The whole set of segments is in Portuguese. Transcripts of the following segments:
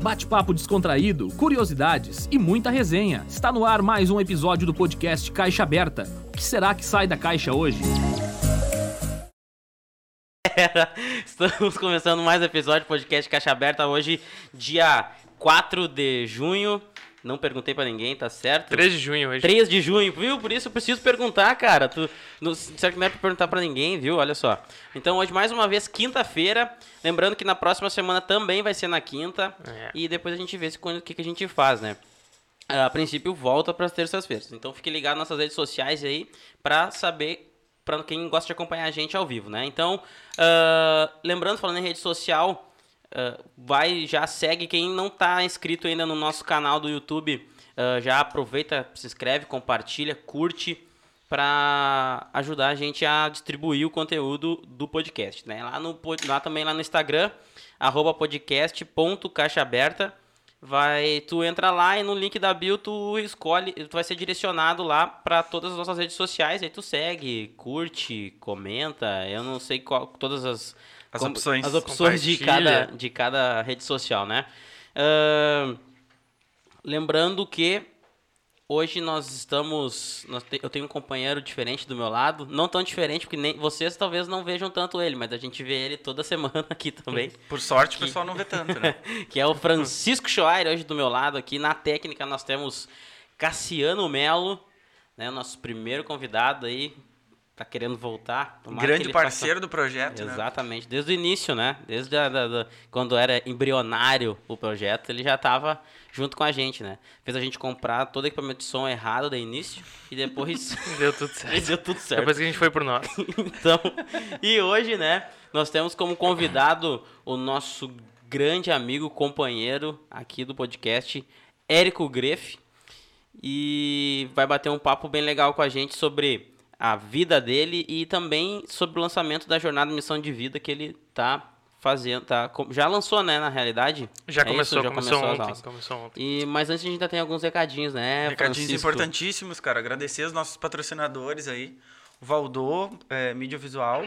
Bate-papo descontraído, curiosidades e muita resenha. Está no ar mais um episódio do podcast Caixa Aberta. O que será que sai da caixa hoje? Estamos começando mais um episódio do podcast Caixa Aberta hoje, dia 4 de junho. Não perguntei pra ninguém, tá certo? 3 de junho hoje. 3 de junho, viu? Por isso eu preciso perguntar, cara. Tu, não, será que não é pra perguntar pra ninguém, viu? Olha só. Então hoje, mais uma vez, quinta-feira. Lembrando que na próxima semana também vai ser na quinta. É. E depois a gente vê o que, que a gente faz, né? A princípio, volta para as terças-feiras. Então fique ligado nas nossas redes sociais aí pra saber, pra quem gosta de acompanhar a gente ao vivo, né? Então, ah, lembrando, falando em rede social, ah, vai, já segue quem não tá inscrito ainda no nosso canal do YouTube, ah, já aproveita, se inscreve, compartilha, curte para ajudar a gente a distribuir o conteúdo do podcast, né? Lá no lá também lá no Instagram, arroba podcast.caixaaberta, vai tu entra lá e no link da bio tu escolhe, tu vai ser direcionado lá para todas as nossas redes sociais, aí tu segue, curte, comenta, eu não sei qual todas as As como- opções. as opções de cada de cada rede social, né? Ahn, lembrando que hoje nós estamos. nós te- eu tenho um companheiro diferente do meu lado. Não tão diferente, porque nem vocês talvez não vejam tanto ele, mas a gente vê ele toda semana aqui também. Por sorte, o pessoal não vê tanto, né? que é o Francisco Schoair, hoje do meu lado aqui. Na técnica nós temos Cassiano Melo, né? Nosso primeiro convidado aí. Tá querendo voltar. Grande parceiro do projeto, né? Exatamente, desde o início, né? Desde a, da- da- quando era embrionário o projeto, ele já estava junto com a gente, né? Fez a gente comprar todo o equipamento de som errado do início e depois Deu tudo certo. deu tudo certo. Depois que a gente foi por nós. Então, e hoje, né, nós temos como convidado o nosso grande amigo, companheiro aqui do podcast, Érico Greff, e vai bater um papo bem legal com a gente sobre a vida dele e também sobre o lançamento da jornada Missão de Vida que ele tá fazendo, tá, já lançou, né, na realidade? Já É começou, isso, já começou, as ontem. aulas. Começou ontem. E, mas antes a gente ainda tem alguns recadinhos, né, Recadinhos Francisco? importantíssimos, cara. Agradecer os nossos patrocinadores aí. O Valdô, é, mídia visual,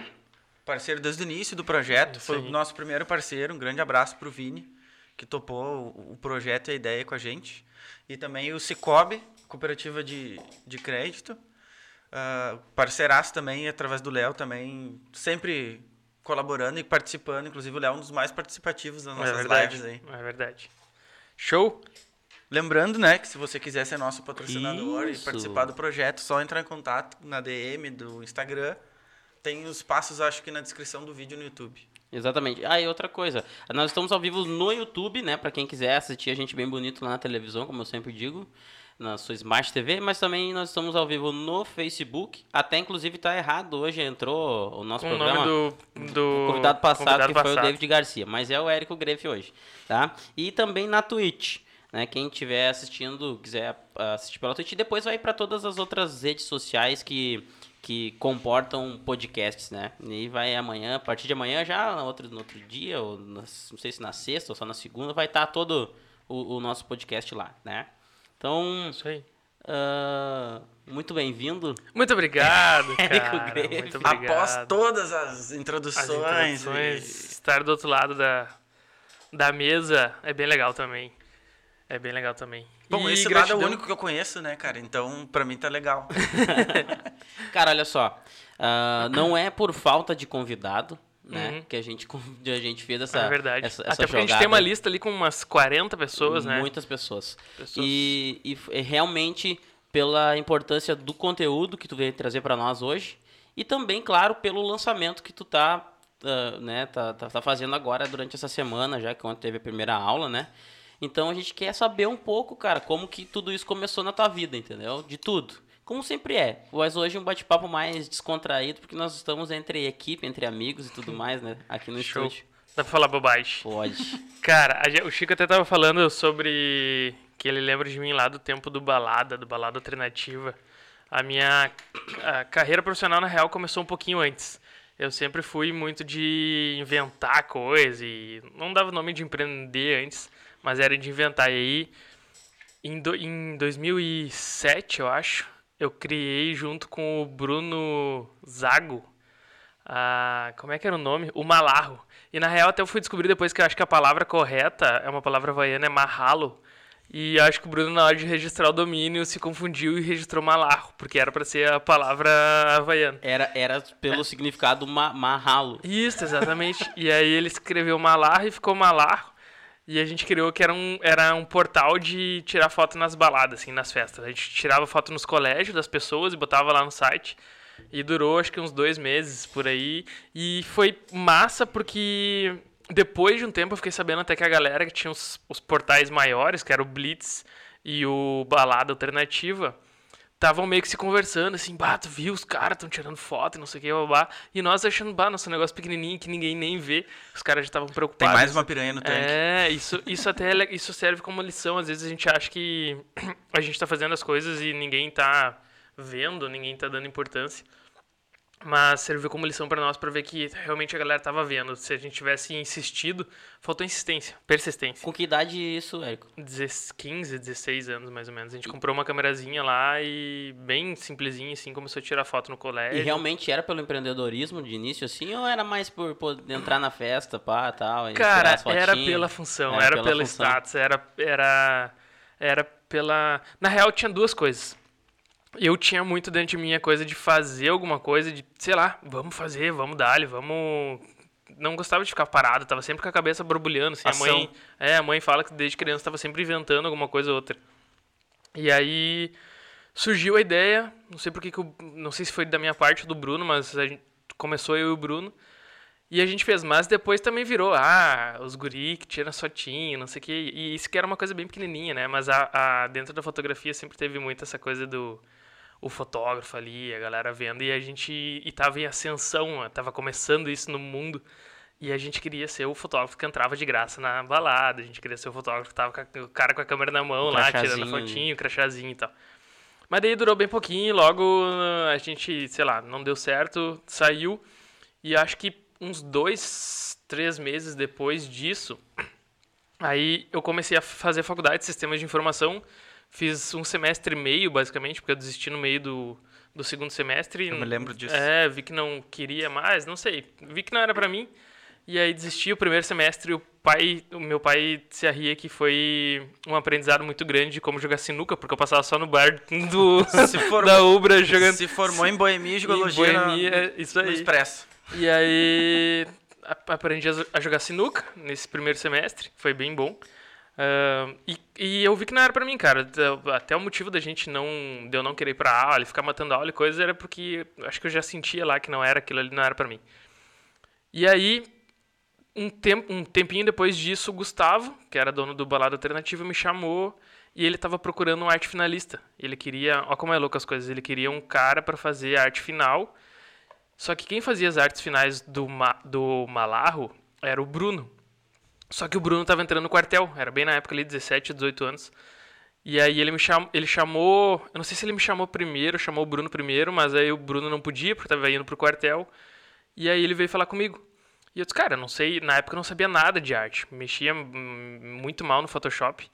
parceiro desde o início do projeto. Foi o nosso primeiro parceiro. Um grande abraço pro Vini, que topou o, o projeto e a ideia com a gente. E também o Cicobi, cooperativa de, de crédito. Ah, parceiraço também, através do Léo também, sempre colaborando e participando. Inclusive o Léo é um dos mais participativos das É nossas verdade. lives aí. É verdade. Show? Lembrando, né, que se você quiser ser nosso patrocinador Isso. e participar do projeto, só entrar em contato na DM do Instagram. Tem os passos, acho que na descrição do vídeo no YouTube. Exatamente. Ah, e outra coisa, nós estamos ao vivo no YouTube, né? Pra quem quiser assistir a gente bem bonito lá na televisão, como eu sempre digo, na sua Smart TV, mas também nós estamos ao vivo no Facebook. Até inclusive tá errado, hoje entrou o nosso o programa. nome do, do convidado passado, convidado que foi o passado. David Garcia, mas é o Érico Greff hoje, tá? E também na Twitch, né? Quem estiver assistindo, quiser ah, assistir pela Twitch, depois vai para todas as outras redes sociais que, que comportam podcasts, né? E vai amanhã, a partir de amanhã já, no outro, no outro dia, ou na- não sei se na sexta ou só na segunda, vai estar todo o, o nosso podcast lá, né? Então, Isso aí. ah, muito bem-vindo. Muito obrigado, cara. Muito obrigado. Após todas as As introduções, introduções, estar do outro lado da, da mesa é bem legal também. É bem legal também. e... Bom, E esse lado é o gratidão- único que eu conheço, né, cara? Então, pra mim tá legal. Cara, olha só. ah, não é por falta de convidado, né? Uhum. Que a gente, a gente fez essa. é verdade. Essa, essa Até porque a gente jogada tem uma lista ali com umas 40 pessoas, né? Muitas pessoas. Pessoas- E, e realmente pela importância do conteúdo que tu veio trazer pra nós hoje. E também, claro, pelo lançamento que tu tá, ah, né, tá, tá, tá fazendo agora durante essa semana, já que ontem teve a primeira aula, né? Então a gente quer saber um pouco, cara, como que tudo isso começou na tua vida, entendeu? De tudo. Como sempre é. Mas hoje um bate-papo mais descontraído, porque nós estamos entre equipe, entre amigos e tudo mais, né? Aqui no Show. estúdio. Dá pra falar bobagem. Pode. Cara, a o Chico até tava falando sobre que ele lembra de mim lá do tempo do balada, do balada alternativa. A minha a carreira profissional, na real, começou um pouquinho antes. Eu sempre fui muito de inventar coisa e não dava o nome de empreender antes, mas era de inventar. E aí, em, do, em 2007, eu acho, eu criei junto com o Bruno Zago a como é que era o nome? O malarro. E na real até eu fui descobrir depois que eu acho que a palavra correta é uma palavra havaiana, é marralo. E acho que o Bruno, na hora de registrar o domínio, se confundiu e registrou malarro, porque era para ser a palavra havaiana. Era, era pelo significado ma marralo. Isso, exatamente. e aí ele escreveu malarro e ficou malarro. E a gente criou que era um, era um portal de tirar foto nas baladas, assim, nas festas. A gente tirava foto nos colégios das pessoas e botava lá no site. E durou acho que uns dois meses por aí. E foi massa porque depois de um tempo eu fiquei sabendo até que a galera que tinha os, os portais maiores, que era o Blitz e o Balada Alternativa, estavam meio que se conversando, assim, bah, tu viu, os caras estão tirando foto e não sei o que, blá, E nós achando, bah, nosso negócio pequenininho que ninguém nem vê. Os caras já estavam preocupados. Tem mais uma piranha no tanque. É, isso, isso até é isso serve como lição. Às vezes a gente acha que a gente está fazendo as coisas e ninguém está vendo, ninguém está dando importância. Mas serviu como lição para nós para ver que realmente a galera tava vendo. Se a gente tivesse insistido, faltou insistência, persistência. Com que idade isso, Érico? 15, 16 anos mais ou menos. A gente comprou uma câmerazinha lá e bem simplesinha assim, começou a tirar foto no colégio. E realmente era pelo empreendedorismo de início assim ou era mais por, por entrar na festa, pá, tal, Cara, era pela função, era, era pela pelo função. status, era era era pela Na real tinha duas coisas eu tinha muito dentro de mim a coisa de fazer alguma coisa, de, sei lá, vamos fazer, vamos dar vamos. Não gostava de ficar parado, tava sempre com a cabeça borbulhando. Assim, a mãe, é, a mãe fala que desde criança estava sempre inventando alguma coisa ou outra. E aí surgiu a ideia, não sei porque que eu, não sei se foi da minha parte ou do Bruno, mas a gente começou eu e o Bruno. E a gente fez, mas depois também virou, ah, os guri que tiram fotinho, não sei o que. E isso que era uma coisa bem pequenininha, né? Mas a, a, dentro da fotografia sempre teve muito essa coisa do o fotógrafo ali, a galera vendo, e a gente e tava em ascensão, tava começando isso no mundo. E a gente queria ser o fotógrafo que entrava de graça na balada, a gente queria ser o fotógrafo que tava com a, o cara com a câmera na mão lá, tirando fotinho, crachazinho e tal. Mas daí durou bem pouquinho, logo a gente, sei lá, não deu certo, saiu. E acho que uns dois, três meses depois disso, aí eu comecei a fazer faculdade de sistemas de informação Fiz um semestre e meio, basicamente, porque eu desisti no meio do, do segundo semestre. Eu me lembro disso. É, vi que não queria mais, não sei. Vi que não era para mim. E aí desisti o primeiro semestre. O pai, o meu pai se arria que foi um aprendizado muito grande de como jogar sinuca, porque eu passava só no bar do formou, da Ubra jogando. Se formou em boemia e geologia. Em boemia, isso aí. No expresso. E aí aprendi a jogar sinuca nesse primeiro semestre, foi bem bom. Uh, e, e, eu vi que não era para mim, cara. Até o motivo da gente não. de eu não querer ir pra aula e ficar matando aula e coisas era porque acho que eu já sentia lá que não era aquilo ali, não era para mim. E aí, um, tempo, um tempinho depois disso, o Gustavo, que era dono do Balada Alternativa, me chamou e ele tava procurando um arte finalista. Ele queria. Ó, como é louco as coisas. Ele queria um cara para fazer a arte final. Só que quem fazia as artes finais do, do Malarro era o Bruno. Só que o Bruno tava entrando no quartel, era bem na época ali, 17, 18 anos. E aí ele me cham... ele chamou, eu não sei se ele me chamou primeiro, chamou o Bruno primeiro, mas aí o Bruno não podia porque tava indo pro quartel. E aí ele veio falar comigo. E eu disse, cara, não sei, na época eu não sabia nada de arte, mexia muito mal no Photoshop.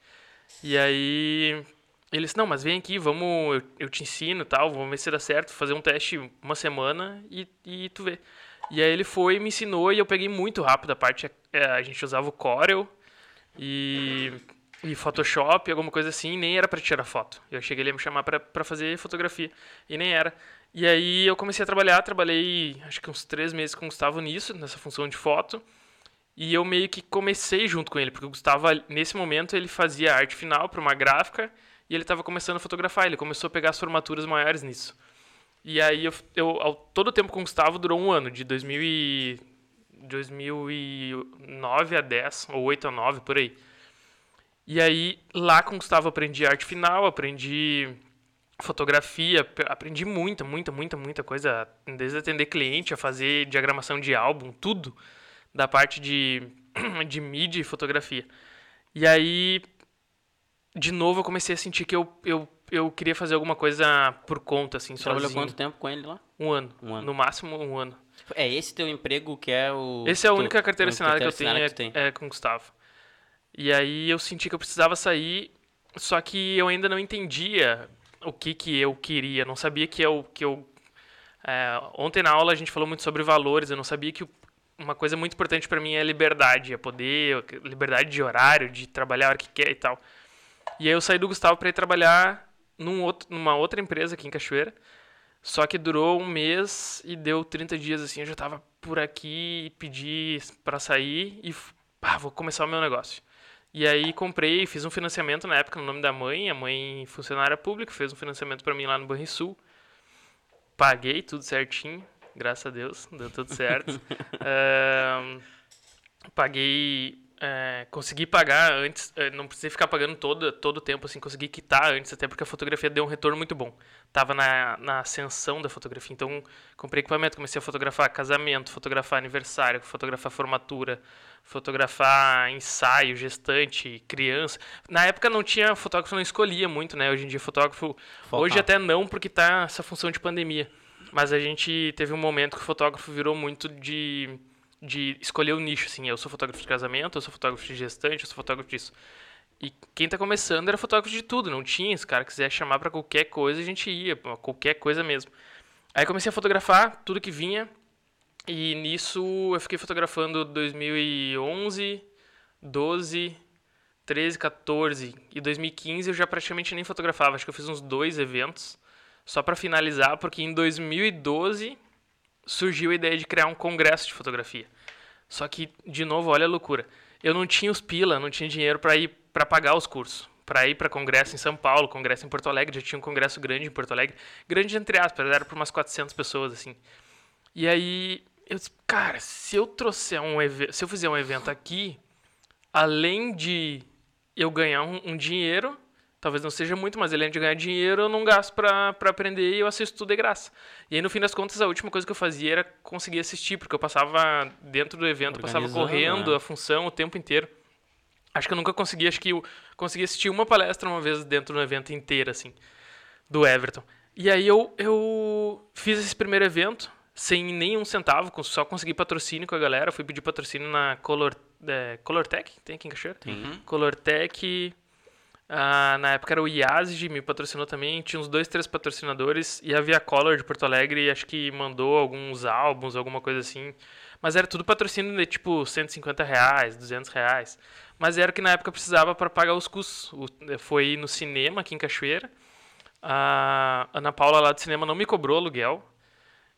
E aí ele disse, não, mas vem aqui, vamos, eu, te ensino tal, vamos ver se dá certo, fazer um teste uma semana e, e tu vê. E aí ele foi me ensinou e eu peguei muito rápido a parte. É, a gente usava o Corel e, e Photoshop, alguma coisa assim, nem era para tirar foto. Eu cheguei ali a me chamar para fazer fotografia e nem era. E aí eu comecei a trabalhar, trabalhei acho que uns três meses com o Gustavo nisso, nessa função de foto. E eu meio que comecei junto com ele, porque o Gustavo, nesse momento, ele fazia arte final para uma gráfica e ele estava começando a fotografar. Ele começou a pegar as formaturas maiores nisso. E aí eu, eu ao, todo o tempo com o Gustavo durou um ano, de 2000 e, 2009 a 10, ou 8 a 9, por aí. E aí lá com o Gustavo aprendi arte final, aprendi fotografia, aprendi muita, muita, muita, muita coisa, desde atender cliente, a fazer diagramação de álbum, tudo da parte de, de mídia e fotografia. E aí, de novo, eu comecei a sentir que eu, eu eu queria fazer alguma coisa por conta, assim, Trabalhou sozinho. quanto tempo com ele lá? Um ano. Um ano. No máximo, um ano. É esse teu emprego que é o... Esse é a única carteira assinada que eu tenho, é, é com o Gustavo. E aí eu senti que eu precisava sair, só que eu ainda não entendia o que que eu queria, não sabia que eu, que eu É, ontem na aula a gente falou muito sobre valores. Eu não sabia que uma coisa muito importante para mim é liberdade, é poder, liberdade de horário, de trabalhar a hora que quer e tal. E aí eu saí do Gustavo para ir trabalhar num outro, numa outra empresa aqui em Cachoeira. Só que durou um mês e deu 30 dias assim, eu já tava por aqui e pedi para sair e pá, vou começar o meu negócio. E aí comprei, fiz um financiamento na época no nome da mãe, a mãe funcionária pública, fez um financiamento para mim lá no Banrisul. Paguei tudo certinho, graças a Deus, deu tudo certo. uh, paguei é, consegui pagar antes, é, não precisei ficar pagando todo, todo o tempo, assim, consegui quitar antes, até porque a fotografia deu um retorno muito bom. Tava na, na ascensão da fotografia, então comprei equipamento, comecei a fotografar casamento, fotografar aniversário, fotografar formatura, fotografar ensaio, gestante, criança. Na época não tinha, fotógrafo não escolhia muito, né? Hoje em dia fotógrafo, Focar. hoje até não, porque tá essa função de pandemia. Mas a gente teve um momento que o fotógrafo virou muito de de escolher o nicho, assim, eu sou fotógrafo de casamento, eu sou fotógrafo de gestante, eu sou fotógrafo disso. E quem tá começando era fotógrafo de tudo, não tinha, se o cara quiser chamar para qualquer coisa, a gente ia, qualquer coisa mesmo. Aí comecei a fotografar tudo que vinha, e nisso eu fiquei fotografando 2011, 12, 13, 14 e 2015 eu já praticamente nem fotografava, acho que eu fiz uns dois eventos só para finalizar, porque em 2012 surgiu a ideia de criar um congresso de fotografia. Só que, de novo, olha a loucura. Eu não tinha os pila, não tinha dinheiro para ir para pagar os cursos. Para ir para congresso em São Paulo, congresso em Porto Alegre, já tinha um congresso grande em Porto Alegre. Grande entre aspas, era para umas 400 pessoas, assim. E aí, eu disse, cara, se eu trouxer um se eu fizer um evento aqui, além de eu ganhar um, um dinheiro, Talvez não seja muito, mas além de ganhar dinheiro, eu não gasto para aprender e eu assisto tudo de graça. E aí, no fim das contas, a última coisa que eu fazia era conseguir assistir, porque eu passava dentro do evento, passava correndo né? a função o tempo inteiro. Acho que eu nunca consegui, acho que eu consegui assistir uma palestra uma vez dentro do evento inteiro, assim, do Everton. E aí eu, eu fiz esse primeiro evento sem nenhum centavo, só consegui patrocínio com a galera. Fui pedir patrocínio na Color, é, Colortech, tem aqui em Cachoeira? Uhum. Colortech ah, na época era o IASG, me patrocinou também. Tinha uns dois, três patrocinadores. E a Via Color de Porto Alegre, acho que mandou alguns álbuns, alguma coisa assim. Mas era tudo patrocínio de tipo 150 reais, 200 reais. Mas era o que na época precisava para pagar os custos. Foi no cinema aqui em Cachoeira. A Ana Paula lá do cinema não me cobrou aluguel.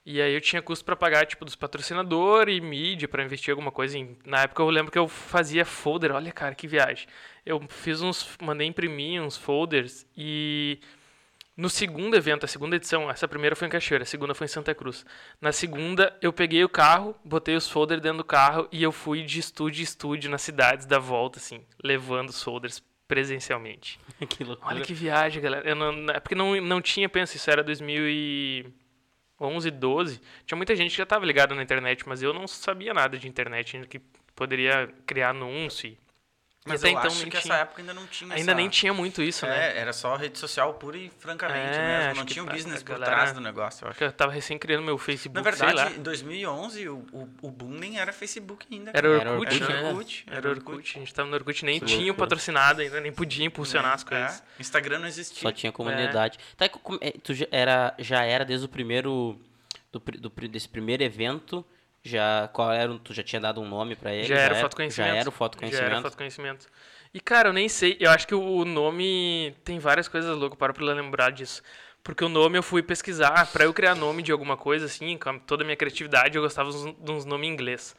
E aí eu tinha custo para pagar, tipo, dos patrocinadores e mídia para investir alguma coisa. Em... Na época eu lembro que eu fazia folder. Olha, cara, que viagem. Eu fiz uns... Mandei imprimir uns folders e... No segundo evento, a segunda edição, essa primeira foi em Cachoeira, a segunda foi em Santa Cruz. Na segunda, eu peguei o carro, botei os folders dentro do carro e eu fui de estúdio em estúdio nas cidades da volta, assim, levando os folders presencialmente. que loucura. Olha que viagem, galera. Não, é porque não, não tinha, pensa, isso era 2000 e... 11, 12, tinha muita gente que já estava ligada na internet, mas eu não sabia nada de internet, que poderia criar anúncio mas até eu então acho que tinha, essa época ainda não tinha Ainda essa... nem tinha muito isso, é, né? era só rede social pura e francamente é, mesmo. Não tinha um business por galera, trás do negócio, eu acho. Eu tava recém criando meu Facebook, Na verdade, em 2011, o, o, o boom nem era Facebook ainda. Era Orkut, era né? Orkut, era Orkut. A gente tava no Orkut, nem tinha loucura. patrocinado ainda, nem podia impulsionar é, as coisas. É. Instagram não existia. Só tinha comunidade. É. Tá, tu já era, já era desde o primeiro... Do, do, desse primeiro evento já qual era tu já tinha dado um nome para ele já, já era, foto conhecimento já era o foto conhecimento já era e, cara, eu nem sei. Eu acho que o nome tem várias coisas loucas, para pra lembrar disso. Porque o nome eu fui pesquisar, para eu criar nome de alguma coisa, assim, com toda a minha criatividade, eu gostava de uns nomes em inglês.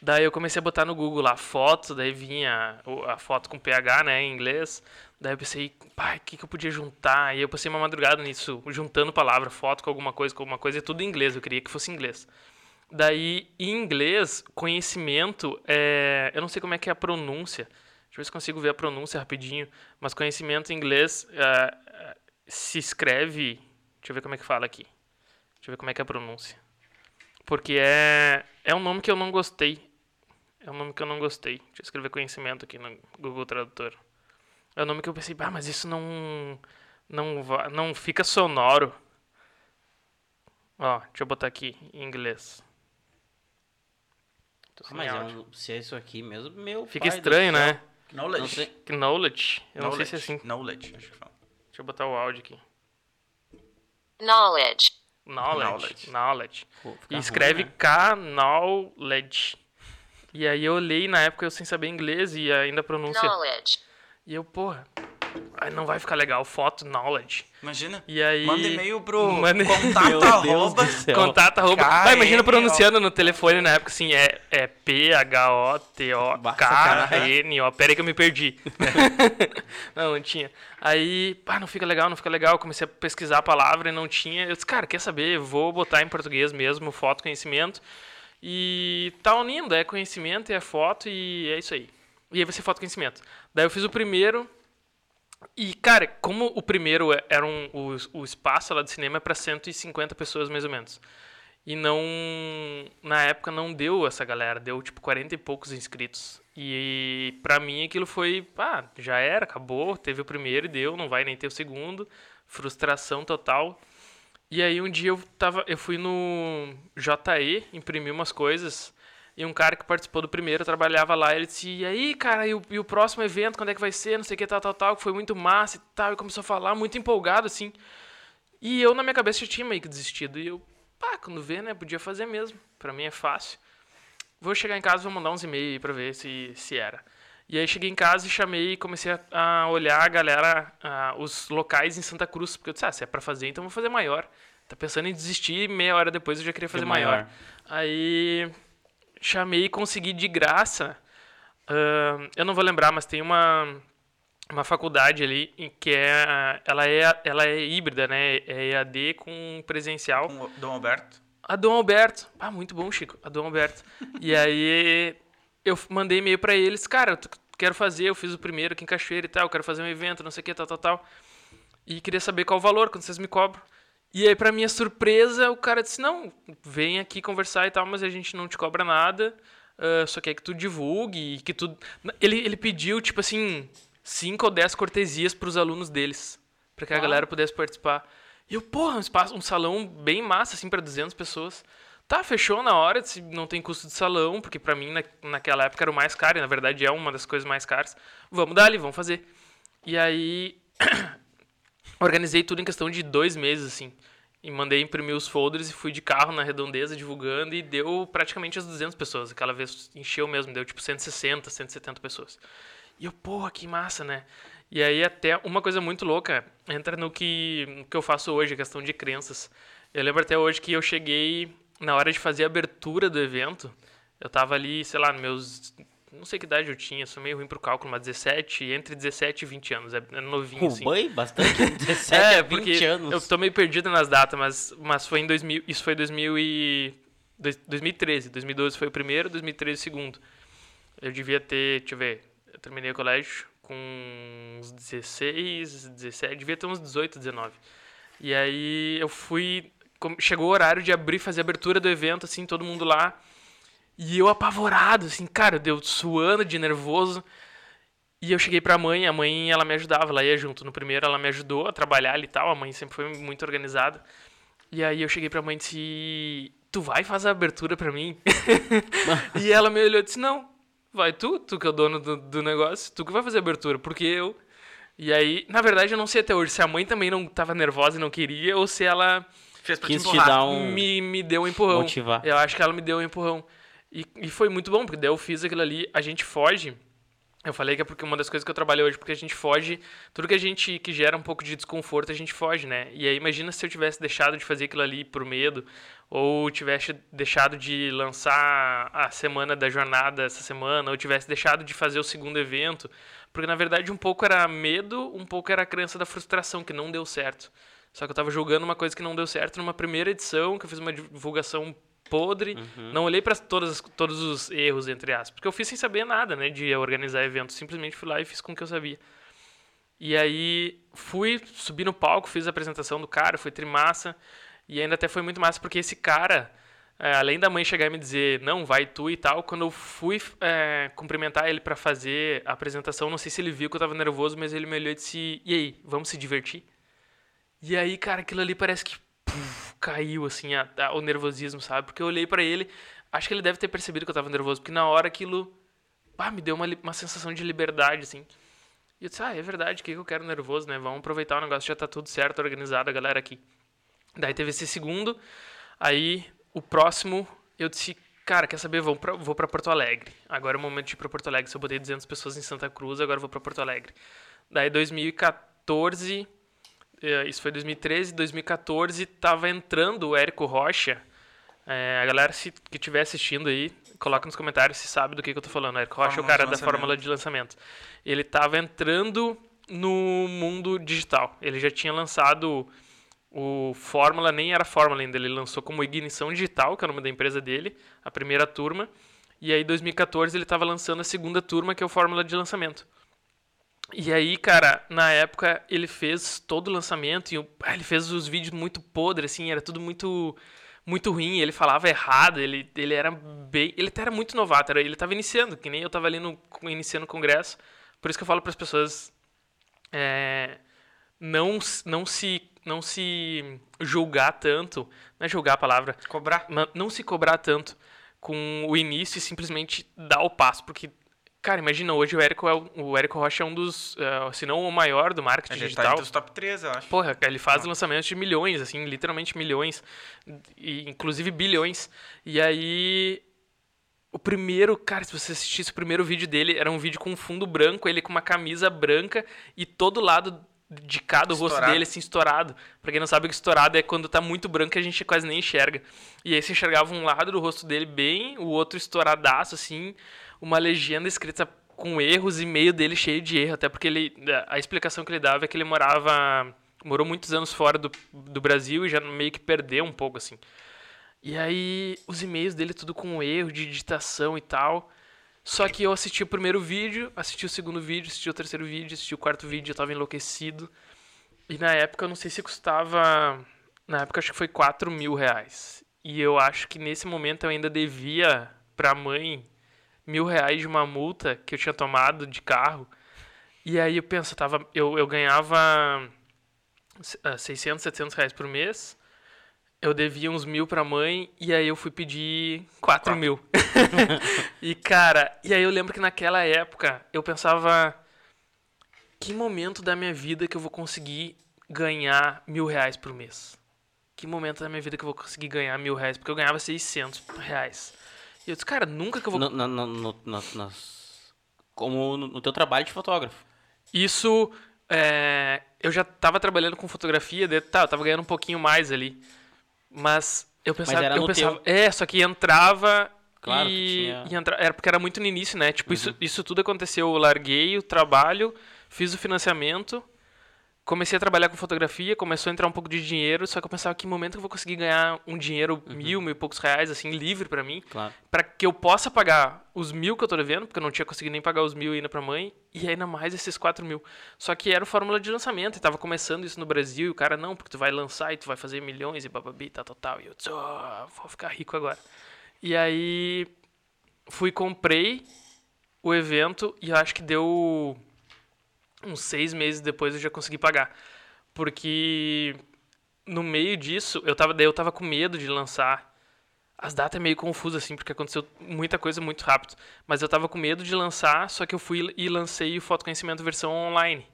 Daí eu comecei a botar no Google lá fotos, daí vinha a foto com PH, né, em inglês. Daí eu pensei, pai, o que, que eu podia juntar? E eu passei uma madrugada nisso, juntando palavra, foto com alguma coisa, com alguma coisa, e tudo em inglês, eu queria que fosse em inglês. Daí, em inglês, conhecimento, é... eu não sei como é que é a pronúncia, Deixa eu ver se consigo ver a pronúncia rapidinho. Mas conhecimento em inglês uh, se escreve. Deixa eu ver como é que fala aqui. Deixa eu ver como é que é a pronúncia. Porque é, é um nome que eu não gostei. É um nome que eu não gostei. Deixa eu escrever conhecimento aqui no Google Tradutor. É um nome que eu pensei, ah, mas isso não. Não, não fica sonoro. Ó, deixa eu botar aqui em inglês. Ah, mas é um, se é isso aqui mesmo, meu. Fica estranho, né? Knowledge. Knowledge. Eu knowledge. não sei se é assim. Knowledge, acho que fala. Deixa eu botar o áudio aqui. Knowledge. Knowledge. Knowledge. Knowledge. E ruim, escreve né? K-Knowledge. E aí eu olhei na época eu sem saber inglês e ainda a pronúncia. knowledge, E eu, porra, aí não vai ficar legal, foto knowledge. Imagina. E aí. Manda e-mail pro Manda- contato arroba. Contato arroba. K, Vai, imagina pronunciando no telefone na época assim, é, é P-H-O-T-O-K-N-O. Pera aí que eu me perdi. não, não tinha. Aí, pá, não fica legal, não fica legal. Comecei a pesquisar a palavra e não tinha. Eu disse, cara, quer saber? Vou botar em português mesmo, foto, conhecimento. E tá unindo, é conhecimento e é foto e é isso aí. E aí vai ser foto conhecimento. Daí eu fiz o primeiro. E, cara, como o primeiro é- era um, o, o espaço lá do cinema é para 150 pessoas mais ou menos. E não. Na época não deu essa galera, deu tipo 40 e poucos inscritos. E pra mim aquilo foi. Ah, já era, acabou. Teve o primeiro e deu, não vai nem ter o segundo. Frustração total. E aí um dia eu tava. Eu fui no JE, imprimi umas coisas. E um cara que participou do primeiro trabalhava lá. Ele disse: E aí, cara, e o, e o próximo evento, quando é que vai ser? Não sei o que, tal, tal, tal. Que foi muito massa e tal. E começou a falar, muito empolgado, assim. E eu, na minha cabeça, já tinha meio que desistido. E eu, pá, quando vê, né? Podia fazer mesmo. Pra mim é fácil. Vou chegar em casa, vou mandar uns e-mails aí pra ver se, se era. E aí cheguei em casa e chamei e comecei a, a olhar a galera, a- os locais em Santa Cruz. Porque eu disse, ah, se é pra fazer, então vou fazer maior. Tá pensando em desistir, meia hora depois eu já queria fazer maior. maior. Aí chamei e consegui de graça. ahn, eu não vou lembrar, mas tem uma uma faculdade ali em que é ela é ela é híbrida, né? É EAD com presencial. Com o Dom Alberto. A Dom Alberto. Ah, muito bom, Chico. A Dom Alberto. e aí eu mandei e-mail pra eles, cara, quero fazer, eu fiz o primeiro aqui em Cachoeira e tal, eu quero fazer um evento, não sei o que, tal, tal, tal. E queria saber qual o valor, quando vocês me cobram. E aí, pra minha surpresa, o cara disse, não, vem aqui conversar e tal, mas a gente não te cobra nada, ah, só quer que tu divulgue e que tu... Ele, ele pediu, tipo assim, cinco ou dez cortesias pros alunos deles, pra que a galera pudesse participar. E eu, porra, um, espaço, um salão bem massa, assim, pra 200 pessoas. Tá, fechou na hora, disse, não tem custo de salão, porque pra mim na, naquela época era o mais caro, e na verdade é uma das coisas mais caras. Vamos dar ali, vamos fazer. E aí, organizei tudo em questão de dois meses, assim. E mandei imprimir os folders e fui de carro na redondeza divulgando e deu praticamente as 200 pessoas. Aquela vez encheu mesmo, deu tipo 160, 170 pessoas. E eu, porra, que massa, né? E aí até uma coisa muito louca entra no que, que eu faço hoje, a questão de crenças. Eu lembro até hoje que eu cheguei na hora de fazer a abertura do evento. Eu tava ali, sei lá, meus. Não sei que idade eu tinha, sou meio ruim pro cálculo, mas 17, entre 17 e 20 anos. É é novinho, assim. Roubei bastante, 17 É, a 20 porque anos. eu tô meio perdido nas datas, mas, mas foi em 2000, isso foi 2000 e, dois- 2013. 2012 foi o primeiro, 2013 o segundo. Eu devia ter, deixa eu ver, eu terminei o colégio com uns 16, 17, devia ter uns 18, 19. E aí eu fui, chegou o horário de abrir, fazer a abertura do evento, assim, todo mundo lá. E eu apavorado, assim, cara, deu suando de nervoso. E eu cheguei pra mãe, a mãe ela me ajudava, ela ia junto. No primeiro ela me ajudou a trabalhar ali e tal, a mãe sempre foi muito organizada. E aí eu cheguei pra mãe e disse: Tu vai fazer a abertura pra mim? e ela me olhou e disse: Não, vai tu, tu que é o dono do, do negócio, tu que vai fazer a abertura, porque eu. E aí, na verdade, eu não sei até hoje se a mãe também não tava nervosa e não queria, ou se ela Fez pra Quis te te dar um... me, me deu um empurrão. Motivar. Eu acho que ela me deu um empurrão. E, e foi muito bom, porque daí eu fiz aquilo ali, a gente foge. Eu falei que é porque uma das coisas que eu trabalhei hoje, porque a gente foge, tudo que a gente que gera um pouco de desconforto, a gente foge, né? E aí imagina se eu tivesse deixado de fazer aquilo ali por medo, ou tivesse deixado de lançar a semana da jornada essa semana, ou tivesse deixado de fazer o segundo evento, porque na verdade um pouco era medo, um pouco era a crença da frustração que não deu certo. Só que eu tava julgando uma coisa que não deu certo numa primeira edição, que eu fiz uma divulgação podre, não olhei para todas todos os erros entre aspas, porque eu fiz sem saber nada, né, de organizar evento, simplesmente fui lá e fiz com o que eu sabia. E aí fui, subi no palco, fiz a apresentação do cara, foi trimassa, e ainda até foi muito massa porque esse cara, é, além da mãe chegar e me dizer, não, vai tu e tal, quando eu fui é, cumprimentar ele para fazer a apresentação, não sei se ele viu que eu tava nervoso, mas ele me olhou e disse, e aí, vamos se divertir? E aí, cara, aquilo ali parece que caiu, assim, a- a- o nervosismo, sabe? Porque eu olhei pra ele, acho que ele deve ter percebido que eu tava nervoso, porque na hora aquilo, pá, me deu uma, uma sensação de liberdade, assim. E eu disse, ah, é verdade, o que que eu quero nervoso, né? Vamos aproveitar o negócio, já tá tudo certo, organizado, a galera aqui. Daí teve esse segundo. Aí o próximo eu disse, cara, quer saber? Vou pra, vou pra Porto Alegre. Agora é o momento de ir pra Porto Alegre. Se eu botei 200 pessoas em Santa Cruz, agora eu vou pra Porto Alegre. Daí 2014, eh, isso foi 2013, 2014, tava entrando o Érico Rocha. É, a galera se, que estiver assistindo aí, coloca nos comentários se sabe do que, que eu tô falando. O Érico Rocha é o cara da fórmula de lançamento. Ele tava entrando no mundo digital. Ele já tinha lançado o Fórmula, nem era Fórmula ainda, ele lançou como Ignição Digital, que é o nome da empresa dele, a primeira turma. E aí, em 2014, ele estava lançando a segunda turma, que é o Fórmula de lançamento. E aí, cara, na época, ele fez todo o lançamento e ah, ele fez os vídeos muito podres, assim, era tudo muito muito ruim, ele falava errado, ele, ele era bem... Ele até era muito novato, era- ele estava iniciando, que nem eu estava ali no, iniciando o congresso. Por isso que eu falo para as pessoas é, não, não, se, não se julgar tanto, não é julgar a palavra, Cobrar. não se cobrar tanto com o início e simplesmente dar o passo, porque, cara, imagina, hoje o Érico, é o, o Érico Rocha é um dos, eh, se não o maior do marketing Ele tá digital. entre os top 3, eu acho. Porra, ele faz lançamentos de milhões, assim, literalmente milhões, e inclusive bilhões. E aí, o primeiro, cara, se você assistisse o primeiro vídeo dele, era um vídeo com um fundo branco, ele com uma camisa branca e todo lado de cada rosto dele, assim, estourado. Pra quem não sabe, o que estourado é quando tá muito branco e a gente quase nem enxerga. E aí você enxergava um lado do rosto dele bem, o outro estouradaço, assim, uma legenda escrita com erros e meio dele cheio de erro, até porque ele, a explicação que ele dava é que ele morava, morou muitos anos fora do, do Brasil e já meio que perdeu um pouco, assim. E aí, os e-mails dele tudo com erro de digitação e tal. Só que eu assisti o primeiro vídeo, assisti o segundo vídeo, assisti o terceiro vídeo, assisti o quarto vídeo, eu tava enlouquecido. E na época, eu não sei se custava. Na época, acho que foi 4 mil reais. E eu acho que nesse momento eu ainda devia pra mãe mil reais de uma multa que eu tinha tomado de carro. E aí eu penso, eu, tava, eu, eu ganhava ah, 600, 700 reais por mês. Eu devia uns mil pra mãe e aí eu fui pedir 4 mil. e cara, e aí eu lembro que naquela época eu pensava que momento da minha vida que eu vou conseguir ganhar mil reais por mês? Que momento da minha vida que eu vou conseguir ganhar mil reais? Porque eu ganhava 600 reais. E eu disse, cara, nunca que eu vou No, no, no, nas- como no, teu trabalho de fotógrafo. Isso, é, eu já tava trabalhando com fotografia, daí, tá, eu tava ganhando um pouquinho mais ali. Mas eu pensava, era eu pensava, teu. é, só que entrava Claro, e, tinha- Uhum. e entra, era porque era muito no início, né? Tipo, isso, isso tudo aconteceu, eu larguei o trabalho, fiz o financiamento, comecei a trabalhar com fotografia, começou a entrar um pouco de dinheiro, só que eu pensava que momento que eu vou conseguir ganhar um dinheiro, Uhum. mil, mil e poucos reais, assim, livre pra mim Claro. para que eu possa pagar os mil que eu tô devendo, porque eu não tinha conseguido nem pagar os mil ainda pra mãe, e ainda mais esses quatro mil. Só que era fórmula de lançamento, e tava começando isso no Brasil, e o cara, não, porque tu vai lançar e tu vai fazer milhões e bababi, tal, tal, tal. E eu disse, "Oh, vou ficar rico agora. E aí fui, comprei o evento, e acho que deu uns seis meses depois eu já consegui pagar. Porque no meio disso, eu tava, daí eu tava com medo de lançar. As datas é meio confusas, assim, porque aconteceu muita coisa muito rápido. Mas eu tava com medo de lançar, só que eu fui e lancei o Fotoconhecimento versão online.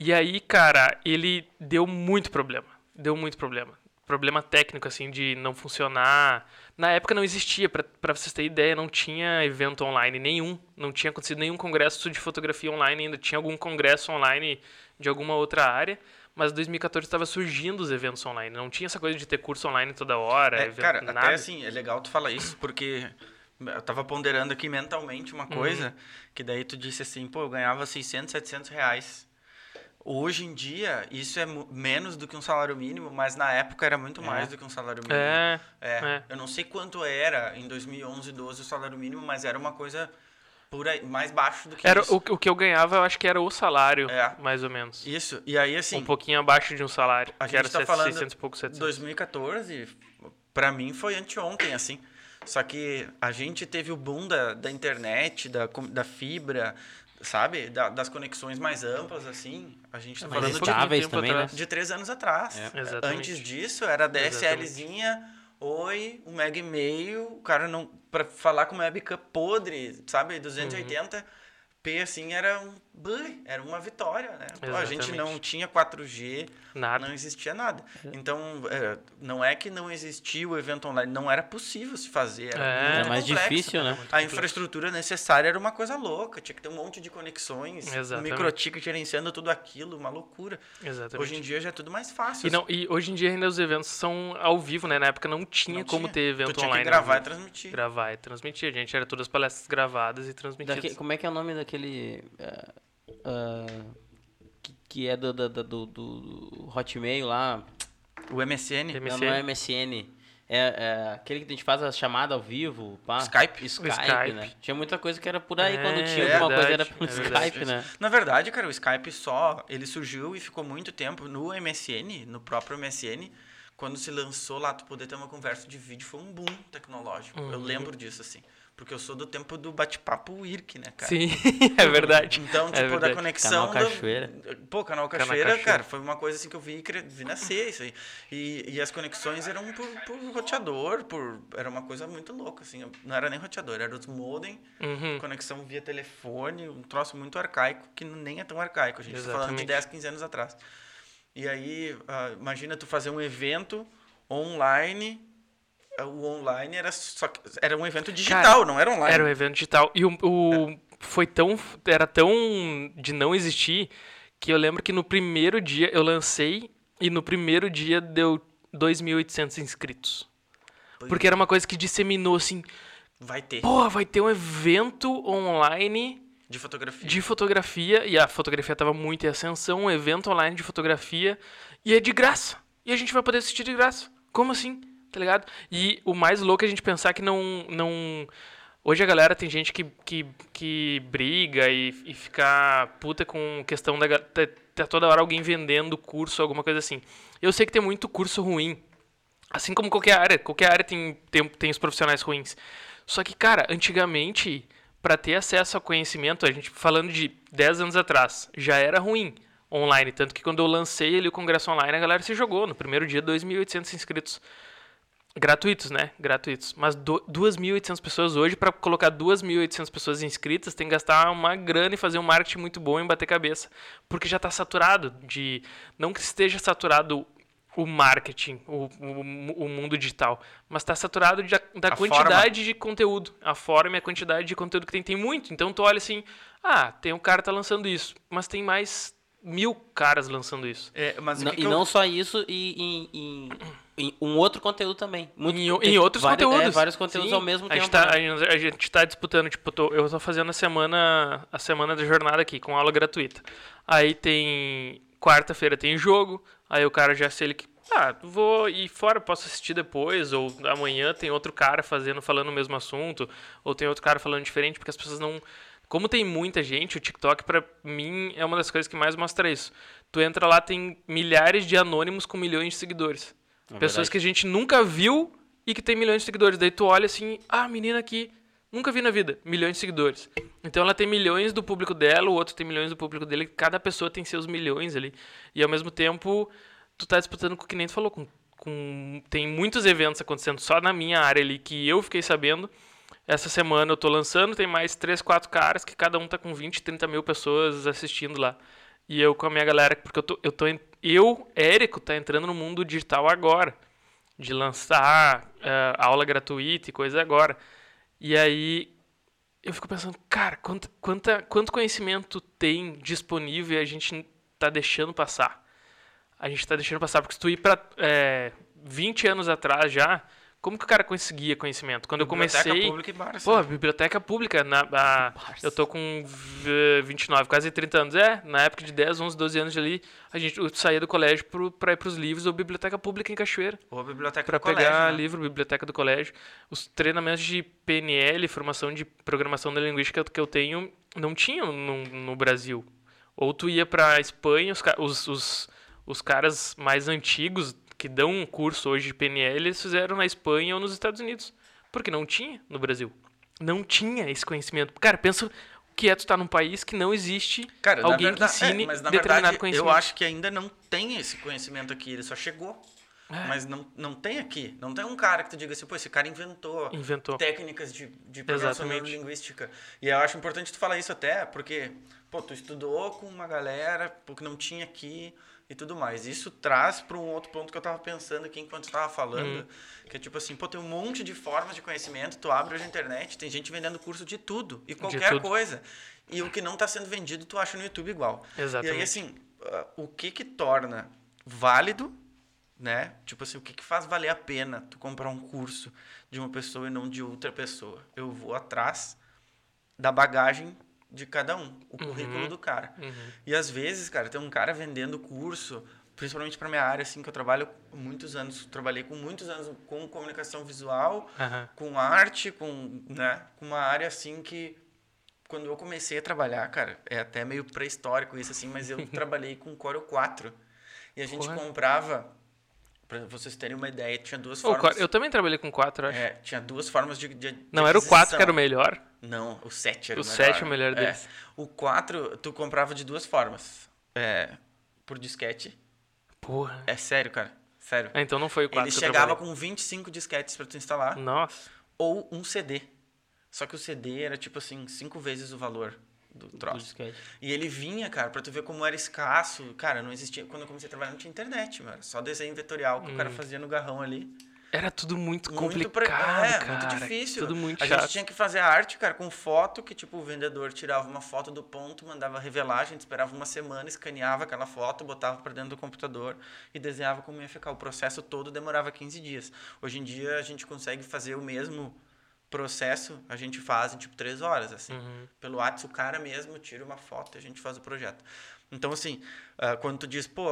E aí, cara, ele deu muito problema. Deu muito problema. Problema técnico, assim, de não funcionar. Na época não existia, pra, pra vocês terem ideia, não tinha evento online nenhum. Não tinha acontecido nenhum congresso de fotografia online ainda. Tinha algum congresso online de alguma outra área. Mas em 2014 estava surgindo os eventos online. Não tinha essa coisa de ter curso online toda hora. É, evento, cara, nada. até assim, é legal tu falar isso, porque eu tava ponderando aqui mentalmente Uhum. uma coisa, que daí tu disse assim, pô, eu ganhava 600, 700 reais. Hoje em dia, isso é menos do que um salário mínimo, mas na época era muito mais do que um salário mínimo. É, É, é. eu não sei quanto era em 2011, 12 o salário mínimo, mas era uma coisa por aí, mais baixo do que Era, isso. o, o que eu ganhava, eu acho que era o salário, É. mais ou menos. Isso, e aí assim, um pouquinho abaixo de um salário. a que gente era tá set- falando 600 e pouco, 700. 2014, pra mim foi anteontem, assim. Só que a gente teve o boom da, da internet, da, da fibra, sabe? Da- das conexões mais amplas, assim. A gente tá Mais falando de, também, né? atrás. de três anos atrás. É. Exatamente. Antes disso, era DSLzinha, oi, um mega e meio, o cara não... Pra falar com uma webcam podre, sabe? 280... P, assim, era um... Era uma vitória, né? Pô, a gente não tinha 4G, Nada. não existia nada. Então, é, não é que não existia o evento online, não era possível se fazer. Era, É, Era mais complexo. difícil, né? A infraestrutura necessária era uma coisa louca, tinha que ter um monte de conexões, um microticket gerenciando tudo aquilo, uma loucura. Exatamente. Hoje em dia já é tudo mais fácil. E, não, e hoje em dia ainda os eventos são ao vivo, né? Na época não tinha Não como tinha. ter evento tu tinha online. que gravar ao e transmitir. Gravar e transmitir. A gente era todas as palestras gravadas e transmitidas. Daque- como é que é o nome daquele. ah, ah, que, que é do, do, do, do- do Hotmail lá? O MSN, MSN. Não, não é MSN. É, é aquele que a gente faz a chamada ao vivo, pá. Skype. Skype, Skype. né? Tinha muita coisa que era por aí, É, quando tinha é alguma coisa era verdade, pelo é verdade. Skype, né? Na verdade, cara, o Skype só, ele surgiu e ficou muito tempo no MSN, no próprio MSN, quando se lançou lá, tu poder ter uma conversa de vídeo, foi um boom tecnológico. Uhum. Eu lembro disso, assim. Porque eu sou do tempo do bate-papo IRC, né, cara? Sim, é verdade. Então, É tipo, da verdade. conexão. Canal da- Cachoeira. Pô, canal Canal Cachoeira, Cachoeira. cara, foi uma coisa assim que eu vi, vi nascer isso aí. E, e as conexões eram por, por roteador, por. Era uma coisa muito louca, assim. Não era nem roteador, era os modem, Uhum. conexão via telefone, um troço muito arcaico, que nem é tão arcaico. A gente tá falando de Exatamente. 10, 15 anos atrás. E aí, ah, imagina tu fazer um evento online. O online era só era um evento digital, não era online. Era um evento digital. E o, o- foi tão. Era tão de não existir que eu lembro que no primeiro dia eu lancei e no primeiro dia deu 2.800 inscritos. Porque era uma coisa que disseminou assim: Vai ter. porra, vai ter um evento online De fotografia. de fotografia, e a fotografia tava muito em ascensão, um evento online de fotografia, e é de graça. E a gente vai poder assistir de graça. Como assim? Tá ligado? E o mais louco é a gente pensar que não. não... Hoje a galera tem gente que, que, que briga e, e fica puta com questão da. Tá, tá toda hora alguém vendendo curso, alguma coisa assim. Eu sei que tem muito curso ruim. Assim como qualquer área, qualquer área tem, tem, tem os profissionais ruins. Só que, cara, antigamente, para ter acesso ao conhecimento, a gente falando de 10 anos atrás, já era ruim online. Tanto que quando eu lancei ali o congresso online, a galera se jogou. No primeiro dia, 2.800 inscritos. Gratuitos, né? Gratuitos. Mas do- 2.800 pessoas hoje, para colocar 2.800 pessoas inscritas, tem que gastar uma grana e fazer um marketing muito bom e bater cabeça. Porque já está saturado de. Não que esteja saturado o marketing, o, o, o mundo digital, mas está saturado de, da A quantidade de conteúdo. A forma e a quantidade de conteúdo que tem. Tem muito. Então tu olha assim, ah, tem um cara que tá lançando isso, mas tem mais mil caras lançando isso. É, mas Não- que e que eu- não só isso, e em- em um outro conteúdo também. Muito- Em, tem em outros vários- é, conteúdos. vários conteúdos Sim. ao mesmo a tempo. Gente tá, né? a, gente, a gente tá disputando, tipo, tô- eu tô fazendo a semana, a semana da jornada aqui, com aula gratuita. Aí tem. Quarta-feira tem jogo, aí o cara já se ele. que- Ah, vou ir fora, posso assistir depois, ou amanhã tem outro cara fazendo, falando o mesmo assunto, ou tem outro cara falando diferente, porque as pessoas não. Como tem muita gente, o TikTok pra mim é uma das coisas que mais mostra isso. Tu entra lá, tem milhares de anônimos com milhões de seguidores. É Pessoas verdade. que a gente nunca viu e que tem milhões de seguidores. Daí tu olha assim, ah, menina aqui, nunca vi na vida, milhões de seguidores. Então ela tem milhões do público dela, o outro tem milhões do público dele, cada pessoa tem seus milhões ali. E ao mesmo tempo, tu tá disputando com o que nem tu falou, com, com tem muitos eventos acontecendo só na minha área ali que eu fiquei sabendo. Essa semana eu tô lançando, tem mais três, quatro caras que cada um tá com 20, 30 mil pessoas assistindo lá. E eu com a minha galera, porque eu tô, eu tô eu, Érico, tá entrando no mundo digital agora. De lançar eh, aula gratuita e coisa agora. E aí eu fico pensando, cara, quanto, quanta, quanto conhecimento tem disponível e a gente tá deixando passar? A gente tá deixando passar, porque se tu ir pra é, 20 anos atrás já, como que o cara conseguia conhecimento? Quando eu Biblioteca comecei. pública e bar, assim. Pô, biblioteca pública, na, a- eu tô com v- 29, quase 30 anos. É, na época de 10, 11, 12 anos ali, a gente eu saía do colégio pro, pra ir pros livros ou biblioteca pública em Cachoeira. Ou a biblioteca Pra do pegar colégio, né? livro, biblioteca do colégio. Os treinamentos de PNL, formação de programação da linguística que eu tenho, não tinham no, no Brasil. Ou tu ia pra Espanha, os, os, os caras mais antigos que dão um curso hoje de PNL, eles fizeram na Espanha ou nos Estados Unidos. Porque não tinha no Brasil. Não tinha esse conhecimento. Cara, pensa o que é tu estar num país que não existe Cara, alguém verdade, que ensine é, mas na determinado verdade, conhecimento. eu acho que ainda não tem esse conhecimento aqui, ele só chegou. Mas não, não tem aqui. Não tem um cara que tu diga assim, pô, esse cara inventou, Inventou. técnicas de, de programação neurolinguística. E eu acho importante tu falar isso até, porque, pô, tu estudou com uma galera, porque não tinha aqui e tudo mais. Isso traz para um outro ponto que eu tava pensando aqui enquanto tu tava falando, que é tipo assim, pô, tem um monte de formas de conhecimento, tu abre hoje a internet, tem gente vendendo curso de tudo e qualquer tudo. coisa. E o que não está sendo vendido, tu acha no YouTube igual. E aí, Exatamente. assim, ah, o que que torna válido, né? Tipo assim, o que que faz valer a pena tu comprar um curso de uma pessoa e não de outra pessoa? Eu vou atrás da bagagem de cada um, o currículo do cara. Uhum. E às vezes, cara, tem um cara vendendo curso, principalmente para minha área, assim, que eu trabalho muitos anos, trabalhei com muitos anos com comunicação visual, Aham. com arte, com, né, com uma área assim que quando eu comecei a trabalhar, cara, é até meio pré-histórico isso assim, mas eu trabalhei com Corel 4. E a gente Corel. comprava para vocês terem uma ideia, tinha duas Ô, formas. eu também trabalhei com 4, acho. É, tinha duas formas de, de de Não, era o 4 que era o melhor. Não, o 7 era O o melhor. 7 é o melhor É. deles. O 4 tu comprava de duas formas. É, por disquete. Porra. É sério, cara. Sério. Ah, então não foi o 4 Ele chegava com 25 disquetes para tu instalar. Nossa. ou um CD. Só que o CD era tipo assim, cinco vezes o valor do Do troço. disquete. E ele vinha, cara, pra tu ver como era escasso. Cara, não existia. Quando eu comecei a trabalhar, não tinha internet, mano. Só desenho vetorial que o cara fazia no garrão ali. Era tudo muito Muito complicado, é, cara. muito difícil. Tudo muito a chato. gente tinha que fazer a arte, cara, com foto, que tipo, o vendedor tirava uma foto do ponto, mandava revelar, a gente esperava uma semana, escaneava aquela foto, botava pra dentro do computador e desenhava como ia ficar. O processo todo demorava 15 dias. Hoje em dia a gente consegue fazer o mesmo processo, a gente faz em tipo 3 horas, assim. Uhum. Pelo WhatsApp, o cara mesmo tira uma foto e a gente faz o projeto. Então, assim, ah, quando tu diz, pô,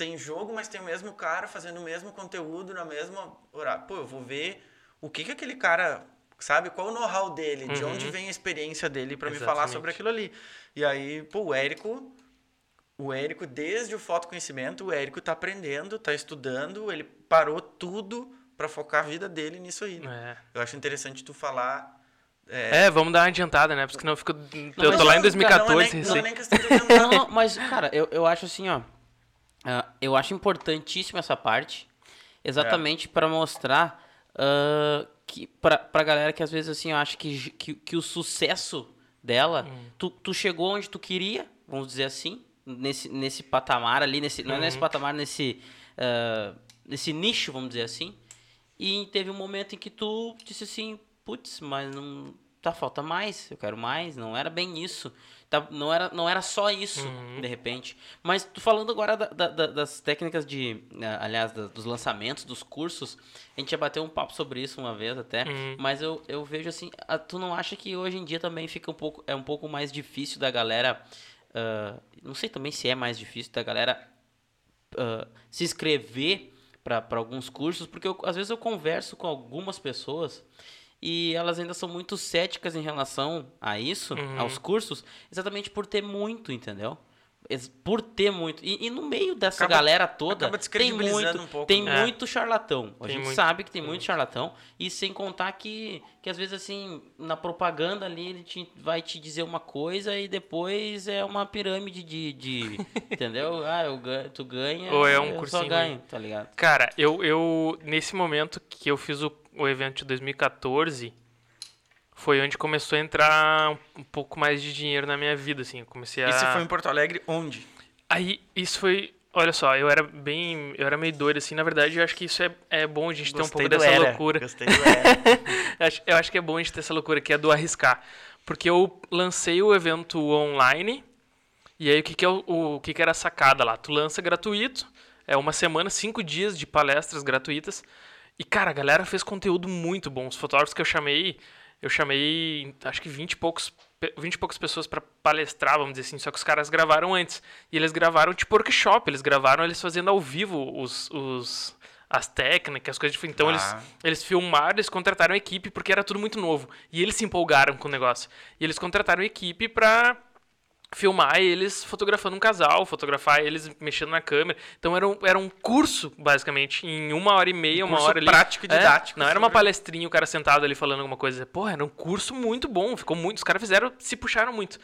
tem jogo, mas tem o mesmo cara fazendo o mesmo conteúdo na mesma horário. Pô, eu vou ver o que que aquele cara, sabe, qual o know-how dele, de Uhum. onde vem a experiência dele para me falar sobre aquilo ali. E aí, pô, o Érico, o Érico desde o fotoconhecimento, o Érico tá aprendendo, tá estudando, ele parou tudo para focar a vida dele nisso aí. né? É. Eu acho interessante tu falar é, É, vamos dar uma adiantada, né? Porque senão eu fico. eu mas tô lá em não, cara, não é 2014 nem, não é nem questão de adiantar. Não, não, mas, cara, eu, eu acho assim, ó. Ah, eu acho importantíssima essa parte. Exatamente pra mostrar ah, que pra, pra galera que às vezes assim, eu acho que, que, que o sucesso dela, tu, tu chegou onde tu queria, vamos dizer assim, nesse, nesse patamar ali, nesse, não é nesse patamar, nesse, ah, nesse nicho, vamos dizer assim. E teve um momento em que tu disse assim, putz, mas não. Tá, falta mais, eu quero mais, não era bem isso. Tá, não, era, não era só isso, de repente. Mas falando agora da- da- da- das técnicas de. eh, aliás, da- dos lançamentos, dos cursos, a gente já bateu um papo sobre isso uma vez até. Mas eu, eu vejo assim, ah, tu não acha que hoje em dia também fica um pouco. É um pouco mais difícil da galera. ah, não sei também se é mais difícil da galera ah, se inscrever para alguns cursos, porque eu- às vezes eu converso com algumas pessoas e elas ainda são muito céticas em relação a isso, aos cursos, exatamente por ter muito, entendeu? Por ter muito. E, e no meio dessa Acaba- galera toda, tem muito, um pouco, tem né? muito charlatão. A Tem gente muito, sabe que tem muito charlatão. E sem contar que, que às vezes, assim, na propaganda ali, ele te- vai te dizer uma coisa e depois é uma pirâmide de. de entendeu? Ah, eu ganho, tu ganha. Ou é um eu só cursinho ganho, tá ligado? Cara, eu, eu. Nesse momento que eu fiz o, o evento de 2014, foi onde começou a entrar um, pouco mais de dinheiro na minha vida, assim. Eu comecei a. Esse foi em Porto Alegre, onde? Aí, isso foi. Olha só, eu era bem. Eu era meio doido, assim. Na verdade, eu acho que isso é, é bom a gente ter um pouco dessa era. loucura. Gostei do era. Eu acho, eu acho que é bom a gente ter essa loucura que é do arriscar. Porque eu lancei o evento online. E aí, o que, que, é o, o que, que era a sacada lá? Tu lança gratuito. É uma semana, cinco dias de palestras gratuitas. E, cara, a galera fez conteúdo muito bom. Os fotógrafos que eu chamei, eu chamei, acho que 20 e poucos. 20 e poucas pessoas para palestrar, vamos dizer assim, só que os caras gravaram antes. E eles gravaram tipo workshop, eles gravaram eles fazendo ao vivo os, os, as técnicas, as coisas de Então eles, Ah. eles filmaram, eles contrataram a equipe porque era tudo muito novo. E eles se empolgaram com o negócio. E eles contrataram a equipe pra filmar eles fotografando um casal, fotografar eles mexendo na câmera. Então era um, era um curso, basicamente, em uma hora e meia, uma curso hora ali. prático e É, didático não era uma sobre- palestrinha, o cara sentado ali falando alguma coisa. Pô, era um curso muito bom, ficou muito. Os caras fizeram, se puxaram muito.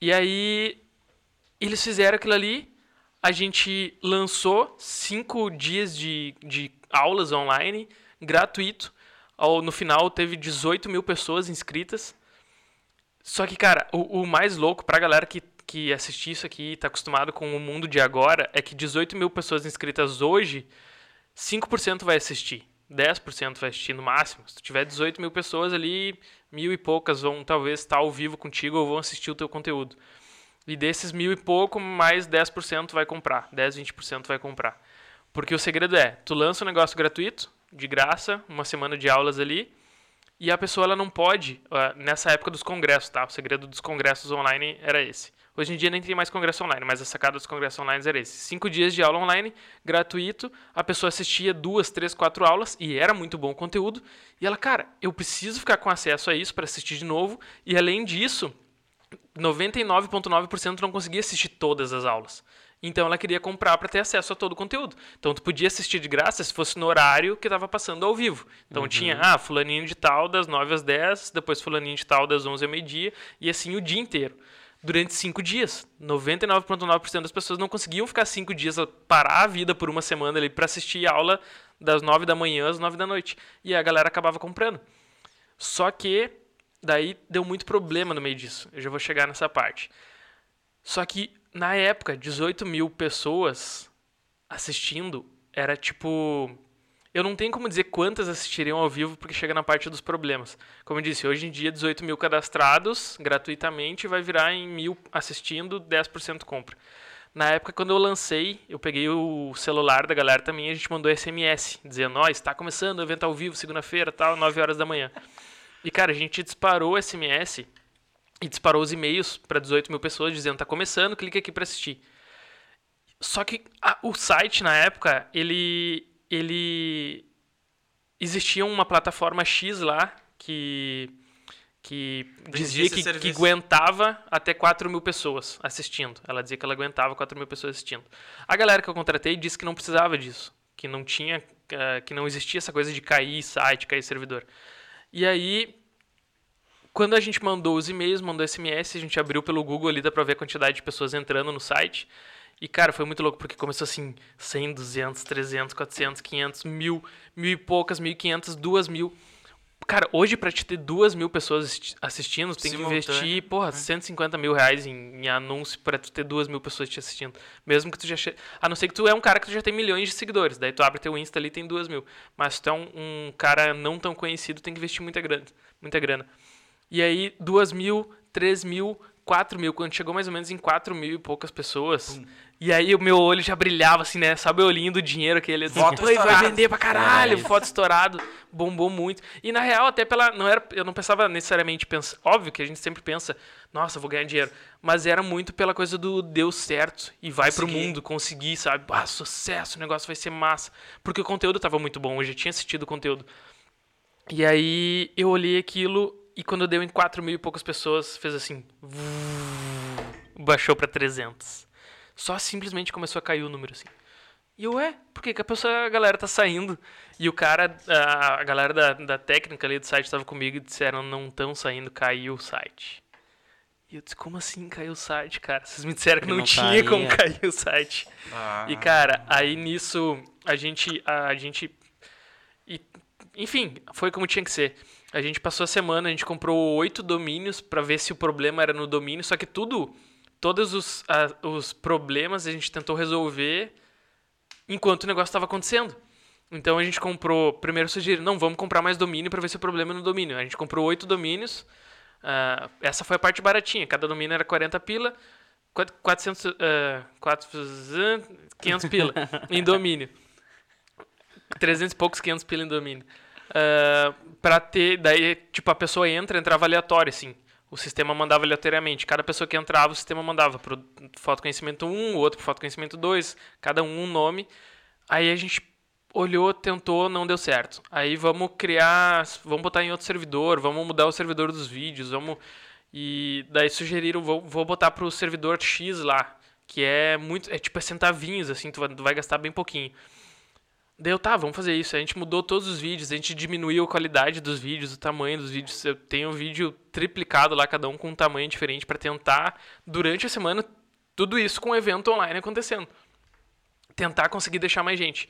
E aí, eles fizeram aquilo ali. a gente lançou cinco dias de, de aulas online, gratuito. Ao, no final teve 18 mil pessoas inscritas. Só que, cara, o, o mais louco pra galera que, que assistir isso aqui e tá acostumado com o mundo de agora é que 18 mil pessoas inscritas hoje, 5% vai assistir. 10% vai assistir no máximo. Se tu tiver 18 mil pessoas ali, mil e poucas vão talvez estar ao vivo contigo ou vão assistir o teu conteúdo. E desses mil e pouco, mais 10% vai comprar. 10, 20% vai comprar. Porque o segredo é, tu lança um negócio gratuito, de graça, uma semana de aulas ali, e a pessoa ela não pode, nessa época dos congressos, tá? O segredo dos congressos online era esse. Hoje em dia nem tem mais congresso online, mas a sacada dos congressos online era esse. Cinco dias de aula online, gratuito, a pessoa assistia duas, três, quatro aulas, e era muito bom o conteúdo, e ela, cara, eu preciso ficar com acesso a isso para assistir de novo, e além disso, 99,9% não conseguia assistir todas as aulas. Então ela queria comprar para ter acesso a todo o conteúdo. Então tu podia assistir de graça se fosse no horário que estava passando ao vivo. Então uhum. tinha, ah, fulaninho de tal das 9 às 10, depois fulaninho de tal das 11 ao meio-dia, e assim o dia inteiro. Durante cinco dias. 99,9% das pessoas não conseguiam ficar cinco dias, parar a vida por uma semana ali para assistir aula das 9 da manhã às 9 da noite. E a galera acabava comprando. Só que daí deu muito problema no meio disso. Eu já vou chegar nessa parte. Só que na época, 18 mil pessoas assistindo era tipo. Eu não tenho como dizer quantas assistiriam ao vivo porque chega na parte dos problemas. Como eu disse, hoje em dia 18 mil cadastrados gratuitamente vai virar em mil assistindo, 10% compra. Na época, quando eu lancei, eu peguei o celular da galera também e a gente mandou SMS, dizendo, ó, oh, está começando o evento ao vivo, segunda-feira, tal, 9 horas da manhã. E, cara, a gente disparou SMS e disparou os e-mails para 18 mil pessoas dizendo: tá começando, clique aqui para assistir. Só que a, o site na época ele ele existia uma plataforma X lá que que dizia que, que, aguentava até 4 mil pessoas assistindo. Ela dizia que ela aguentava 4 mil pessoas assistindo. A galera que eu contratei disse que não precisava disso, que não tinha, uh, que não existia essa coisa de cair site, cair servidor. E aí quando a gente mandou os e-mails, mandou SMS, a gente abriu pelo Google ali, dá pra ver a quantidade de pessoas entrando no site. E, cara, foi muito louco, porque começou assim, 100, 200, 300, 400, 500, mil, mil e poucas, 1.500, duas mil. Cara, hoje pra te ter duas mil pessoas assistindo, tu tem que investir, porra, 150 mil reais em, em, anúncio pra tu ter duas mil pessoas te assistindo. Mesmo que tu já... A não ser que tu é um cara que tu já tem milhões de seguidores. Daí tu abre teu Insta ali e tem duas mil. Mas se tu é um, um cara não tão conhecido, tem que investir muita grana. Muita grana. E aí, duas mil, três mil, quatro mil. Quando chegou mais ou menos em quatro mil e poucas pessoas. Hum. E aí o meu olho já brilhava, assim, né? Sabe o olhinho do dinheiro aquele? Foto Pô, vai vender pra caralho, é. foto estourado, bombou muito. E na real, até pela. Não era, eu não pensava necessariamente pensar. Óbvio que a gente sempre pensa, nossa, vou ganhar dinheiro. Mas era muito pela coisa do deu certo e vai Consegui. pro mundo, conseguir, sabe? Ah, sucesso, o negócio vai ser massa. Porque o conteúdo tava muito bom, eu já tinha assistido o conteúdo. E aí eu olhei aquilo e quando deu em 4 mil e poucas pessoas, fez assim. Baixou para 300. Só simplesmente começou a cair o número assim. E eu, é, por que, que a, pessoa, a galera tá saindo? E o cara, a, a galera da, da técnica ali do site estava comigo e disseram, não estão saindo, caiu o site. E eu disse, como assim caiu o site, cara? Vocês me disseram que não, não tinha caía. como cair o site. Ah. E, cara, aí nisso, a gente, a, a gente... E, enfim, foi como tinha que ser. A gente passou a semana, a gente comprou oito domínios para ver se o problema era no domínio, só que tudo, todos os, a, os problemas a gente tentou resolver enquanto o negócio estava acontecendo. Então a gente comprou, primeiro sugeriram, não, vamos comprar mais domínio para ver se o problema é no domínio. A gente comprou oito domínios, uh, essa foi a parte baratinha, cada domínio era 40 pila, 400, uh, 400 500 pila em domínio. 300 e poucos, 500 pila em domínio. Uh, para ter, daí, tipo, a pessoa entra, entrava aleatório, assim. O sistema mandava aleatoriamente. Cada pessoa que entrava, o sistema mandava pro foto conhecimento 1, o outro pro foto conhecimento 2, cada um um nome. Aí a gente olhou, tentou, não deu certo. Aí vamos criar, vamos botar em outro servidor, vamos mudar o servidor dos vídeos, vamos e daí sugeriram, vou, vou botar pro servidor X lá, que é muito, é tipo é centavinhos assim, tu vai, tu vai gastar bem pouquinho. Deu, tá, vamos fazer isso. A gente mudou todos os vídeos, a gente diminuiu a qualidade dos vídeos, o tamanho dos vídeos. Eu tenho um vídeo triplicado lá, cada um com um tamanho diferente, para tentar, durante a semana, tudo isso com o evento online acontecendo. tentar conseguir deixar mais gente.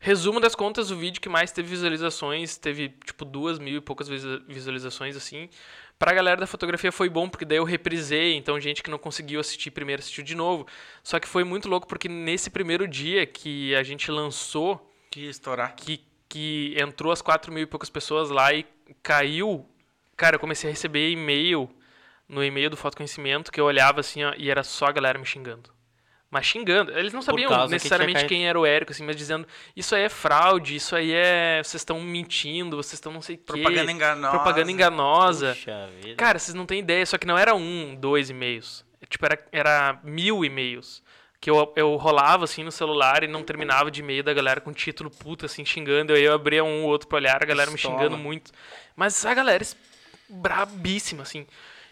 Resumo das contas, o vídeo que mais teve visualizações, teve tipo duas mil e poucas visualizações assim. Pra galera da fotografia foi bom, porque daí eu reprisei, então gente que não conseguiu assistir primeiro assistiu de novo. Só que foi muito louco, porque nesse primeiro dia que a gente lançou. Que estourar. Que, que entrou as quatro mil e poucas pessoas lá e caiu. Cara, eu comecei a receber e-mail no e-mail do Fotoconhecimento que eu olhava assim ó, e era só a galera me xingando mas xingando. Eles não sabiam necessariamente que quem era o Érico, assim, mas dizendo, isso aí é fraude, isso aí é. Vocês estão mentindo, vocês estão não sei o quê. Propaganda enganosa. Propaganda enganosa. Cara, vocês não têm ideia, só que não era um, dois e-mails. Tipo, era, era mil e-mails. Que eu, eu rolava assim no celular e não terminava de e-mail da galera com título puta, assim, xingando. Aí eu abria um ou outro pra olhar, a galera me xingando muito. Mas a galera brabíssima, assim.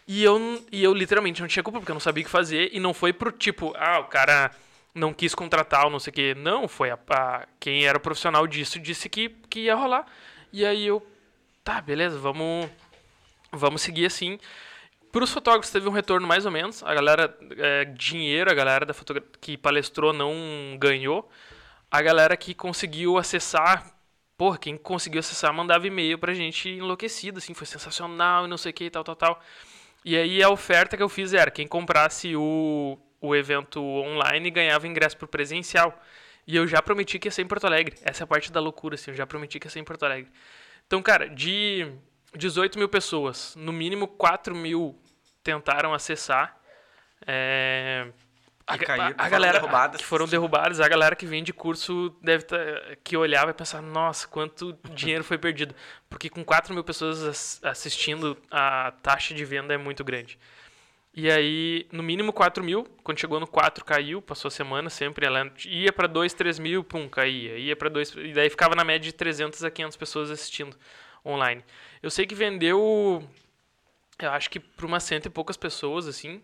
E eu, e eu literalmente não tinha culpa, porque eu não sabia o que fazer. E não foi pro tipo, ah, o cara não quis contratar ou não sei o quê. Não, foi a, a, quem era o profissional disso disse que, que ia rolar. E aí eu, tá, beleza, vamos, vamos seguir assim. Para os fotógrafos teve um retorno mais ou menos. A galera, é, dinheiro, a galera da que palestrou não ganhou. A galera que conseguiu acessar, porra, quem conseguiu acessar mandava e-mail pra gente enlouquecido, assim, foi sensacional e não sei o que, tal, tal, tal. E aí a oferta que eu fiz era quem comprasse o, o evento online ganhava ingresso pro presencial. E eu já prometi que ia ser em Porto Alegre. Essa é a parte da loucura, assim. Eu já prometi que ia ser em Porto Alegre. Então, cara, de 18 mil pessoas, no mínimo 4 mil tentaram acessar. É, a, caíram, a, a galera derrubadas. que foram derrubadas, a galera que vende curso deve tá, que olhar vai pensar, nossa, quanto dinheiro foi perdido. Porque com 4 mil pessoas assistindo, a taxa de venda é muito grande. E aí, no mínimo 4 mil, quando chegou no 4 caiu, passou a semana sempre, ela ia para 2, 3 mil, pum, caía. Ia para 2, e daí ficava na média de 300 a 500 pessoas assistindo online. Eu sei que vendeu, eu acho que para umas cento e poucas pessoas, assim,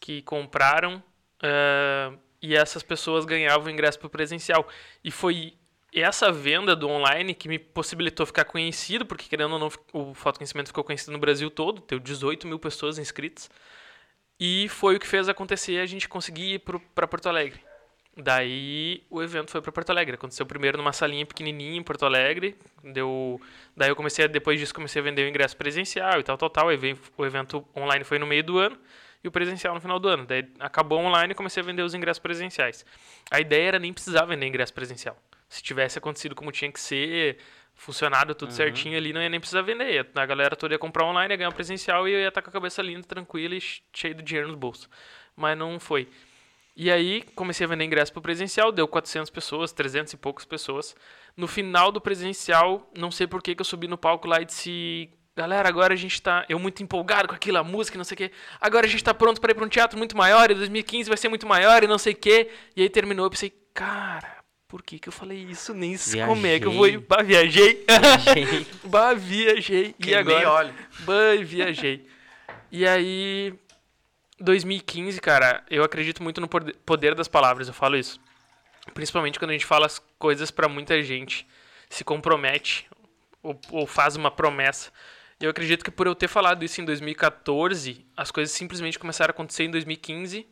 que compraram Uh, e essas pessoas ganhavam ingresso para o presencial. E foi essa venda do online que me possibilitou ficar conhecido, porque querendo ou não, o fotoconhecimento ficou conhecido no Brasil todo, teve 18 mil pessoas inscritas. E foi o que fez acontecer a gente conseguir ir para Porto Alegre. Daí o evento foi para Porto Alegre. Aconteceu primeiro numa salinha pequenininha em Porto Alegre. Deu, daí eu comecei a, depois disso comecei a vender o ingresso presencial e tal, tal, tal. O evento online foi no meio do ano e o presencial no final do ano. Daí acabou online e comecei a vender os ingressos presenciais. A ideia era nem precisar vender ingresso presencial. Se tivesse acontecido como tinha que ser, funcionado tudo uhum. certinho ali, não ia nem precisar vender. A galera toda ia comprar online, ia ganhar presencial e eu ia estar com a cabeça linda, tranquila e cheio de dinheiro nos bolsos. Mas não foi. E aí comecei a vender ingresso para o presencial, deu 400 pessoas, 300 e poucas pessoas. No final do presencial, não sei por que, que eu subi no palco lá e disse Galera, agora a gente tá. Eu muito empolgado com aquilo, a música, não sei o quê. Agora a gente tá pronto para ir para um teatro muito maior, e 2015 vai ser muito maior, e não sei o quê. E aí terminou, eu pensei, cara, por que, que eu falei isso? Nem sei como é que eu vou. Bah, viajei. Viajei. bah, viajei. e agora? Óleo. Bah, viajei. E aí. 2015, cara, eu acredito muito no poder das palavras, eu falo isso. Principalmente quando a gente fala as coisas para muita gente, se compromete ou, ou faz uma promessa. Eu acredito que por eu ter falado isso em 2014, as coisas simplesmente começaram a acontecer em 2015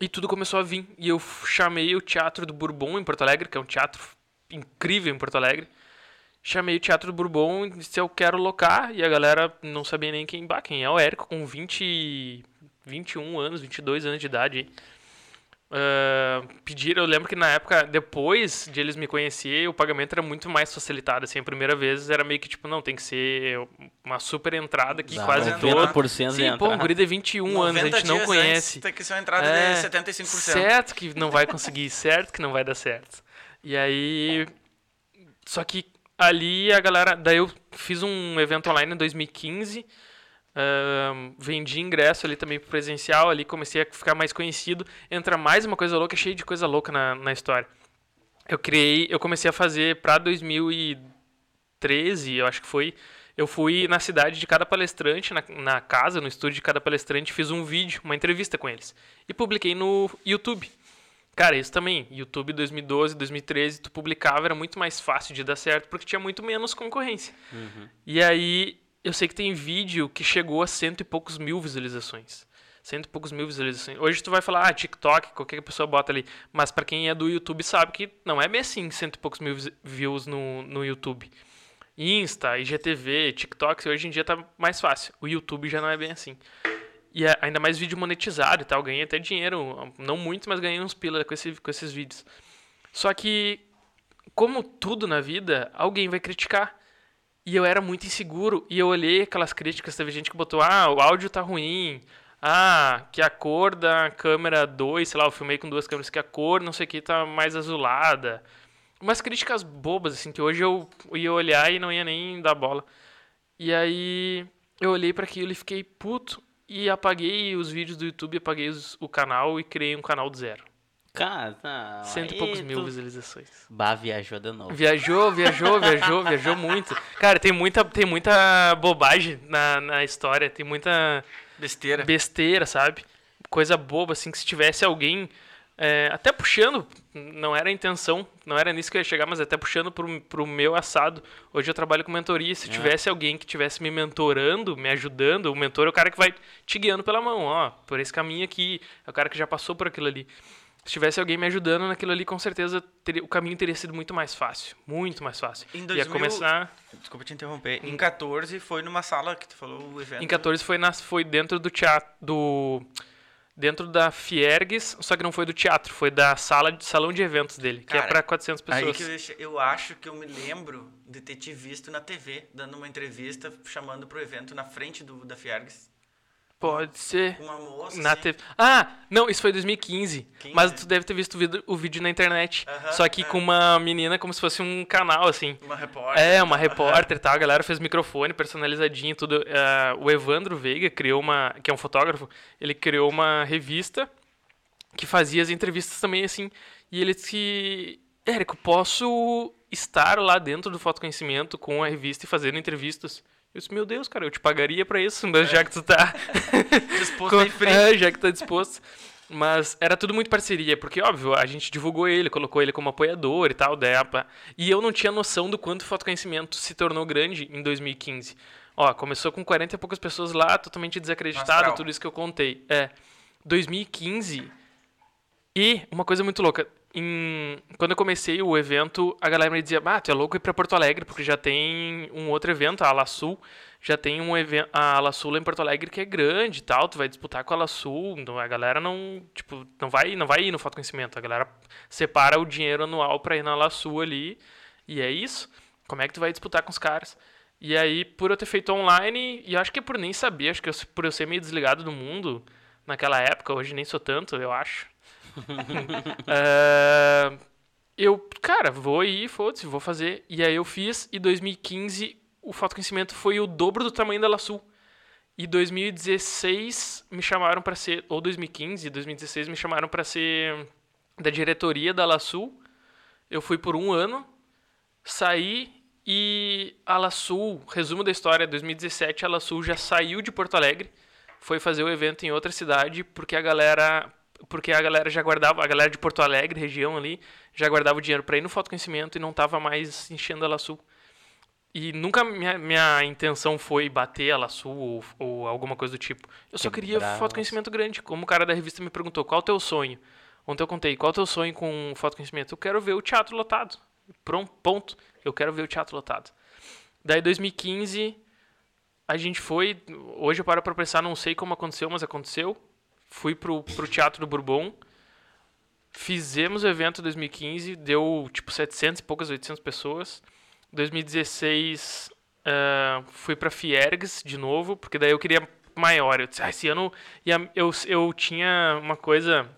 e tudo começou a vir. E eu chamei o Teatro do Bourbon em Porto Alegre, que é um teatro incrível em Porto Alegre. Chamei o Teatro do Bourbon e disse eu quero locar. E a galera não sabia nem quem, bah, quem é o Érico, com 20, 21 anos, 22 anos de idade. Uh, pediram, eu lembro que na época, depois de eles me conhecer, o pagamento era muito mais facilitado. Assim, a primeira vez era meio que tipo, não, tem que ser uma super entrada que quase toda. 90% Sim, pô, um guri de 21 anos, a gente não conhece. Tem que ser uma entrada é, de 75%. Certo que não vai conseguir, certo que não vai dar certo. E aí. Só que ali a galera. Daí eu fiz um evento online em 2015 Uh, vendi ingresso ali também pro presencial, ali comecei a ficar mais conhecido. Entra mais uma coisa louca, cheio de coisa louca na, na história. Eu criei, eu comecei a fazer para 2013, eu acho que foi. Eu fui na cidade de cada palestrante, na, na casa, no estúdio de cada palestrante, fiz um vídeo, uma entrevista com eles. E publiquei no YouTube. Cara, isso também, YouTube 2012, 2013, tu publicava, era muito mais fácil de dar certo, porque tinha muito menos concorrência. Uhum. E aí eu sei que tem vídeo que chegou a cento e poucos mil visualizações. Cento e poucos mil visualizações. Hoje tu vai falar, ah, TikTok, qualquer pessoa bota ali. Mas para quem é do YouTube sabe que não é bem assim, cento e poucos mil views no, no YouTube. Insta, IGTV, TikTok, hoje em dia tá mais fácil. O YouTube já não é bem assim. E é ainda mais vídeo monetizado e tal, ganhei até dinheiro, não muito, mas ganhei uns pila com, esse, com esses vídeos. Só que, como tudo na vida, alguém vai criticar. E eu era muito inseguro, e eu olhei aquelas críticas, teve gente que botou, ah, o áudio tá ruim, ah, que a cor da câmera 2, sei lá, eu filmei com duas câmeras, que a cor, não sei o que, tá mais azulada. Umas críticas bobas, assim, que hoje eu ia olhar e não ia nem dar bola. E aí eu olhei para aquilo e fiquei puto e apaguei os vídeos do YouTube, apaguei os, o canal e criei um canal do zero. Cara, não, Cento e poucos mil visualizações. Bah, viajou de novo. Viajou, viajou, viajou, viajou muito. Cara, tem muita, tem muita bobagem na, na história, tem muita Besteira. besteira, sabe? Coisa boba, assim, que se tivesse alguém é, até puxando, não era a intenção, não era nisso que eu ia chegar, mas até puxando pro, pro meu assado. Hoje eu trabalho com mentoria. Se é. tivesse alguém que tivesse me mentorando, me ajudando, o mentor é o cara que vai te guiando pela mão, ó, por esse caminho aqui, é o cara que já passou por aquilo ali. Se tivesse alguém me ajudando naquilo ali, com certeza teria, o caminho teria sido muito mais fácil. Muito mais fácil. Em 2000, Ia começar. Desculpa te interromper. Em 14 foi numa sala que tu falou o evento. Em 14 foi, na, foi dentro do teatro. Do, dentro da Fiergues, só que não foi do teatro, foi da sala de salão de eventos dele, que é Cara, é para 400 pessoas. Aí que eu, eu, acho que eu me lembro de ter te visto na TV, dando uma entrevista, chamando pro evento na frente do, da Fiergues. Pode ser. Uma moça. Na assim. TV. Ah, não, isso foi 2015. 15? Mas tu deve ter visto o vídeo, na internet. Uh -huh, só que com uma menina como se fosse um canal, assim. Uma repórter. É, uma repórter e tal. A galera fez microfone personalizadinho tudo. Uh, o Evandro Veiga criou uma. que é um fotógrafo, ele criou uma revista que fazia as entrevistas também, assim. E ele disse que. Érico, posso estar lá dentro do Fotoconhecimento com a revista e fazendo entrevistas. Eu disse, meu Deus, cara, eu te pagaria para isso, mas já que tu tá disposto a free. É, já que tá disposto. Mas era tudo muito parceria, porque, óbvio, a gente divulgou ele, colocou ele como apoiador e tal, DEPA. E eu não tinha noção do quanto o fotoconhecimento se tornou grande em 2015. Ó, começou com 40 e poucas pessoas lá, totalmente desacreditado, Astral. tudo isso que eu contei. É, 2015. E uma coisa muito louca, em, quando eu comecei o evento, a galera me dizia, ah, tu é louco ir pra Porto Alegre, porque já tem um outro evento, a Ala Sul, já tem um evento, a Ala Sul em Porto Alegre que é grande e tal, tu vai disputar com a Ala Sul, então a galera não, tipo, não vai, não vai ir no Foto Conhecimento, a galera separa o dinheiro anual pra ir na Ala Sul ali, e é isso. Como é que tu vai disputar com os caras? E aí, por eu ter feito online, e acho que por nem saber, acho que eu, por eu ser meio desligado do mundo naquela época, hoje nem sou tanto, eu acho, uh, eu, cara, vou ir, foda-se, vou fazer. E aí eu fiz, e 2015 o fotoconhecimento foi o dobro do tamanho da Laçu. E 2016 me chamaram para ser, ou 2015, 2016 me chamaram para ser da diretoria da Laçu. Eu fui por um ano, saí e a Laçu, resumo da história, 2017 a Laçu já saiu de Porto Alegre, foi fazer o evento em outra cidade porque a galera porque a galera já guardava, a galera de Porto Alegre, região ali, já guardava o dinheiro para ir no fotoconhecimento e não tava mais enchendo a Laçu. E nunca minha, minha intenção foi bater a Laçu ou, ou alguma coisa do tipo. Eu só queria fotoconhecimento grande. Como o cara da revista me perguntou, qual é o teu sonho? Ontem eu contei, qual o teu sonho com fotoconhecimento? Eu quero ver o teatro lotado. Pronto, ponto. Eu quero ver o teatro lotado. Daí 2015 a gente foi, hoje eu paro para pensar, não sei como aconteceu, mas aconteceu fui pro, pro Teatro do Bourbon, fizemos o evento em 2015, deu tipo 700 e poucas, 800 pessoas. 2016 uh, fui para Fiergs de novo, porque daí eu queria maior. Eu disse, ah, esse ano ia, eu, eu tinha uma coisa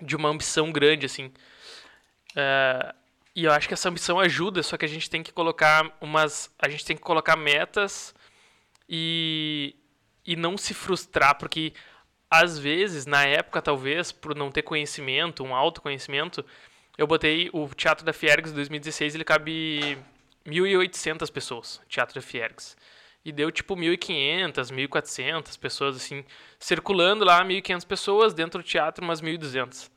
de uma ambição grande, assim. Uh, e eu acho que essa ambição ajuda, só que a gente tem que colocar umas. A gente tem que colocar metas e, e não se frustrar, porque às vezes, na época, talvez, por não ter conhecimento, um autoconhecimento, eu botei o Teatro da Fiergs 2016, ele cabe 1.800 pessoas, Teatro da Fiergs. E deu tipo 1.500, 1.400 pessoas, assim, circulando lá, 1.500 pessoas, dentro do teatro, umas 1.200.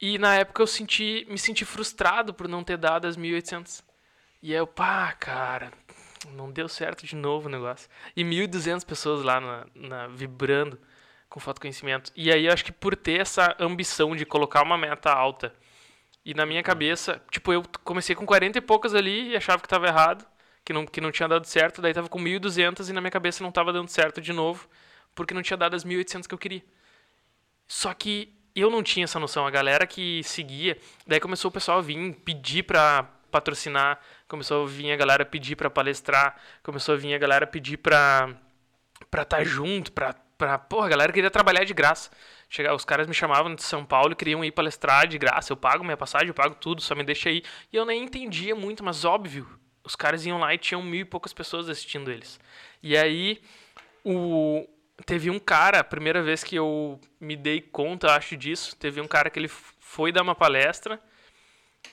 E na época eu senti, me senti frustrado por não ter dado as 1.800. E aí eu, pá, cara, não deu certo de novo o negócio. E 1.200 pessoas lá na, na, vibrando. Com foto conhecimento. E aí eu acho que por ter essa ambição de colocar uma meta alta, e na minha cabeça, tipo, eu comecei com 40 e poucas ali e achava que estava errado, que não, que não tinha dado certo, daí tava com 1.200 e na minha cabeça não estava dando certo de novo, porque não tinha dado as 1.800 que eu queria. Só que eu não tinha essa noção, a galera que seguia, daí começou o pessoal a vir pedir para patrocinar, começou a vir a galera pedir para palestrar, começou a vir a galera pedir para para estar tá junto, para para, porra, a galera queria trabalhar de graça. Chegar, os caras me chamavam de São Paulo e queriam ir palestrar de graça. Eu pago minha passagem, eu pago tudo, só me deixa aí. E eu nem entendia muito, mas óbvio, os caras iam lá e tinham mil e poucas pessoas assistindo eles. E aí, o, teve um cara, a primeira vez que eu me dei conta, acho disso, teve um cara que ele foi dar uma palestra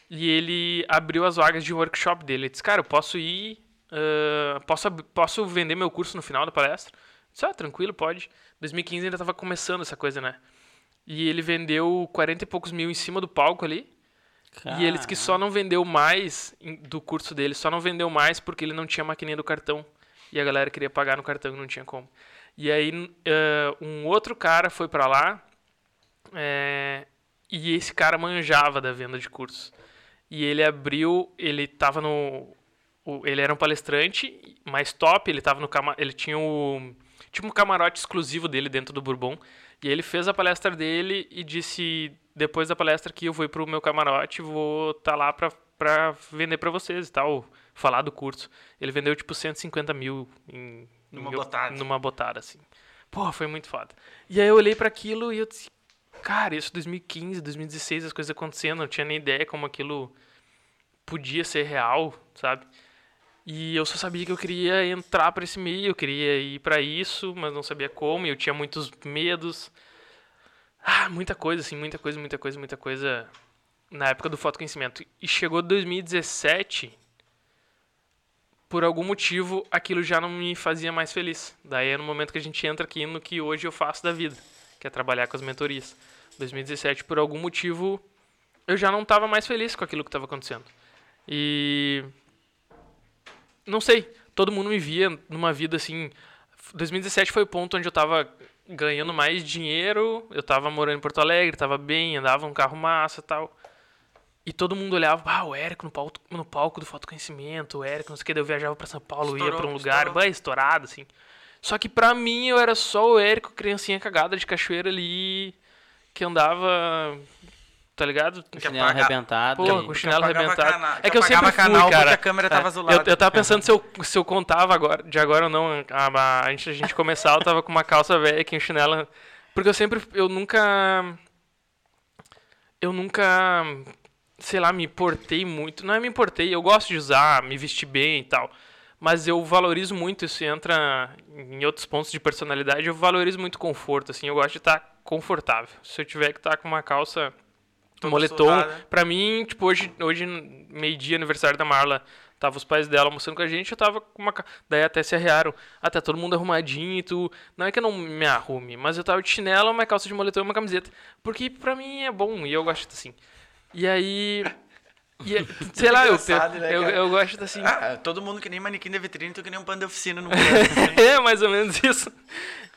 e ele abriu as vagas de workshop dele. Ele disse, cara, eu posso ir, uh, posso, posso vender meu curso no final da palestra? Disse, ah, tranquilo, pode. 2015 ainda estava começando essa coisa, né? E ele vendeu 40 e poucos mil em cima do palco ali. Caramba. E ele disse que só não vendeu mais do curso dele, só não vendeu mais porque ele não tinha maquininha do cartão. E a galera queria pagar no cartão e não tinha como. E aí uh, um outro cara foi para lá é, e esse cara manjava da venda de cursos. E ele abriu, ele tava no. Ele era um palestrante mais top, ele tava no ele tinha o tipo um camarote exclusivo dele dentro do Bourbon. E ele fez a palestra dele e disse depois da palestra que eu vou pro meu camarote, vou estar tá lá pra, pra vender para vocês e tal, falar do curso. Ele vendeu tipo 150 mil em, numa botada. Numa botada, assim. Porra, foi muito foda. E aí eu olhei para aquilo e eu disse, cara, isso 2015, 2016, as coisas acontecendo, não tinha nem ideia como aquilo podia ser real, sabe? E eu só sabia que eu queria entrar para esse meio, eu queria ir para isso, mas não sabia como, eu tinha muitos medos. Ah, muita coisa, assim, muita coisa, muita coisa, muita coisa na época do fotoconhecimento. E chegou 2017, por algum motivo, aquilo já não me fazia mais feliz. Daí é no momento que a gente entra aqui no que hoje eu faço da vida que é trabalhar com as mentorias. 2017, por algum motivo, eu já não estava mais feliz com aquilo que estava acontecendo. E. Não sei, todo mundo me via numa vida assim. 2017 foi o ponto onde eu estava ganhando mais dinheiro, eu estava morando em Porto Alegre, estava bem, andava um carro massa tal. E todo mundo olhava, ah, o Érico no palco, no palco do fotoconhecimento, o Érico, não sei o que, daí eu viajava para São Paulo, estourou, ia para um lugar. Bah, estourado, assim. Só que pra mim eu era só o Érico, criancinha cagada de cachoeira ali, que andava tá ligado? Com chinelo arrebentado. Pô, com chinelo arrebentado. Cana... É que eu sempre fui, canal cara. a câmera tava azulada. Eu, eu tava pensando se eu, se eu contava agora, de agora ou não, a, a, gente, a gente começar, eu tava com uma calça velha aqui, um chinelo... Porque eu sempre, eu nunca... Eu nunca, sei lá, me importei muito. Não é me importei, eu gosto de usar, me vestir bem e tal mas eu valorizo muito isso entra em outros pontos de personalidade eu valorizo muito conforto assim eu gosto de estar confortável se eu tiver que estar com uma calça um moletom para mim tipo hoje hoje meio dia aniversário da Marla tava os pais dela almoçando com a gente eu tava com uma daí até se arrearam até todo mundo arrumadinho e tu não é que eu não me arrume mas eu tava de chinelo uma calça de moletom e uma camiseta porque para mim é bom e eu gosto assim e aí e, é, sei lá, eu, né, eu, eu, gosto assim. Ah, todo mundo que nem manequim da vitrine, tu que nem um pano de oficina no mundo. Assim. é, mais ou menos isso.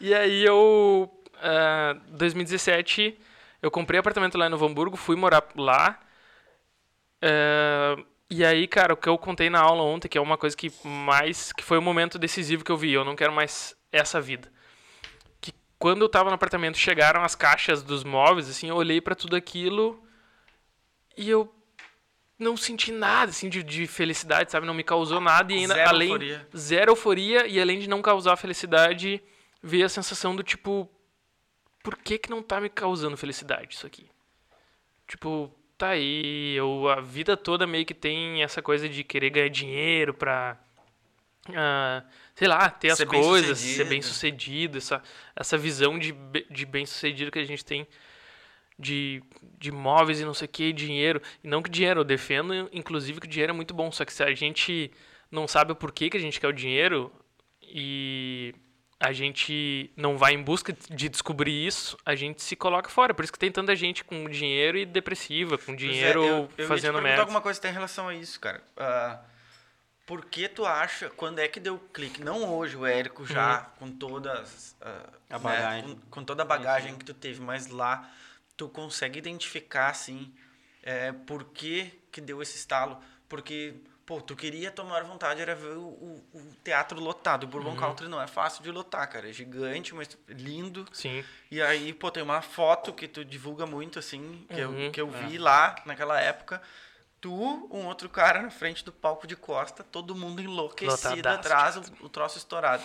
E aí eu. Uh, 2017, eu comprei apartamento lá em Novo Hamburgo, fui morar lá. Uh, e aí, cara, o que eu contei na aula ontem, que é uma coisa que mais. que foi o momento decisivo que eu vi. Eu não quero mais essa vida. Que quando eu tava no apartamento, chegaram as caixas dos móveis, assim, eu olhei para tudo aquilo e eu não senti nada assim de, de, felicidade, sabe? Não me causou nada e ainda zero além euforia. zero euforia e além de não causar felicidade, veio a sensação do tipo por que que não tá me causando felicidade isso aqui? Tipo, tá aí, eu a vida toda meio que tem essa coisa de querer ganhar dinheiro pra uh, sei lá, ter ser as coisas, ser bem sucedido, essa, essa visão de, de bem sucedido que a gente tem de, de móveis e não sei o que, dinheiro. E não que dinheiro, eu defendo, inclusive, que o dinheiro é muito bom. Só que se a gente não sabe o porquê que a gente quer o dinheiro e a gente não vai em busca de descobrir isso, a gente se coloca fora. Por isso que tem tanta gente com dinheiro e depressiva, com dinheiro é, eu, eu fazendo ia te merda. alguma coisa que tem em relação a isso, cara. Uh, por que tu acha, quando é que deu clique? Não hoje, o Érico já, com todas... ah, A né, bagagem. com, com toda a bagagem que tu teve, mas lá tu consegue identificar, assim, é, por que que deu esse estalo? Porque, pô, tu queria, tua maior vontade era ver o, o- o teatro lotado. O Bourbon Country não é fácil de lotar, cara. É gigante, mas lindo. Sim. E aí, pô, tem uma foto que tu divulga muito, assim, que, eu, Uhum, que eu vi lá naquela época. Tu, um outro cara na frente do palco de costa, todo mundo enlouquecido Lotadaço. atrás, o, o troço estourado.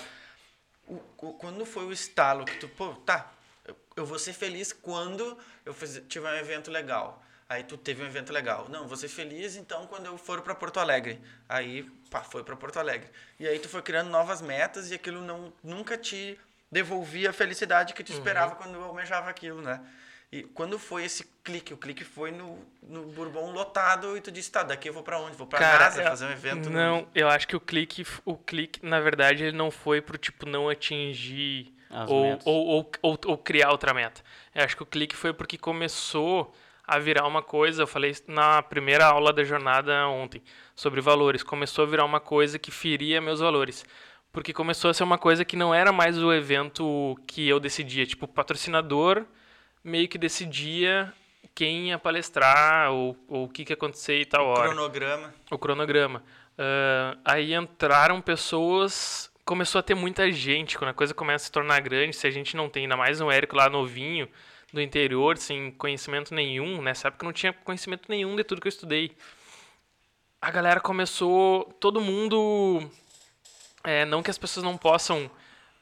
O- o- quando foi o estalo que tu, pô, tá, eu, eu vou ser feliz quando eu fiz, tiver um evento legal. Aí tu teve um evento legal. Não, vou ser feliz então quando eu for para Porto Alegre. Aí, pá, foi para Porto Alegre. E aí tu foi criando novas metas e aquilo não nunca te devolvia a felicidade que tu esperava quando eu almejava aquilo, né? E quando foi esse clique? O clique foi no, no Bourbon lotado e tu disse, tá, daqui eu vou para onde? Vou para Cara, NASA eu- fazer um evento? no- Não, eu acho que o clique, o clique, na verdade, ele não foi pro tipo não atingir ou, ou, ou, ou, ou criar outra meta. Eu acho que o clique foi porque começou a virar uma coisa, eu falei na primeira aula da jornada ontem, sobre valores. Começou a virar uma coisa que feria meus valores. Porque começou a ser uma coisa que não era mais o evento que eu decidia. Tipo, o patrocinador meio que decidia quem ia palestrar ou, ou o que, que ia acontecer e tal hora Cronograma. o cronograma. Ah, aí entraram pessoas, começou a ter muita gente. Quando a coisa começa a se tornar grande, se a gente não tem, ainda mais um Érico lá novinho, do interior, sem conhecimento nenhum, nessa época eu não tinha conhecimento nenhum de tudo que eu estudei. A galera começou, todo mundo. é, não que as pessoas não possam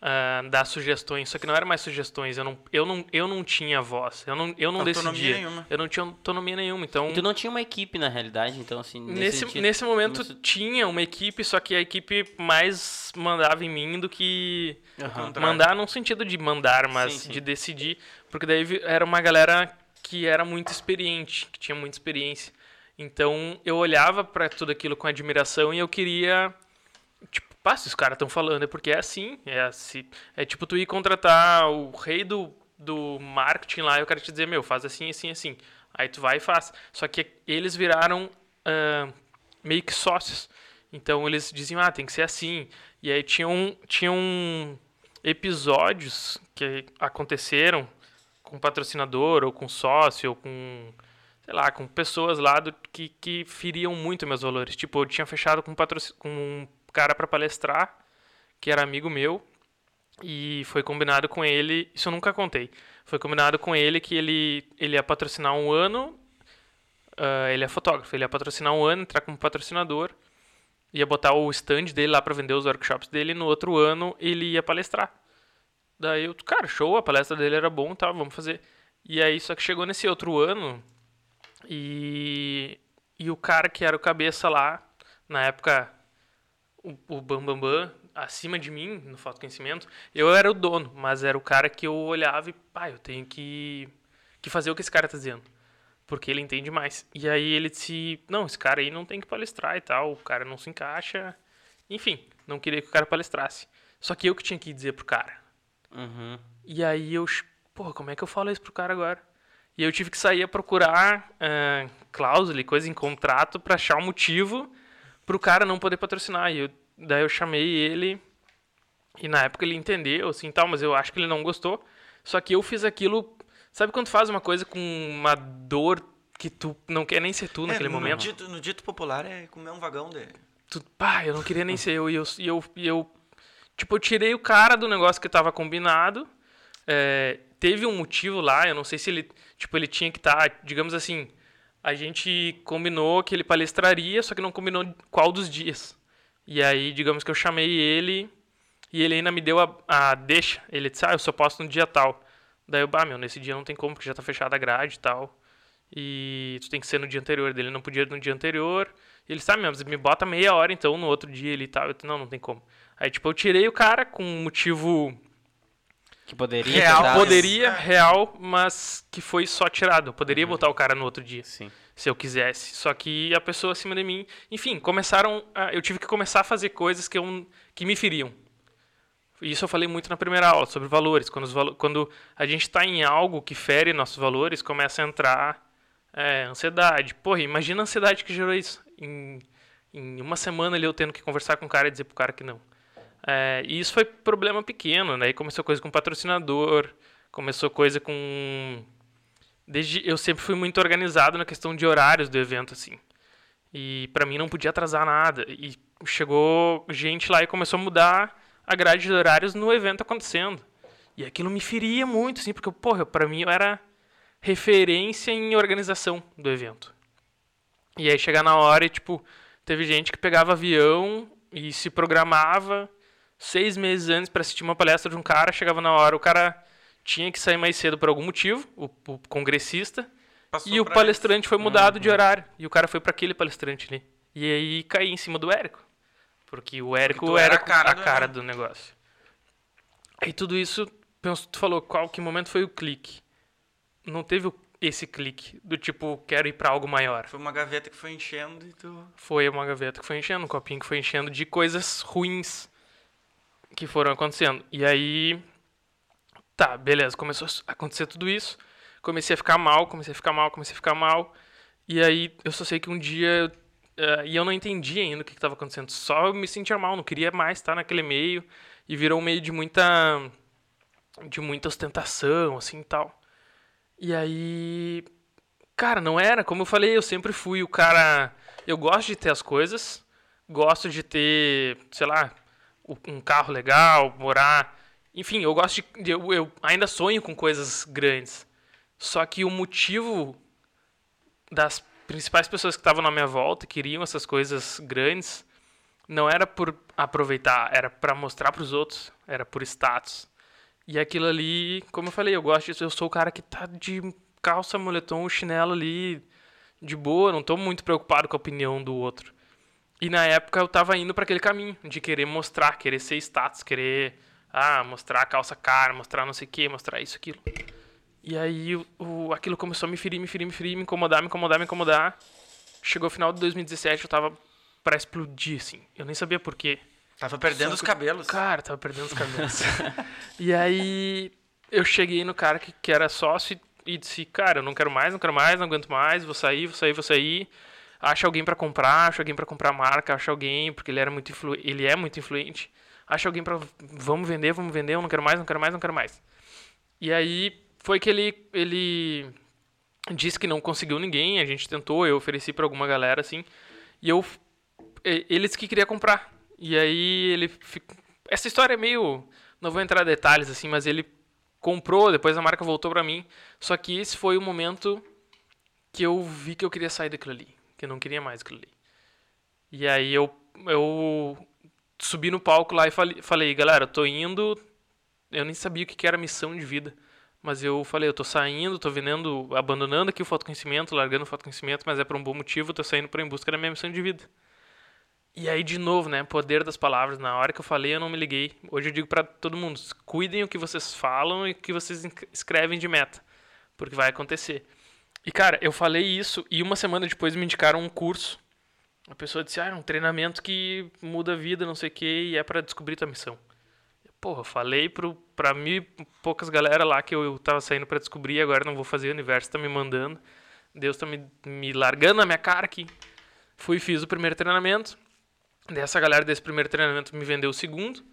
ah, dar sugestões, só que não eram mais sugestões. Eu não, eu não, eu não tinha voz, eu não, eu não Autonomia decidia. nenhuma. Eu não tinha autonomia nenhuma. Então, E tu não tinha uma equipe, na realidade, então, assim, nesse, Nesse, nesse momento tinha uma equipe, só que a equipe mais mandava em mim do que. Contrário. mandar no sentido de mandar, mas Sim, sim. de decidir, porque daí era uma galera que era muito experiente, que tinha muita experiência. Então eu olhava pra tudo aquilo com admiração e eu queria tipo, pá, se os caras estão falando é porque é assim, é assim, é tipo tu ir contratar o rei do do marketing lá e o cara te dizer, meu, faz assim, assim, assim. Aí tu vai e faz. Só que eles viraram ah, meio que sócios. Então eles diziam, ah, tem que ser assim. E aí tinham, tinham episódios que aconteceram com patrocinador, ou com sócio, ou com, sei lá, com pessoas lá do, que, que feriam muito meus valores. Tipo, eu tinha fechado com, com um cara para palestrar, que era amigo meu, e foi combinado com ele, isso eu nunca contei, foi combinado com ele que ele, ele ia patrocinar um ano, ah, ele é fotógrafo, ele ia patrocinar um ano, entrar como patrocinador, ia botar o stand dele lá para vender os workshops dele, no outro ano ele ia palestrar. Daí eu, cara, show, a palestra dele era bom, tá, vamos fazer. E aí, só que chegou nesse outro ano e, e o cara que era o cabeça lá, na época, o, o Bambambam, Bam, Bam, acima de mim, no falta conhecimento, eu era o dono, mas era o cara que eu olhava e, pá, eu tenho que, que fazer o que esse cara tá dizendo. Porque ele entende mais. E aí ele disse, não, esse cara aí não tem que palestrar e tal, o cara não se encaixa. Enfim, não queria que o cara palestrasse. Só que eu que tinha que dizer pro cara. Uhum. E aí eu, porra, como é que eu falo isso pro cara agora? E eu tive que sair a procurar ah, cláusula e coisa em contrato pra achar um motivo pro cara não poder patrocinar. E eu- daí eu chamei ele e na época ele entendeu, assim, tal, mas eu acho que ele não gostou. Só que eu fiz aquilo, sabe quando tu faz uma coisa com uma dor que tu não quer nem ser tu naquele É, no momento? Dito, no dito popular é comer um vagão de. tu, pá, eu não queria nem ser eu. E eu, e eu, e eu tipo, eu tirei o cara do negócio que tava combinado. É, teve um motivo lá, eu não sei se ele, tipo, ele tinha que estar, digamos assim, a gente combinou que ele palestraria, só que não combinou qual dos dias. E aí, digamos que eu chamei ele e ele ainda me deu a, a deixa. Ele disse, ah, eu só posso no dia tal. Daí eu, bah, meu, nesse dia não tem como, porque já tá fechada a grade e tal. E tu tem que ser no dia anterior. Dele não podia ir no dia anterior. E ele sabe mesmo, me bota meia hora então no outro dia ele e tal. Eu, não, não tem como. Aí, tipo, eu tirei o cara com um motivo Que poderia Real, poderia, É. real, mas que foi só tirado. Eu poderia botar o cara no outro dia, Sim. se eu quisesse. Só que a pessoa acima de mim. Enfim, começaram. a- eu tive que começar a fazer coisas que, eu, que me feriam. Isso eu falei muito na primeira aula, sobre valores. Quando, os valo- quando a gente está em algo que fere nossos valores, começa a entrar é, ansiedade. Porra, imagina a ansiedade que gerou isso em, Em uma semana ali eu tendo que conversar com o cara e dizer pro cara que não. É, e isso foi problema pequeno, né? E começou coisa com patrocinador, começou coisa com. Desde eu sempre fui muito organizado na questão de horários do evento, assim. E para mim não podia atrasar nada. E chegou gente lá e começou a mudar a grade de horários no evento acontecendo. E aquilo me feria muito, assim, porque, porra, pra mim eu era referência em organização do evento. E aí chegar na hora e, tipo, teve gente que pegava avião e se programava seis meses antes para assistir uma palestra de um cara, chegava na hora, o cara tinha que sair mais cedo por algum motivo, o, o congressista, Passou e o palestrante foi mudado de horário. E o cara foi para aquele palestrante ali. E aí caí em cima do Érico. Porque o Érico tu era era a cara a do cara do negócio. Aí tudo isso, penso, tu falou qual que momento foi o clique. Não teve o- esse clique do tipo, quero ir para algo maior. Foi uma gaveta que foi enchendo e tu. Foi uma gaveta que foi enchendo, um copinho que foi enchendo de coisas ruins que foram acontecendo. E aí, tá, beleza, começou a acontecer tudo isso. Comecei a ficar mal, comecei a ficar mal, comecei a ficar mal. E aí, eu só sei que um dia. eh, e eu não entendi ainda o que estava acontecendo. Só eu me sentia mal, não queria mais estar naquele meio. E virou um meio de muita. de muita ostentação, assim e tal. E aí. Cara, não era. Como eu falei, eu sempre fui o cara. Eu gosto de ter as coisas. Gosto de ter, sei lá, um carro legal, morar. Enfim, eu gosto de. Eu, eu ainda sonho com coisas grandes. Só que o motivo das principais pessoas que estavam na minha volta, que queriam essas coisas grandes, não era por aproveitar, era para mostrar para os outros, era por status. E aquilo ali, como eu falei, eu gosto disso, eu sou o cara que tá de calça, moletom, chinelo ali, de boa, não tô muito preocupado com a opinião do outro. E na época eu tava indo para aquele caminho, de querer mostrar, querer ser status, querer ah, mostrar a calça cara, mostrar não sei o que, mostrar isso, aquilo. E aí o, o- aquilo começou a me ferir, me ferir, me ferir, me incomodar, me incomodar, me incomodar. Chegou o final de 2017, eu tava pra explodir, assim. Eu nem sabia por quê. Tava perdendo os cabelos. Cara, tava perdendo os cabelos. e aí eu cheguei no cara que, que era sócio e, e disse, cara, eu não quero mais, não quero mais, não aguento mais, vou sair, vou sair, vou sair. Acha alguém pra comprar, acha alguém pra comprar a marca, acha alguém, porque ele era muito influ... ele é muito influente. Acha alguém pra vamos vender, vamos vender, eu não quero mais, não quero mais, não quero mais. E aí foi que ele ele disse que não conseguiu ninguém, a gente tentou, eu ofereci pra alguma galera assim, e eu eles que queria comprar. E aí ele essa história é meio não vou entrar em detalhes assim, mas ele comprou, depois a marca voltou pra mim. Só que esse foi o momento que eu vi que eu queria sair daquilo ali, que eu não queria mais aquilo ali. E aí eu eu subi no palco lá e falei, falei galera, eu tô indo. Eu nem sabia o que era missão de vida. Mas eu falei, eu tô saindo, tô vendendo, abandonando aqui o fotoconhecimento, largando o fotoconhecimento, mas é por um bom motivo, tô saindo pra em busca da minha missão de vida. E aí, de novo, né? Poder das palavras. Na hora que eu falei, eu não me liguei. Hoje eu digo pra todo mundo: cuidem o que vocês falam e o que vocês esc- escrevem de meta. Porque vai acontecer. E, cara, eu falei isso e uma semana depois me indicaram um curso. A pessoa disse: ah, é um treinamento que muda a vida, não sei o quê, e é pra descobrir tua missão. Porra, falei pro, pra mim, poucas galera lá que eu, eu tava saindo pra descobrir, agora não vou fazer, o universo tá me mandando. Deus tá me, me largando na minha cara aqui. Fui fiz o primeiro treinamento. Dessa galera desse primeiro treinamento me vendeu o segundo.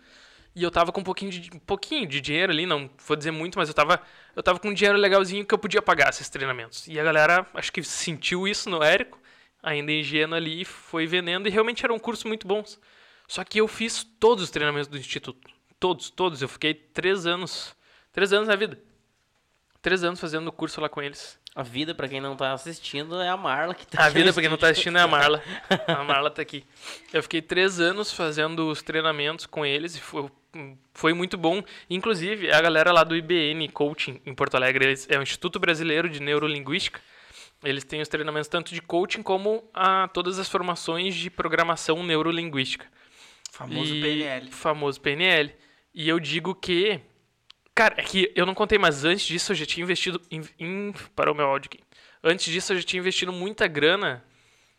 E eu tava com um pouquinho de, um pouquinho de dinheiro ali, não vou dizer muito, mas eu tava, eu tava com um dinheiro legalzinho que eu podia pagar esses treinamentos. E a galera, acho que sentiu isso no Érico, ainda ingênuo ali, foi vendendo e realmente eram cursos muito bons. Só que eu fiz todos os treinamentos do Instituto. Todos, todos. Eu fiquei três anos. Três anos na vida. Três anos fazendo o curso lá com eles. A vida, pra quem não tá assistindo, é a Marla que tá A vida, pra quem não tá assistindo, é a Marla. A Marla tá aqui. Eu fiquei três anos fazendo os treinamentos com eles e foi, foi muito bom. Inclusive, a galera lá do IBN Coaching em Porto Alegre, eles, é o Instituto Brasileiro de Neurolinguística. Eles têm os treinamentos tanto de coaching como a, todas as formações de programação neurolinguística. Famoso E- PNL. Famoso PNL. E eu digo que. Cara, é que eu não contei, mas antes disso eu já tinha investido. Em, em, parou meu áudio aqui. Antes disso eu já tinha investido muita grana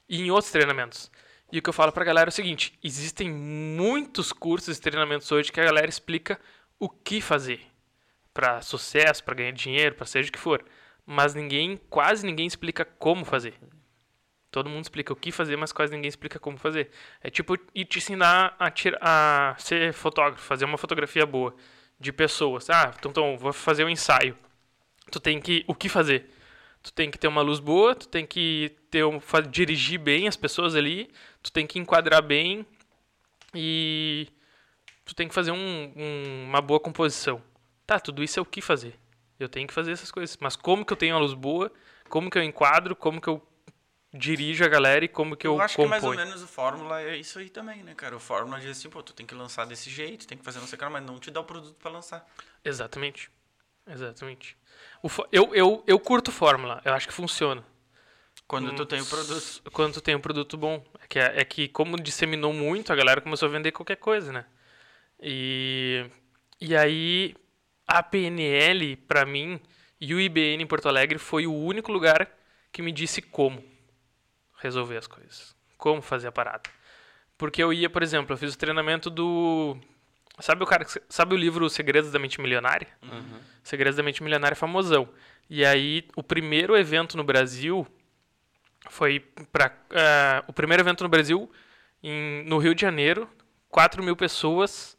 em outros treinamentos. E o que eu falo pra galera é o seguinte: existem muitos cursos e treinamentos hoje que a galera explica o que fazer para sucesso, para ganhar dinheiro, para seja o que for. Mas ninguém, quase ninguém explica como fazer. Todo mundo explica o que fazer, mas quase ninguém explica como fazer. É tipo ir te ensinar a, tira, a ser fotógrafo, fazer uma fotografia boa de pessoas. Ah, então, então vou fazer um ensaio. Tu tem que o que fazer? Tu tem que ter uma luz boa, tu tem que ter um, dirigir bem as pessoas ali, tu tem que enquadrar bem e tu tem que fazer um, um, uma boa composição. Tá, tudo isso é o que fazer. Eu tenho que fazer essas coisas. Mas como que eu tenho a luz boa? Como que eu enquadro? Como que eu dirijo a galera e como que eu, eu acho componho? que mais ou menos o Fórmula é isso aí também, né, cara? O Fórmula diz assim, pô, tu tem que lançar desse jeito, tem que fazer não sei o que, mas não te dá o produto para lançar. Exatamente. Exatamente. Eu, eu, eu curto Fórmula. Eu acho que funciona. Quando tu tem o produto. Quando tu tem um produto bom. É que, é que como disseminou muito, a galera começou a vender qualquer coisa, né? E, e aí, a PNL, para mim, e o IBN em Porto Alegre foi o único lugar que me disse como resolver as coisas. Como fazer a parada. Porque eu ia, por exemplo, eu fiz o treinamento do. Sabe o cara sabe o livro Segredos da Mente Milionária? Uhum. Segredos da Mente Milionária é famosão. E aí, o primeiro evento no Brasil foi para uh, eh, o primeiro evento no Brasil em, no Rio de Janeiro, 4 mil pessoas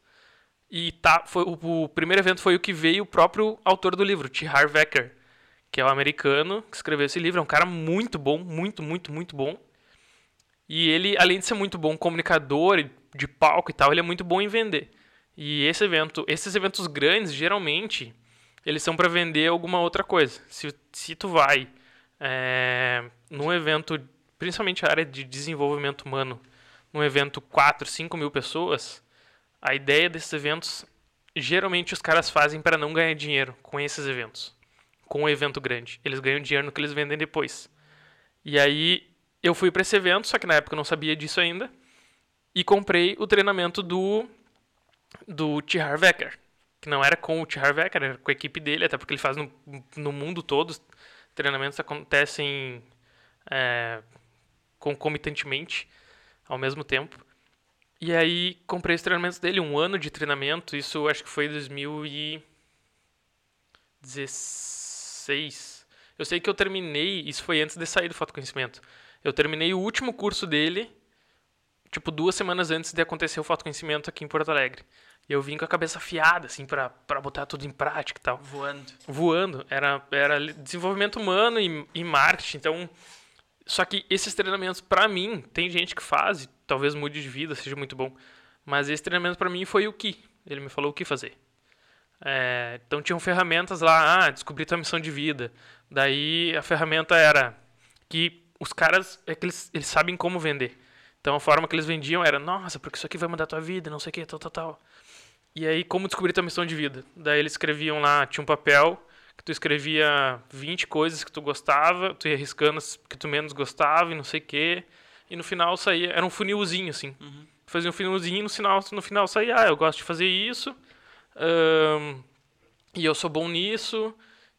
e tá, foi, o, o, primeiro evento foi o que veio o próprio autor do livro, T. Harv Eker, que é o um americano que escreveu esse livro. É um cara muito bom, muito, muito, muito bom. E ele, além de ser muito bom comunicador de palco e tal, ele é muito bom em vender. E esse evento, esses eventos grandes, geralmente, eles são para vender alguma outra coisa. Se, se tu vai é, num evento, principalmente a área de desenvolvimento humano, num evento 4, 5 mil pessoas, a ideia desses eventos, geralmente os caras fazem para não ganhar dinheiro com esses eventos. Com um evento grande. Eles ganham dinheiro no que eles vendem depois. E aí eu fui para esse evento, só que na época eu não sabia disso ainda, e comprei o treinamento do do T. Harv Eker, que não era com o T. Harv Eker, era com a equipe dele, até porque ele faz no, no mundo todo. Treinamentos acontecem é, concomitantemente, ao mesmo tempo. E aí comprei os treinamentos dele, um ano de treinamento, isso acho que foi 2016. Eu sei que eu terminei, isso foi antes de sair do Fotoconhecimento. Eu terminei o último curso dele, tipo, duas semanas antes de acontecer o Fotoconhecimento aqui em Porto Alegre. E eu vim com a cabeça afiada, assim, para botar tudo em prática e tal. Voando. Voando. Era, era desenvolvimento humano e, e marketing, então só que esses treinamentos, para mim, tem gente que faz, talvez mude de vida, seja muito bom. Mas esse treinamento para mim foi o que. Ele me falou o que fazer. É, então tinham ferramentas lá, ah, descobri tua missão de vida. Daí a ferramenta era que os caras, é que eles, eles sabem como vender. Então a forma que eles vendiam era, nossa, porque isso aqui vai mudar tua vida, não sei o que, tal, tal, tal. E aí, como descobrir tua missão de vida? Daí eles escreviam lá, tinha um papel, que tu escrevia 20 coisas que tu gostava, tu ia riscando as que tu menos gostava e não sei o quê. E no final saía, era um funilzinho, assim. Uhum. Fazia um funilzinho e no final, no final saía, ah, eu gosto de fazer isso, um, e eu sou bom nisso,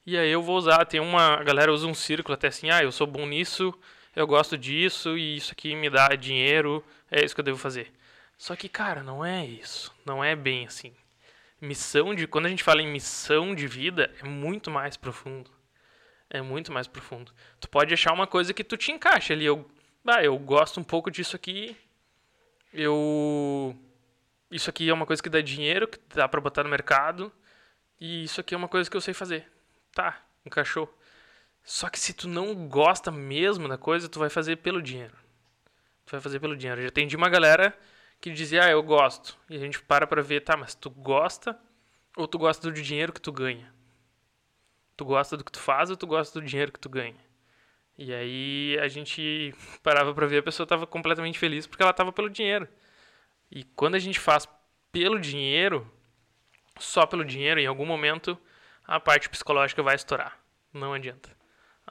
e aí eu vou usar, tem uma, a galera usa um círculo até assim, ah, eu sou bom nisso, eu gosto disso, e isso aqui me dá dinheiro, é isso que eu devo fazer. Só que, cara, não é isso. Não é bem assim missão de quando a gente fala em missão de vida é muito mais profundo é muito mais profundo tu pode achar uma coisa que tu te encaixa ali eu ah, eu gosto um pouco disso aqui eu isso aqui é uma coisa que dá dinheiro que dá para botar no mercado e isso aqui é uma coisa que eu sei fazer tá encaixou só que se tu não gosta mesmo da coisa tu vai fazer pelo dinheiro tu vai fazer pelo dinheiro eu já atendi uma galera que dizia, ah, eu gosto. E a gente para pra ver, tá, mas tu gosta ou tu gosta do dinheiro que tu ganha? Tu gosta do que tu faz ou tu gosta do dinheiro que tu ganha? E aí a gente parava pra ver, a pessoa tava completamente feliz porque ela tava pelo dinheiro. E quando a gente faz pelo dinheiro, só pelo dinheiro, em algum momento a parte psicológica vai estourar. Não adianta.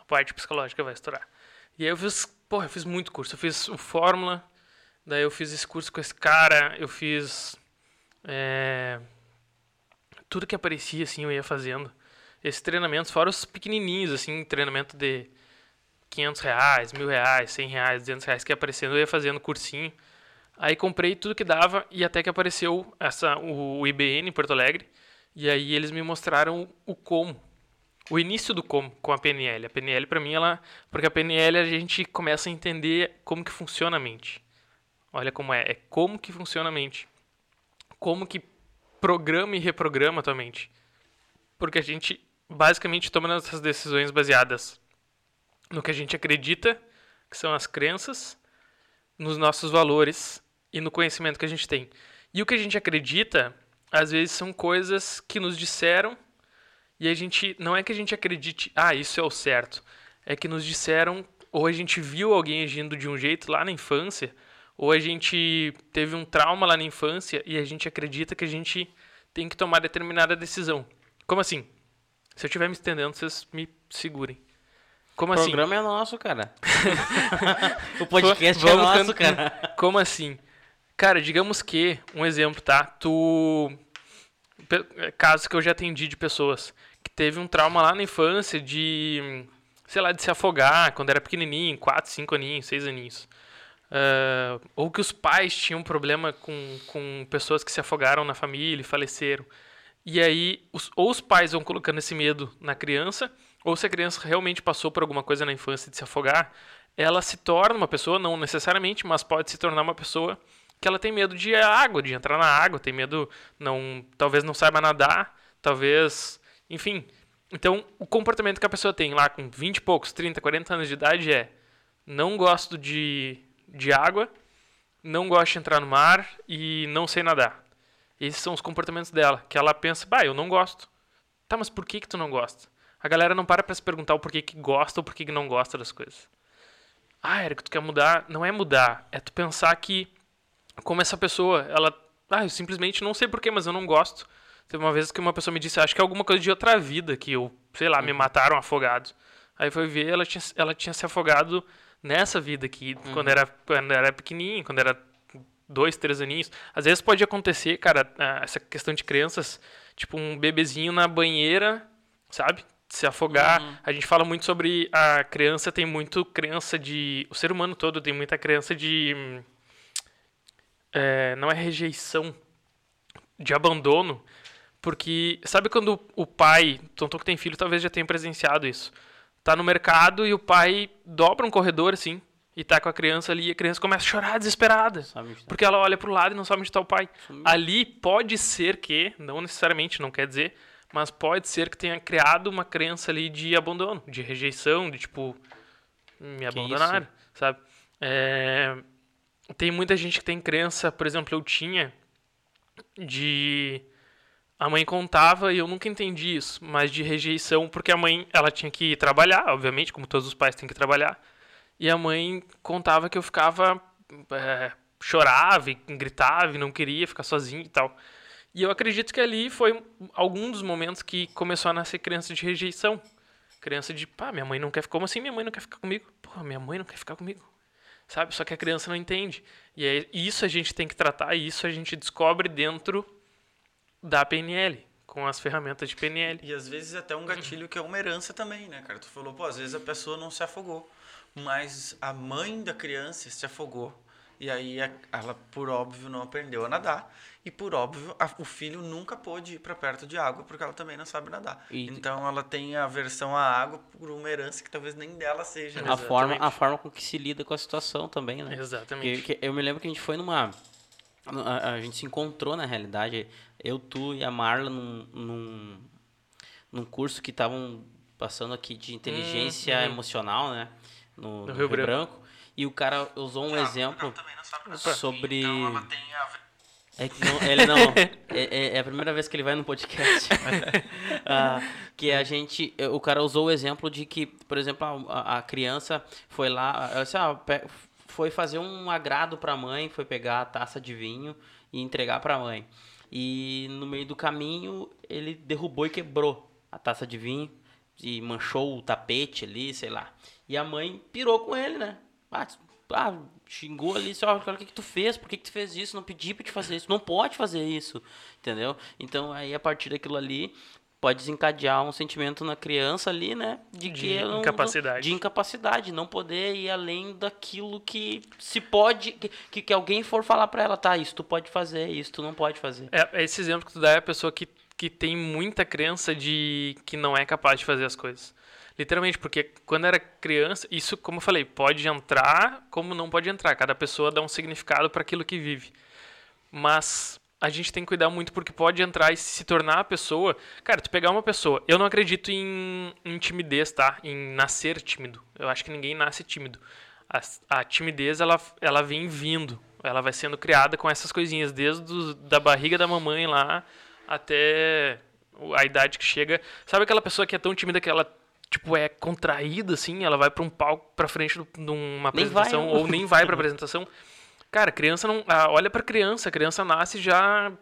A parte psicológica vai estourar. E aí eu fiz, porra, eu fiz muito curso. Eu fiz o Fórmula, Daí eu fiz esse curso com esse cara, eu fiz. É, tudo que aparecia, assim, eu ia fazendo. Esses treinamentos, fora os pequenininhos, assim, treinamento de 500 reais, mil reais, 100 reais, 200 reais que ia aparecendo, eu ia fazendo cursinho. Aí comprei tudo que dava e até que apareceu essa, o, o IBN em Porto Alegre. E aí eles me mostraram o como. O início do como com a PNL. A PNL para mim ela, porque a PNL a gente começa a entender como que funciona a mente. Olha como é, é como que funciona a mente. Como que programa e reprograma a tua mente. Porque a gente basicamente toma nossas decisões baseadas no que a gente acredita, que são as crenças, nos nossos valores e no conhecimento que a gente tem. E o que a gente acredita, às vezes são coisas que nos disseram e a gente não é que a gente acredite, ah, isso é o certo. É que nos disseram ou a gente viu alguém agindo de um jeito lá na infância, ou a gente teve um trauma lá na infância e a gente acredita que a gente tem que tomar determinada decisão. Como assim? Se eu estiver me estendendo, vocês me segurem. Como O assim? programa é nosso, cara. o podcast é Vamos nosso, can- cara. Como assim? Cara, digamos que, um exemplo, tá? Tu. Casos que eu já atendi de pessoas teve um trauma lá na infância de. Sei lá, de se afogar quando era pequenininho, 4, 5 aninhos, 6 aninhos. Ah, ou que os pais tinham problema com, com pessoas que se afogaram na família e faleceram. E aí, os- ou os pais vão colocando esse medo na criança, ou se a criança realmente passou por alguma coisa na infância de se afogar, ela se torna uma pessoa, não necessariamente, mas pode se tornar uma pessoa que ela tem medo de água, de entrar na água, tem medo, não, talvez não saiba nadar, talvez, enfim. Então, o comportamento que a pessoa tem lá com 20 e poucos, 30, 40 anos de idade é: não gosto de, de água, não gosto de entrar no mar e não sei nadar. Esses são os comportamentos dela, que ela pensa, bah, eu não gosto. Tá, mas por que que tu não gosta? A galera não para pra se perguntar o porquê que gosta ou porquê que não gosta das coisas. Ah, Eric, tu quer mudar? Não é mudar, é tu pensar que, como essa pessoa, ela, ah, eu simplesmente não sei porquê, mas eu não gosto. Teve uma vez que uma pessoa me disse, acho que é alguma coisa de outra vida, que eu, sei lá, me mataram afogado. Aí foi ver, ela tinha, ela tinha se afogado nessa vida aqui, quando, era, quando era pequenininho, quando era dois, três aninhos. Às vezes pode acontecer, cara, essa questão de crianças, tipo um bebezinho na banheira, sabe? Se afogar. A gente fala muito sobre a criança, tem muito criança de. O ser humano todo tem muita criança de. é, não é rejeição, de abandono. Porque sabe quando o pai, tonto que tem filho, talvez já tenha presenciado isso. Tá no mercado e o pai dobra um corredor assim, e tá com a criança ali e a criança começa a chorar desesperada. Tá? Porque ela olha pro lado e não sabe onde está o pai. Ali pode ser que, não necessariamente, não quer dizer, mas pode ser que tenha criado uma crença ali de abandono, de rejeição, de tipo, me abandonaram, sabe? É, tem muita gente que tem crença, por exemplo, eu tinha, de. A mãe contava e eu nunca entendi isso, mas de rejeição, porque a mãe ela tinha que trabalhar, obviamente, como todos os pais têm que trabalhar. E a mãe contava que eu ficava. é, chorava e gritava e não queria ficar sozinho e tal. E eu acredito que ali foi algum dos momentos que começou a nascer criança de rejeição. Criança de, pá, minha mãe não quer ficar. Como assim minha mãe não quer ficar comigo? Pô, minha mãe não quer ficar comigo. Sabe? Só que a criança não entende. E é isso a gente tem que tratar, e isso a gente descobre dentro da PNL, com as ferramentas de PNL. E às vezes até um gatilho que é uma herança também, né, cara? Tu falou, pô, às vezes a pessoa não se afogou, mas a mãe da criança se afogou. E aí ela, por óbvio, não aprendeu a nadar. E por óbvio, a- o filho nunca pôde ir para perto de água porque ela também não sabe nadar. E- Então ela tem a aversão à água por uma herança que talvez nem dela seja. né? A forma, a forma com que se lida com a situação também, né? Exatamente. Que eu me lembro que a gente foi numa. A, a gente se encontrou na realidade, eu, tu e a Marla, num, num, num curso que estavam passando aqui de inteligência uhum. emocional, né? No, no Rio Rio, Branco. Branco. E o cara usou um exemplo sobre. É que não, ele não. É, é- é a primeira vez que ele vai no podcast. Ah, que a gente. O cara usou o exemplo de que, por exemplo, a, a criança foi lá. ela disse, ah, foi fazer um agrado pra mãe, foi pegar a taça de vinho e entregar pra mãe. E no meio do caminho ele derrubou e quebrou a taça de vinho e manchou o tapete ali, sei lá. E a mãe pirou com ele, né? Ah, ah, xingou ali, disse, ó, cara, o que, que tu fez? Por que, que tu fez isso? Não pedi pra te fazer isso. Não pode fazer isso. Entendeu? Então aí a partir daquilo ali pode desencadear um sentimento na criança ali, né? De, De incapacidade. de incapacidade, não poder ir além daquilo que se pode. Que, que, alguém for falar pra ela, tá, isso tu pode fazer, isso tu não pode fazer. É, esse exemplo que tu dá é a pessoa que, que tem muita crença de que não é capaz de fazer as coisas. Literalmente, porque quando era criança, isso, como eu falei, pode entrar, como não pode entrar. Cada pessoa dá um significado para aquilo que vive. Mas a gente tem que cuidar muito porque pode entrar e se tornar a pessoa. Cara, tu pegar uma pessoa. Eu não acredito em, em timidez, tá? Em nascer tímido. Eu acho que ninguém nasce tímido. A, a timidez, ela, ela vem vindo. Ela vai sendo criada com essas coisinhas, desde do, da barriga da mamãe lá até a idade que chega. Sabe aquela pessoa que é tão tímida que ela tipo, é contraída, assim, ela vai para um palco pra frente de uma apresentação, ou nem vai pra apresentação. Cara, criança não. Ah, olha pra criança, a criança nasce já.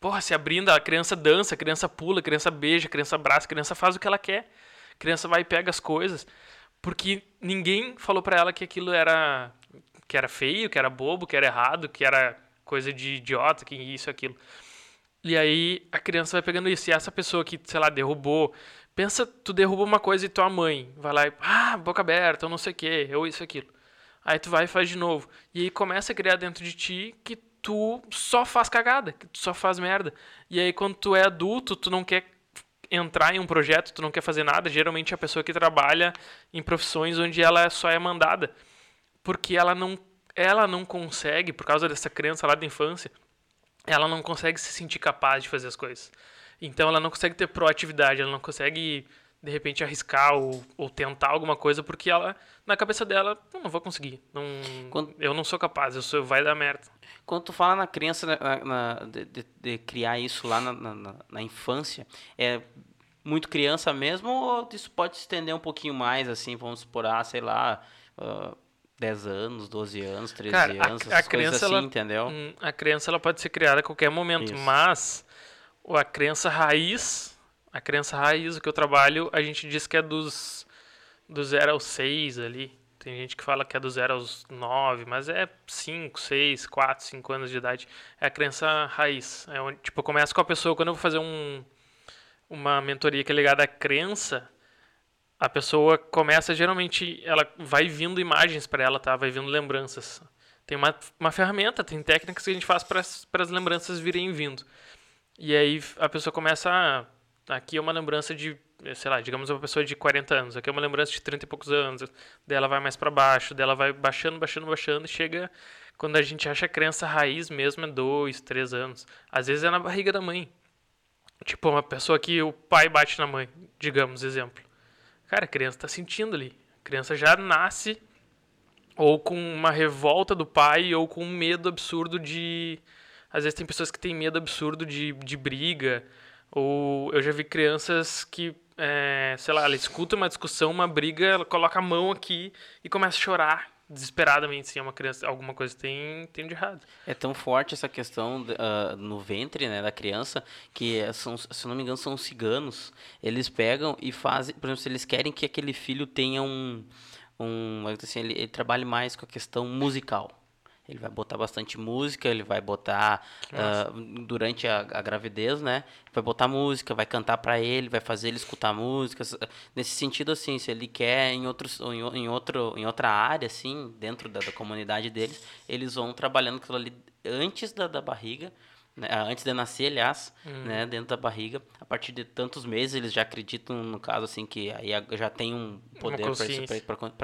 Porra, se abrindo, a criança dança, a criança pula, a criança beija, a criança abraça, a criança faz o que ela quer. A criança vai e pega as coisas. Porque ninguém falou para ela que aquilo era. que era feio, que era bobo, que era errado, que era coisa de idiota, que isso, aquilo. E aí a criança vai pegando isso. E essa pessoa que, sei lá, derrubou Pensa, tu derruba uma coisa e tua mãe vai lá e, ah, boca aberta, ou não sei o quê, ou isso, aquilo. Aí tu vai e faz de novo. E aí começa a criar dentro de ti que tu só faz cagada, que tu só faz merda. E aí quando tu é adulto, tu não quer entrar em um projeto, tu não quer fazer nada. Geralmente é a pessoa que trabalha em profissões onde ela só é mandada. Porque ela não, ela não consegue, por causa dessa crença lá da infância, ela não consegue se sentir capaz de fazer as coisas. Então ela não consegue ter proatividade, ela não consegue de repente arriscar ou, ou tentar alguma coisa porque ela na cabeça dela não, não vou conseguir não Quando, eu não sou capaz eu sou vai dar merda quando tu fala na criança na, na, de, de, criar isso lá na, na, na, infância é muito criança mesmo ou isso pode se estender um pouquinho mais assim vamos supor ah, sei lá uh, 10 anos, 12 anos, 13 Cara, anos, a, a criança, assim, ela, entendeu? Hum, a criança ela pode ser criada a qualquer momento, isso. mas a crença raiz, a crença raiz, o que eu trabalho, a gente diz que é dos, do 0 aos 6 ali. Tem gente que fala que é do 0 aos 9, mas é 5, 6, 4, 5 anos de idade. É a crença raiz. É onde, tipo, eu começo com a pessoa, quando eu vou fazer um, uma mentoria que é ligada à crença, a pessoa começa, geralmente, ela vai vindo imagens para ela, tá? Vai vindo lembranças. Tem uma, uma ferramenta, tem técnicas que a gente faz para as lembranças virem vindo. E aí a pessoa começa a. Aqui é uma lembrança de, sei lá, digamos uma pessoa de 40 anos, aqui é uma lembrança de 30 e poucos anos, dela vai mais para baixo, dela vai baixando, baixando, baixando, e chega quando a gente acha a crença raiz mesmo é 2, 3 anos. Às vezes é na barriga da mãe. Tipo, uma pessoa que o pai bate na mãe, digamos, exemplo. Cara, a criança está sentindo ali. A criança já nasce ou com uma revolta do pai ou com um medo absurdo de às vezes tem pessoas que têm medo absurdo de, de briga. Ou eu já vi crianças que, é, sei lá, ela escuta uma discussão, uma briga, ela coloca a mão aqui e começa a chorar desesperadamente se é uma criança alguma coisa tem tem de errado. É tão forte essa questão uh, no ventre né da criança que são se não me engano são ciganos. Eles pegam e fazem por exemplo se eles querem que aquele filho tenha um um assim ele, ele trabalhe mais com a questão musical ele vai botar bastante música, ele vai botar uh, durante a, a, gravidez, né? Vai botar música, vai cantar para ele, vai fazer ele escutar músicas. Nesse sentido, assim, se ele quer em, outros, em, outro, em outra área, assim, dentro da, da comunidade deles, eles vão trabalhando aquilo ali antes da, da barriga, né? Ah, antes de nascer, aliás, hum. né? Dentro da barriga. A partir de tantos meses, eles já acreditam, no caso, assim, que aí já tem um poder para isso,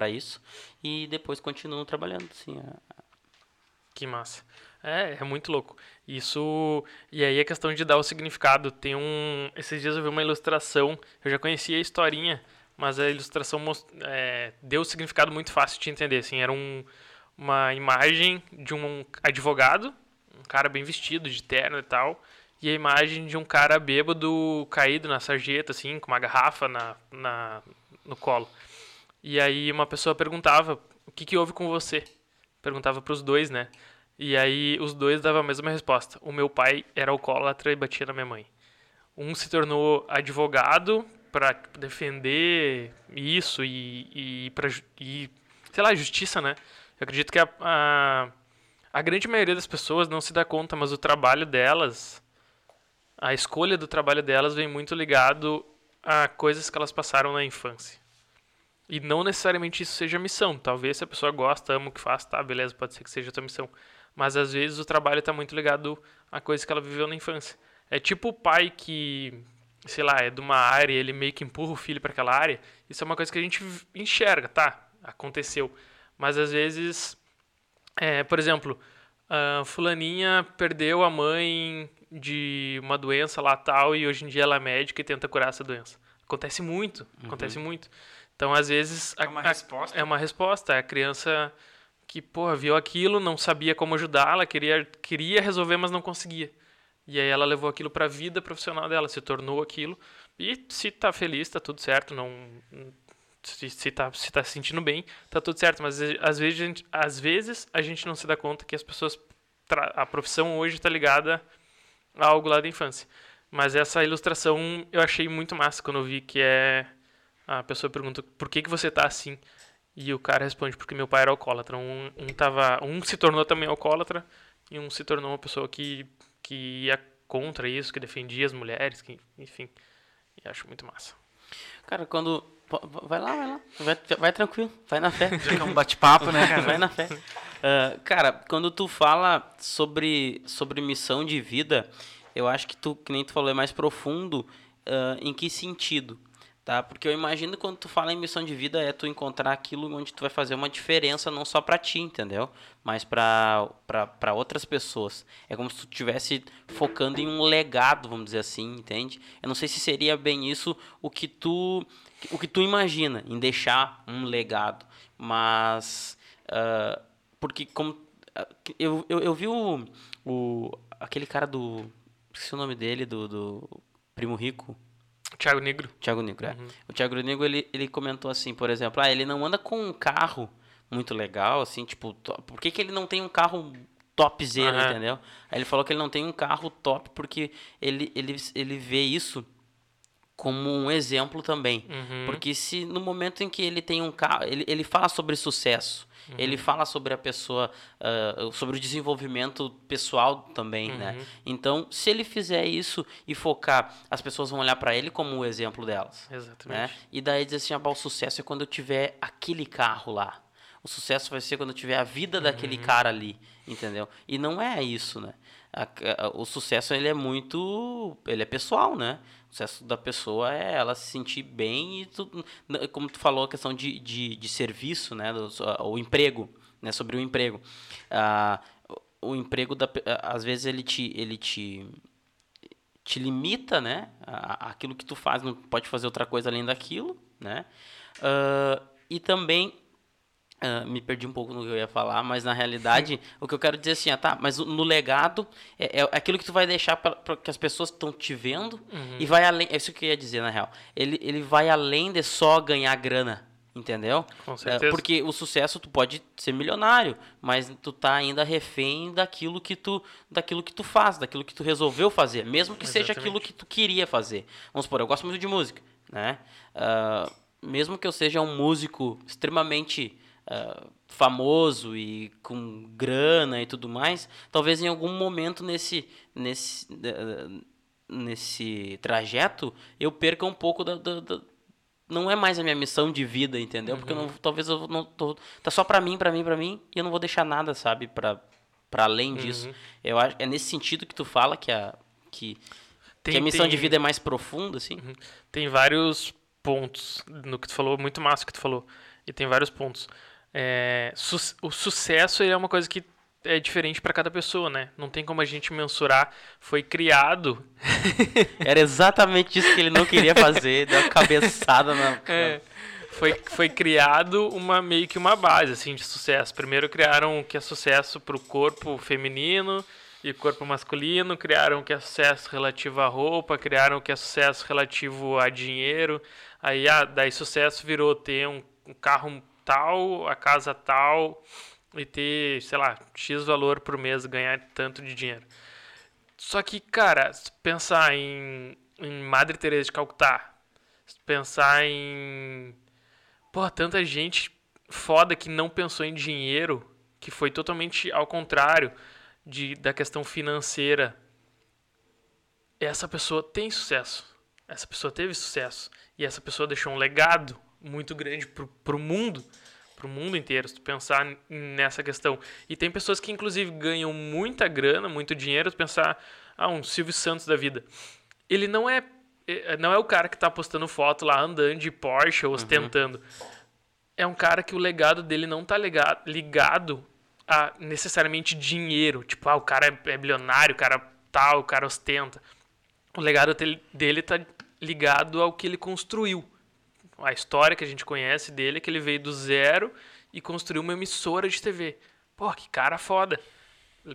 isso. E depois continuam trabalhando, assim, a, que massa. É, é muito louco. Isso. E aí a questão de dar o significado. Tem um. Esses dias eu vi uma ilustração. Eu já conhecia a historinha, mas a ilustração most... é, deu o significado muito fácil de entender. Assim, era um, uma imagem de um advogado, um cara bem vestido, de terno e tal. E a imagem de um cara bêbado caído na sarjeta, assim, com uma garrafa na, na, no colo. E aí uma pessoa perguntava: O que, que houve com você? Perguntava para os dois, né? E aí os dois davam a mesma resposta. O meu pai era alcoólatra e batia na minha mãe. Um se tornou advogado para defender isso e, e para e sei lá, justiça, né? Eu acredito que a, a, a grande maioria das pessoas não se dá conta, mas o trabalho delas, a escolha do trabalho delas vem muito ligado a coisas que elas passaram na infância. E não necessariamente isso seja missão. Talvez se a pessoa gosta, ama o que faz, tá, beleza, pode ser que seja a tua missão. Mas às vezes o trabalho está muito ligado a coisas que ela viveu na infância. É tipo o pai que, sei lá, é de uma área, ele meio que empurra o filho para aquela área. Isso é uma coisa que a gente enxerga, tá? Aconteceu. Mas às vezes, é, por exemplo, a fulaninha perdeu a mãe de uma doença lá tal e hoje em dia ela é médica e tenta curar essa doença. Acontece muito, Uhum. acontece muito. Então, às vezes... É uma a- a- resposta. É uma resposta. A criança que, porra, viu aquilo, não sabia como ajudá-la, queria, queria resolver, mas não conseguia. E aí ela levou aquilo para a vida profissional dela, se tornou aquilo. E se tá feliz, tá tudo certo, não se, se, tá, se tá se sentindo bem, tá tudo certo. Mas às vezes, a gente, às vezes a gente não se dá conta que as pessoas. A profissão hoje está ligada a algo lá da infância. Mas essa ilustração eu achei muito massa quando eu vi que é. A pessoa pergunta por que, que você tá assim? E o cara responde porque meu pai era alcoólatra. Um, um, tava, um se tornou também alcoólatra e um se tornou uma pessoa que, que ia contra isso, que defendia as mulheres, que, enfim. E acho muito massa. Cara, quando. Vai lá, vai lá. Vai, vai tranquilo, vai na fé. Já que é um bate-papo, né, cara? Vai na fé. Ah, cara, quando tu fala sobre, sobre missão de vida, eu acho que tu, que nem tu falou, é mais profundo ah, em que sentido? Tá? Porque eu imagino quando tu fala em missão de vida é tu encontrar aquilo onde tu vai fazer uma diferença não só pra ti, entendeu? Mas pra outras pessoas. É como se tu estivesse focando em um legado, vamos dizer assim, entende? Eu não sei se seria bem isso o que tu o que tu imagina em deixar um legado, mas ah, porque como ah, eu, eu, eu vi o, o aquele cara do esqueci o nome dele do, do Primo Rico Thiago Negro. Thiago Negro, é. O Thiago Negro, ele, ele comentou assim, por exemplo, ah, ele não anda com um carro muito legal, assim, tipo, por que, que ele não tem um carro topzera, Aham. entendeu? Aí ele falou que ele não tem um carro top porque ele, ele, ele vê isso como um exemplo também. Uhum. Porque se no momento em que ele tem um carro, ele, ele fala sobre sucesso, Uhum. ele fala sobre a pessoa, ah, sobre o desenvolvimento pessoal também, né? Uhum. Então, se ele fizer isso e focar, as pessoas vão olhar para ele como o exemplo delas né? Exatamente. E daí diz assim, ah, o sucesso é quando eu tiver aquele carro lá. O sucesso vai ser quando eu tiver a vida daquele cara ali, entendeu? E não é isso, né? A- a- o sucesso ele é muito, ele é pessoal, né? Sucesso da pessoa é ela se sentir bem e tu, como tu falou a questão de, de, de serviço, né? Do, o emprego, né? Sobre o emprego. Ah, o, emprego da, às vezes ele te, ele te te limita, né? Aquilo que tu faz, não pode fazer outra coisa além daquilo, né? Ah, e também ah, me perdi um pouco no que eu ia falar, mas na realidade o que eu quero dizer assim, ah, tá, mas no legado é, é aquilo que tu vai deixar para que as pessoas estão te vendo e vai além, é isso que eu ia dizer na real. Ele, ele vai além de só ganhar grana, entendeu? Com É, certeza. porque o sucesso tu pode ser milionário, mas tu tá ainda refém daquilo que tu daquilo que tu faz, daquilo que tu resolveu fazer, mesmo que seja aquilo Exatamente. que tu queria fazer. Vamos supor, eu gosto muito de música, né? Ah, mesmo que eu seja um músico extremamente ah, famoso e com grana e tudo mais, talvez em algum momento nesse nesse eh, nesse trajeto eu perca um pouco da, da- da- não é mais a minha missão de vida, entendeu? Porque eu não, talvez eu não tô, tá só pra mim, pra mim, pra mim, e eu não vou deixar nada, sabe, Pra para além disso. Eu acho é nesse sentido que tu fala que a que, que Tem- a missão de tem- vida é mais profunda, assim. Tem vários pontos no que tu falou, muito massa o que tu falou. E tem vários pontos. É, su- o sucesso é uma coisa que é diferente para cada pessoa, né? Não tem como a gente mensurar. Foi criado. Era exatamente isso que ele não queria fazer, deu uma cabeçada na. É, foi, foi criado uma meio que uma base assim de sucesso. Primeiro criaram o que é sucesso para o corpo feminino e corpo masculino, criaram o que é sucesso relativo à roupa, criaram o que é sucesso relativo a dinheiro. Aí ah, daí sucesso virou ter um, um carro tal, a casa tal e ter, sei lá, X valor por mês, ganhar tanto de dinheiro. Só que, cara, se pensar em, em Madre Teresa de Calcutá, se pensar em. Pô, tanta gente foda que não pensou em dinheiro, que foi totalmente ao contrário de, da questão financeira. Essa pessoa tem sucesso. Essa pessoa teve sucesso. E essa pessoa deixou um legado muito grande pro, pro mundo. Pro mundo inteiro, se tu pensar nessa questão. E tem pessoas que, inclusive, ganham muita grana, muito dinheiro. Se pensar, ah, um Silvio Santos da vida. Ele não é é, não é o cara que tá postando foto lá andando de Porsche ou ostentando. É um cara que o legado dele não tá ligado, ligado a necessariamente dinheiro. Tipo, ah, o cara é, é bilionário, o cara tal, o cara ostenta. O legado dele, dele tá ligado ao que ele construiu. A história que a gente conhece dele é que ele veio do zero e construiu uma emissora de TV. Pô, que cara foda.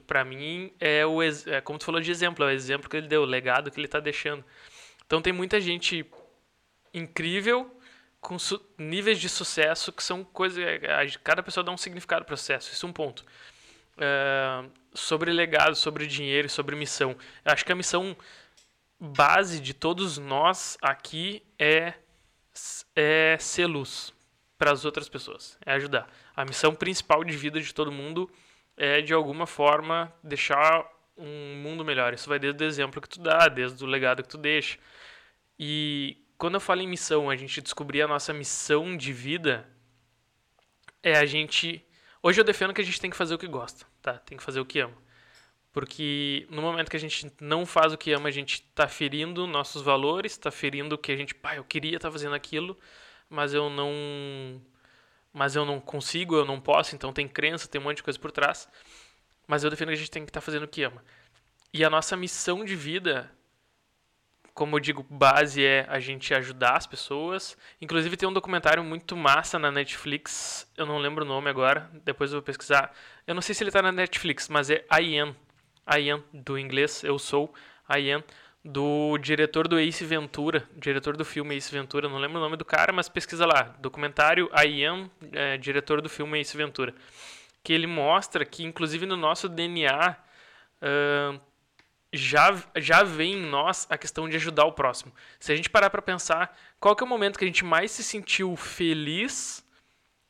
Pra mim, é o é, como tu falou de exemplo, é o exemplo que ele deu, o legado que ele tá deixando. Então tem muita gente incrível com níveis de sucesso que são coisas. É, cada pessoa dá um significado para o sucesso. Isso é um ponto. Sobre legado, sobre dinheiro e sobre missão. Eu acho que a missão base de todos nós aqui é, é ser luz para as outras pessoas, é ajudar. A missão principal de vida de todo mundo é, de alguma forma, deixar um mundo melhor. Isso vai desde o exemplo que tu dá, desde o legado que tu deixa. E quando eu falo em missão, a gente descobrir a nossa missão de vida é a gente. Hoje eu defendo que a gente tem que fazer o que gosta, tá? Tem que fazer o que ama. Porque no momento que a gente não faz o que ama, a gente está ferindo nossos valores, está ferindo o que a gente, pai, eu queria estar tá fazendo aquilo, mas eu não mas eu não consigo, eu não posso, então tem crença, tem um monte de coisa por trás. Mas eu defendo que a gente tem que estar tá fazendo o que ama. E a nossa missão de vida como eu digo, base é a gente ajudar as pessoas. Inclusive tem um documentário muito massa na Netflix, eu não lembro o nome agora, depois eu vou pesquisar. Eu não sei se ele está na Netflix, mas é I I Am, do inglês, eu sou, I Am, do diretor do Ace Ventura, diretor do filme Ace Ventura, não lembro o nome do cara, mas pesquisa lá, documentário I Am, é, diretor do filme Ace Ventura. Que ele mostra que, inclusive no nosso DNA, uh, já, já vem em nós a questão de ajudar o próximo. Se a gente parar para pensar, qual que é o momento que a gente mais se sentiu feliz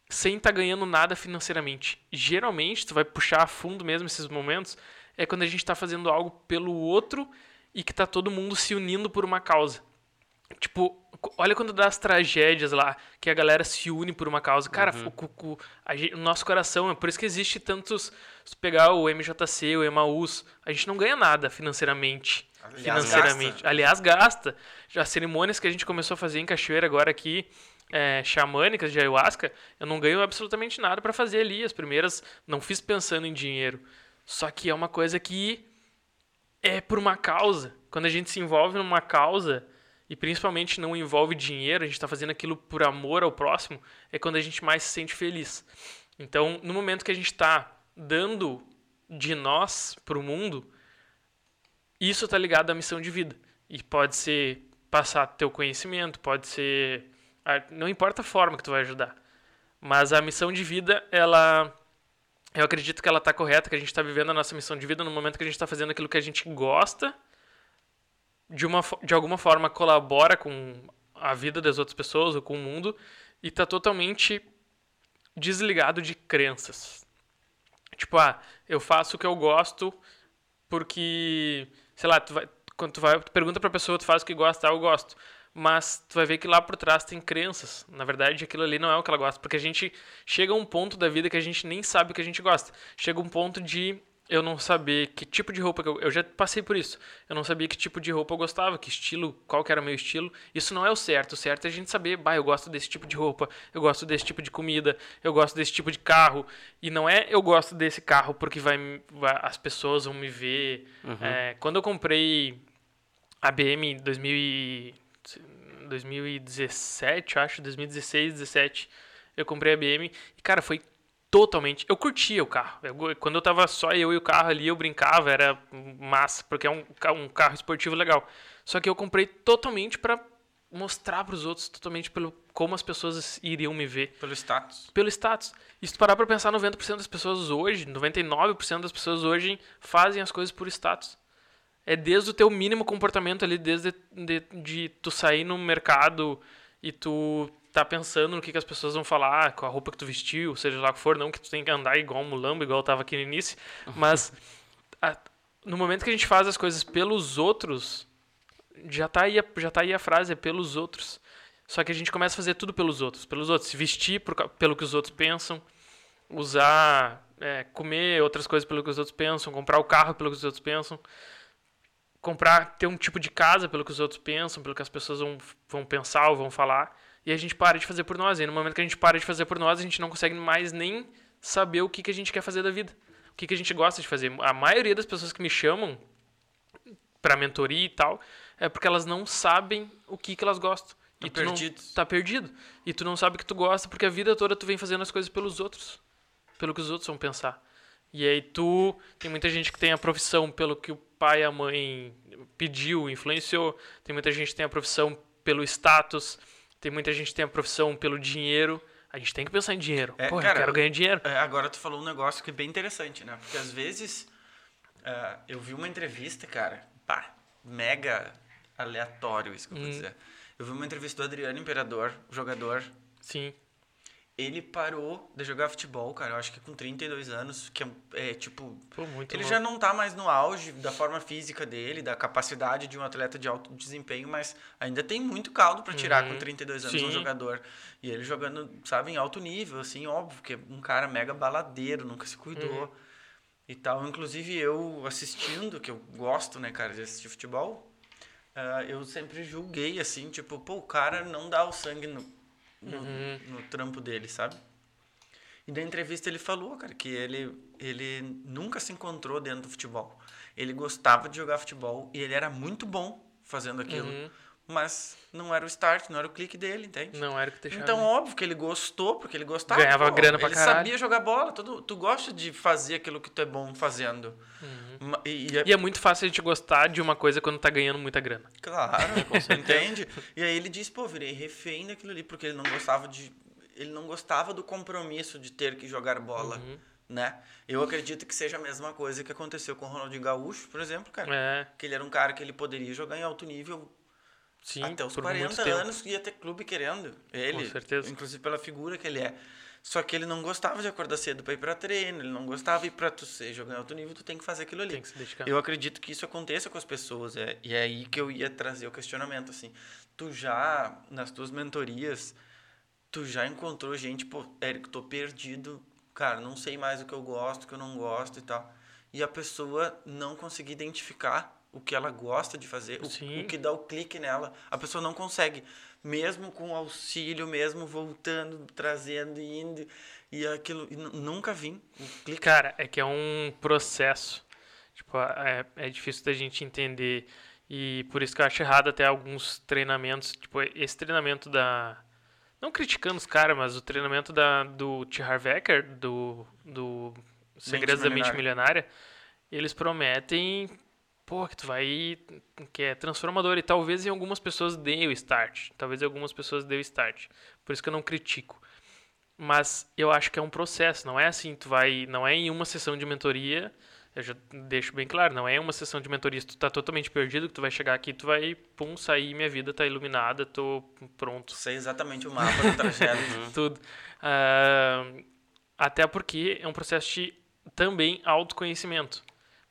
sem estar tá ganhando nada financeiramente? Geralmente, tu vai puxar a fundo mesmo esses momentos, é quando a gente está fazendo algo pelo outro e que está todo mundo se unindo por uma causa. Tipo, olha quando dá as tragédias lá, que a galera se une por uma causa. Cara, uhum. o, o, o, nosso coração, é por isso que existe tantos. Se pegar o MJC, o Emaús, a gente não ganha nada financeiramente. Aliás, financeiramente. Gasta. Aliás, gasta. Já as cerimônias que a gente começou a fazer em Cachoeira agora aqui, é, xamânicas de ayahuasca, eu não ganho absolutamente nada para fazer ali. As primeiras não fiz pensando em dinheiro. Só que é uma coisa que é por uma causa. Quando a gente se envolve numa causa e principalmente não envolve dinheiro, a gente está fazendo aquilo por amor ao próximo, é quando a gente mais se sente feliz. Então, no momento que a gente está dando de nós para o mundo, isso está ligado à missão de vida. E pode ser passar teu conhecimento, pode ser. Não importa a forma que tu vai ajudar. Mas a missão de vida, ela. Eu acredito que ela está correta, que a gente está vivendo a nossa missão de vida no momento que a gente está fazendo aquilo que a gente gosta de, uma, de alguma forma colabora com a vida das outras pessoas ou com o mundo e está totalmente desligado de crenças. Tipo, ah, eu faço o que eu gosto porque, sei lá, tu vai, quando tu vai, tu pergunta pra pessoa, tu faz o que gosta, ah, eu gosto. Mas tu vai ver que lá por trás tem crenças. Na verdade, aquilo ali não é o que ela gosta. Porque a gente chega a um ponto da vida que a gente nem sabe o que a gente gosta. Chega um ponto de eu não saber que tipo de roupa que eu, eu já passei por isso. Eu não sabia que tipo de roupa eu gostava, que estilo, qual que era o meu estilo. Isso não é o certo. O certo é a gente saber, bah, eu gosto desse tipo de roupa, eu gosto desse tipo de comida, eu gosto desse tipo de carro. E não é eu gosto desse carro porque vai, vai as pessoas vão me ver. Uhum. É, quando eu comprei a BM 2000 2017, acho, 2016, 2017, eu comprei a BM e cara, foi totalmente. Eu curtia o carro. Eu, quando eu tava só eu e o carro ali, eu brincava, era massa, porque é um, um carro esportivo legal. Só que eu comprei totalmente para mostrar para os outros, totalmente pelo como as pessoas iriam me ver. Pelo status. Pelo status. E se tu parar pra pensar, 90% das pessoas hoje, 99% das pessoas hoje fazem as coisas por status. É desde o teu mínimo comportamento ali, desde de, de, tu sair no mercado e tu tá pensando no que, que as pessoas vão falar com a roupa que tu vestiu, seja lá o que for, não que tu tem que andar igual um mulambo, igual eu tava aqui no início, mas a, no momento que a gente faz as coisas pelos outros, já tá aí a, já tá aí a frase, é pelos outros. Só que a gente começa a fazer tudo pelos outros, pelos outros, se vestir por, pelo que os outros pensam, usar, é, comer outras coisas pelo que os outros pensam, comprar o carro pelo que os outros pensam. Comprar, ter um tipo de casa pelo que os outros pensam, pelo que as pessoas vão, vão pensar ou vão falar, e a gente para de fazer por nós. E no momento que a gente para de fazer por nós, a gente não consegue mais nem saber o que, que a gente quer fazer da vida. O que, que a gente gosta de fazer. A maioria das pessoas que me chamam para mentoria e tal, é porque elas não sabem o que, que elas gostam. Tão e tu não perdidos. tá perdido. E tu não sabe o que tu gosta, porque a vida toda tu vem fazendo as coisas pelos outros. Pelo que os outros vão pensar. E aí tu. Tem muita gente que tem a profissão pelo que o pai e a mãe pediu, influenciou. Tem muita gente que tem a profissão pelo status. Tem muita gente que tem a profissão pelo dinheiro. A gente tem que pensar em dinheiro. É, Pô, cara, eu quero ganhar dinheiro. É, agora tu falou um negócio que é bem interessante, né? Porque às vezes ah, eu vi uma entrevista, cara, pá, mega aleatório isso que eu vou Hum. dizer. Eu vi uma entrevista do Adriano Imperador, jogador. Sim. Ele parou de jogar futebol, cara, eu acho que com 32 anos, que é, é, tipo. Pô, muito Ele já não tá mais no auge da forma física dele, da capacidade de um atleta de alto desempenho, mas ainda tem muito caldo pra tirar Uhum. com 32 anos um Sim. jogador. E ele jogando, sabe, em alto nível, assim, óbvio, que é um cara mega baladeiro, nunca se cuidou. Uhum. E tal, inclusive eu assistindo, que eu gosto, né, cara, de assistir futebol, ah, eu sempre julguei, assim, tipo, pô, o cara não dá o sangue no, no, Uhum. no trampo dele, sabe? E na entrevista ele falou, cara, que ele, ele nunca se encontrou dentro do futebol. Ele gostava de jogar futebol e ele era muito bom fazendo aquilo. Uhum. Mas não era o start, não era o clique dele, entende? Não era o que deixava. Então, óbvio que ele gostou, porque ele gostava. Ganhava grana pra Ele caralho. sabia jogar bola. Tu, tu gosta de fazer aquilo que tu é bom fazendo. Uhum. E, e é- E é muito fácil a gente gostar de uma coisa quando tá ganhando muita grana. Claro, entende? E aí ele disse, pô, virei refém daquilo ali, porque ele não gostava de. Ele não gostava do compromisso de ter que jogar bola. Uhum. Né? Eu acredito que seja a mesma coisa que aconteceu com o Ronaldinho Gaúcho, por exemplo, cara. É, Que ele era um cara que ele poderia jogar em alto nível sim. até os por 40 muito tempo. anos ia ter clube querendo. Ele, Com certeza. inclusive pela figura que ele é. Só que ele não gostava de acordar cedo para ir para treino, ele não gostava e para tu ser jogar em alto nível, tu tem que fazer aquilo ali. Tem que se dedicar. Eu acredito que isso aconteça com as pessoas, é, e é aí que eu ia trazer o questionamento assim. Tu já nas tuas mentorias, tu já encontrou gente, pô, Érico, tô perdido, cara, não sei mais o que eu gosto, o que eu não gosto e tal. E a pessoa não conseguir identificar o que ela gosta de fazer, o, o que dá o clique nela. A pessoa não consegue, mesmo com auxílio, mesmo voltando, trazendo e indo e aquilo, e nu- nunca vim. Cara, é que é um processo. Tipo, é, é difícil da gente entender. E por isso que eu acho errado até alguns treinamentos. Tipo, esse treinamento da. Não criticando os caras, mas o treinamento da, do T. Harv Eker, do, do Segredos da Mente Milionária, eles prometem, pô, que tu vai. que é transformador. E talvez em algumas pessoas dê o start. Talvez em algumas pessoas dê o start. Por isso que eu não critico. Mas eu acho que é um processo, não é assim, tu vai, não é em uma sessão de mentoria, eu já deixo bem claro, não é em uma sessão de mentoria, se tu tá totalmente perdido, que tu vai chegar aqui, tu vai, pum, sair, minha vida tá iluminada, tô pronto, sei exatamente o mapa do trajeto. tudo. Ah, até porque é um processo de também autoconhecimento,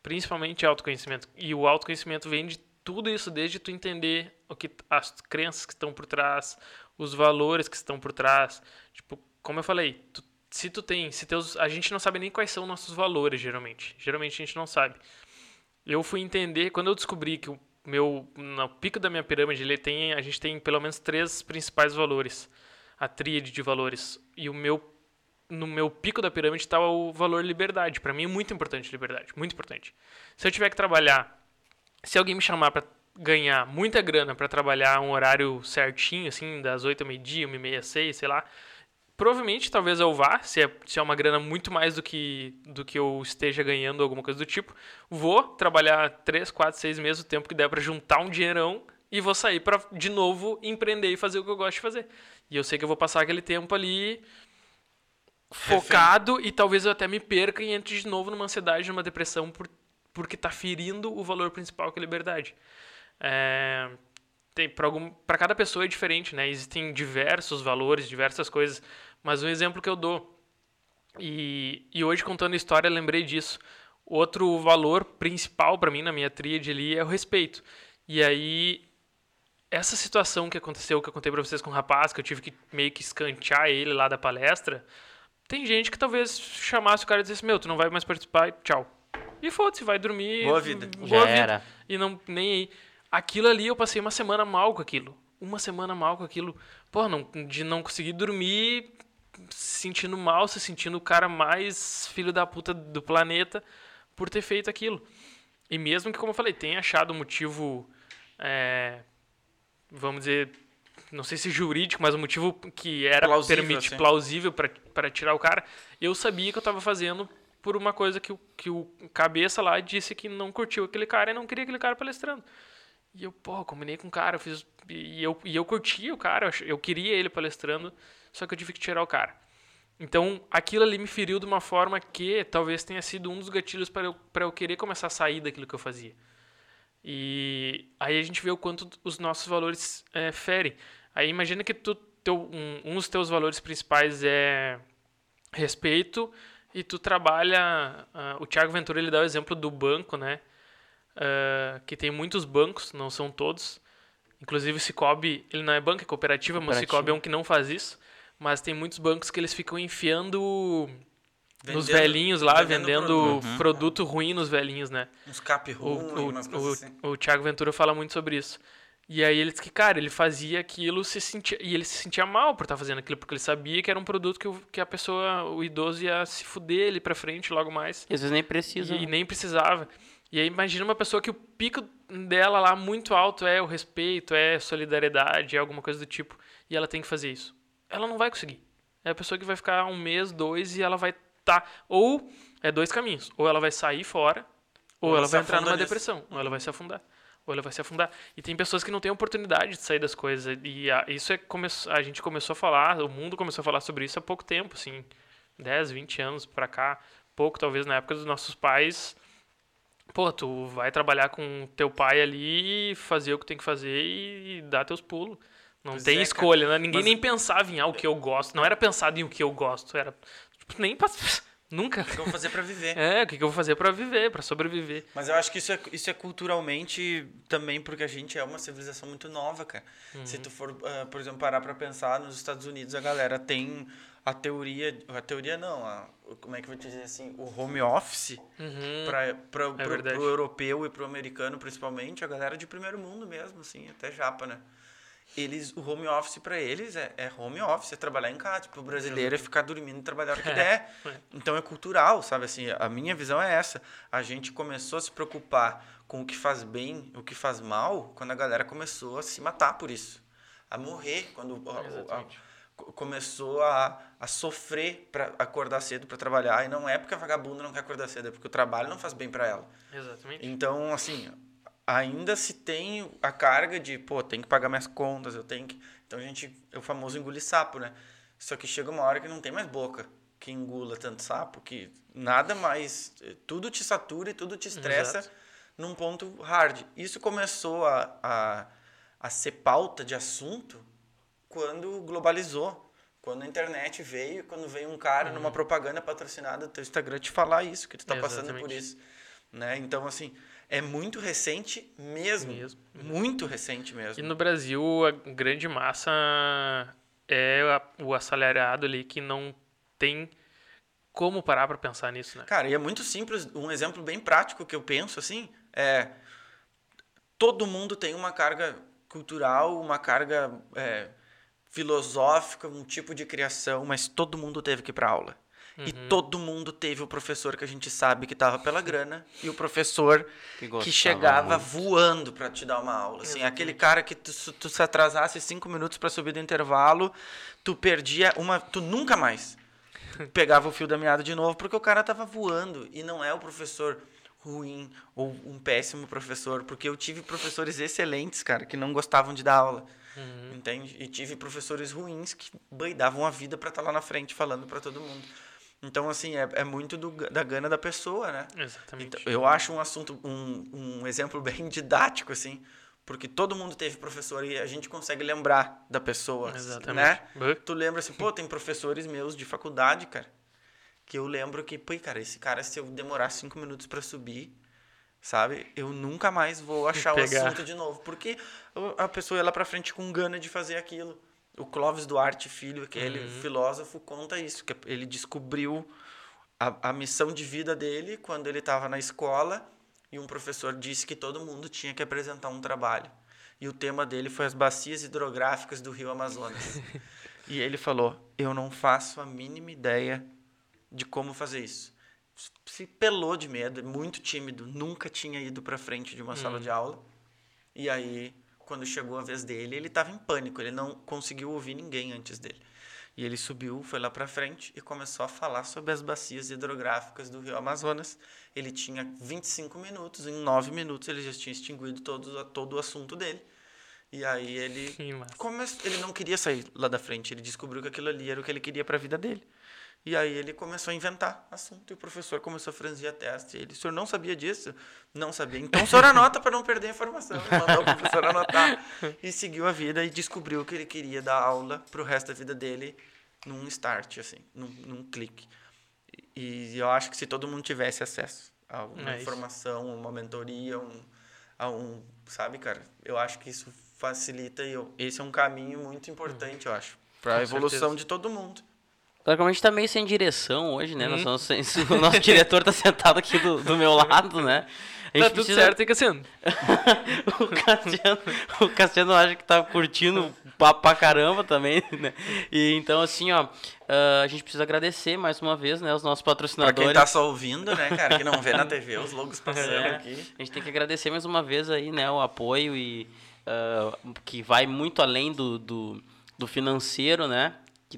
principalmente autoconhecimento. E o autoconhecimento vem de tudo isso, desde tu entender o que as crenças que estão por trás, os valores que estão por trás. Tipo, como eu falei, tu- se tu tem, se teus, a gente não sabe nem quais são nossos valores geralmente. Geralmente a gente não sabe. Eu fui entender quando eu descobri que o meu no pico da minha pirâmide ele tem, a gente tem pelo menos três principais valores, a tríade de valores. E o meu no meu pico da pirâmide estava o valor liberdade. Para mim é muito importante liberdade, muito importante. Se eu tiver que trabalhar, se alguém me chamar para ganhar muita grana para trabalhar um horário certinho, assim, das 8 ao meio-dia, 1 e meia, 6, sei lá, provavelmente talvez eu vá, se é, se é uma grana muito mais do que, do que eu esteja ganhando, alguma coisa do tipo, vou trabalhar 3, 4, 6 meses, o tempo que der para juntar um dinheirão e vou sair para de novo empreender e fazer o que eu gosto de fazer. E eu sei que eu vou passar aquele tempo ali focado e talvez eu até me perca e entre de novo numa ansiedade, numa depressão por, porque tá ferindo o valor principal que é liberdade. É, tem para cada pessoa é diferente, né? Existem diversos valores, diversas coisas, mas um exemplo que eu dou e, e hoje contando a história lembrei disso. Outro valor principal para mim na minha tríade ali é o respeito. E aí essa situação que aconteceu, que eu contei para vocês com o rapaz, que eu tive que meio que escantear ele lá da palestra, tem gente que talvez chamasse o cara e dissesse, meu, tu não vai mais participar, tchau. E foda-se, vai dormir. Boa vida. Boa Já vida. era. E não, nem aí. Aquilo ali eu passei uma semana mal com aquilo. Uma semana mal com aquilo. Pô, não, de não conseguir dormir, se sentindo mal, se sentindo o cara mais filho da puta do planeta por ter feito aquilo. E mesmo que, como eu falei, tenha achado um motivo, é, vamos dizer, não sei se jurídico, mas um motivo que era Plausível, permite, assim. plausível para tirar o cara, eu sabia que eu tava fazendo por uma coisa que o, que o cabeça lá disse que não curtiu aquele cara e não queria aquele cara palestrando. E eu, pô, combinei com o cara, eu fiz. E eu, e eu curtia o cara, eu, queria ele palestrando, só que eu tive que tirar o cara. Então, aquilo ali me feriu de uma forma que talvez tenha sido um dos gatilhos para eu, eu querer começar a sair daquilo que eu fazia. E aí a gente vê o quanto os nossos valores é, ferem. Aí imagina que tu, teu, um, um dos teus valores principais é respeito e tu trabalha... ah, o Thiago Ventura, ele dá o exemplo do banco, né? Ah, que tem muitos bancos, não são todos. Inclusive o Cicobi, ele não é banco, é cooperativa, mas o Cooperativa. Cicobi é um que não faz isso. Mas tem muitos bancos que eles ficam enfiando nos Vendendo- velhinhos lá, vendendo vendendo produto. produto, ruim nos velhinhos, né? Uns cap O, ruim, o, o, coisas assim. o Thiago Ventura fala muito sobre isso. E aí ele disse que, cara, ele fazia aquilo se sentia, e ele se sentia mal por estar fazendo aquilo, porque ele sabia que era um produto que, o- que a pessoa, o idoso ia se fuder ele pra frente logo mais. E às vezes nem precisa. E né? nem precisava. E aí imagina uma pessoa que o pico dela lá muito alto é o respeito, é solidariedade, é alguma coisa do tipo, e ela tem que fazer isso. Ela não vai conseguir. É a pessoa que vai ficar um mês, dois, e ela vai estar. ou é dois caminhos. Ou ela vai sair fora, ou, Ou ela vai entrar numa nisso. depressão, ou ela vai se afundar. Ou ela vai se afundar. E tem pessoas que não têm oportunidade de sair das coisas. E a, isso é come, a gente começou a falar, o mundo começou a falar sobre isso há pouco tempo, assim, 10, 20 anos pra cá. Pouco, talvez, na época dos nossos pais. Pô, tu vai trabalhar com teu pai ali, fazer o que tem que fazer e, dar teus pulos. Não Pois tem é, escolha, né? Ninguém Mas- nem pensava em ah, o que eu gosto. Não era pensado em o que eu gosto. Era, tipo, nem... Nunca. O que eu vou fazer pra viver? É, o que eu vou fazer pra viver, pra sobreviver. Mas eu acho que isso é, isso é culturalmente também porque a gente é uma civilização muito nova, cara. Se tu for, ah, por exemplo, parar pra pensar, nos Estados Unidos a galera tem a teoria, a teoria não, a, como é que eu vou te dizer assim, o home office Uhum. pra, pra, pro, pro europeu e pro americano principalmente, a galera de primeiro mundo mesmo, assim, até japa, né? Eles, o home office pra eles é, é home office, é trabalhar em casa. Tipo, o brasileiro é ficar dormindo e trabalhar hora que der. Então é cultural, sabe? Assim, a minha visão é essa. A gente começou a se preocupar com o que faz bem, o que faz mal, quando a galera começou a se matar por isso. A morrer, quando a- a- começou a, a sofrer para acordar cedo para trabalhar. E não é porque a vagabunda não quer acordar cedo, é porque o trabalho não faz bem para ela. Exatamente. Então, assim, ainda se tem a carga de, pô, tem que pagar minhas contas, eu tenho que. Então a gente. É o famoso engolir sapo, né? Só que chega uma hora que não tem mais boca que engula tanto sapo, que nada mais. Tudo te satura e tudo te estressa Exato. num ponto hard. Isso começou a, a, a ser pauta de assunto quando globalizou. Quando a internet veio, quando veio um cara Uhum. numa propaganda patrocinada do teu Instagram te falar isso, que tu tá passando por Exatamente. isso. Né? Então, assim, é muito recente mesmo. Mesmo. Muito recente mesmo. E no Brasil, a grande massa é o assalariado ali que não tem como parar pra pensar nisso, né? Cara, e é muito simples. Um exemplo bem prático que eu penso, assim, é... Todo mundo tem uma carga cultural, uma carga é, filosófica, um tipo de criação, mas todo mundo teve que ir pra aula. E Uhum. todo mundo teve o professor que a gente sabe que tava pela grana e o professor Que que, chegava muito. voando pra te dar uma aula. Assim, aquele cara que tu, se tu se atrasasse cinco minutos pra subir do intervalo, tu perdia uma. Tu nunca mais pegava o fio da meada de novo, porque o cara tava voando. E não é o professor ruim ou um péssimo professor, porque eu tive professores excelentes, cara, que não gostavam de dar aula. Entende? E tive professores ruins que davam a vida pra estar lá na frente falando pra todo mundo. Então, assim, é, é muito do, da gana da pessoa, né? Exatamente. Então, eu acho um assunto, um, um exemplo bem didático, assim, porque todo mundo teve professor e a gente consegue lembrar da pessoa, Exatamente. né? Tu lembra assim, pô, tem professores meus de faculdade, cara, que eu lembro que, pô, cara, esse cara, se eu demorar cinco minutos pra subir, sabe, eu nunca mais vou achar o assunto de novo, porque a pessoa ia lá pra frente com gana de fazer aquilo. O Clóvis Duarte Filho, aquele Uhum. filósofo, conta isso, que ele descobriu a, a missão de vida dele quando ele estava na escola e um professor disse que todo mundo tinha que apresentar um trabalho. E o tema dele foi as bacias hidrográficas do Rio Amazonas. e ele falou: Eu não faço a mínima ideia de como fazer isso. Se pelou de medo, muito tímido, nunca tinha ido para frente de uma sala de aula. E aí, quando chegou a vez dele, ele estava em pânico, ele não conseguiu ouvir ninguém antes dele. E ele subiu, foi lá para frente e começou a falar sobre as bacias hidrográficas do Rio Amazonas. Ele tinha 25 minutos, em 9 minutos ele já tinha extinguido todo, todo o assunto dele. E aí ele come... ele não queria sair lá da frente, ele descobriu que aquilo ali era o que ele queria para a vida dele. E aí ele começou a inventar assunto e o professor começou a franzir a testa. E ele, o senhor não sabia disso? Não sabia. Então o senhor anota para não perder a informação. Ele mandou o professor anotar e seguiu a vida e descobriu que ele queria dar aula para o resto da vida dele num start, assim, num, num clique. E, e eu acho que se todo mundo tivesse acesso a uma É informação, uma mentoria, um, a um, sabe, cara, eu acho que isso facilita e eu, esse é um caminho muito importante, eu acho, para a evolução certeza. de todo mundo. Claro que a gente tá meio sem direção hoje, né? Hum. Nós estamos sem- o nosso diretor tá sentado aqui do, do meu lado, né? A Tá gente tudo precisa- certo, hein, Cassiano? o Cassiano, o Cassiano acha que tá curtindo pra caramba também, né? E então, assim, ó, ah, a gente precisa agradecer mais uma vez, né, os nossos Pra patrocinadores. quem tá só ouvindo, né, cara, que não vê na TV os logos passando É, aqui. A gente tem que agradecer mais uma vez aí, né, o apoio e ah, que vai muito além do, do, do financeiro, né?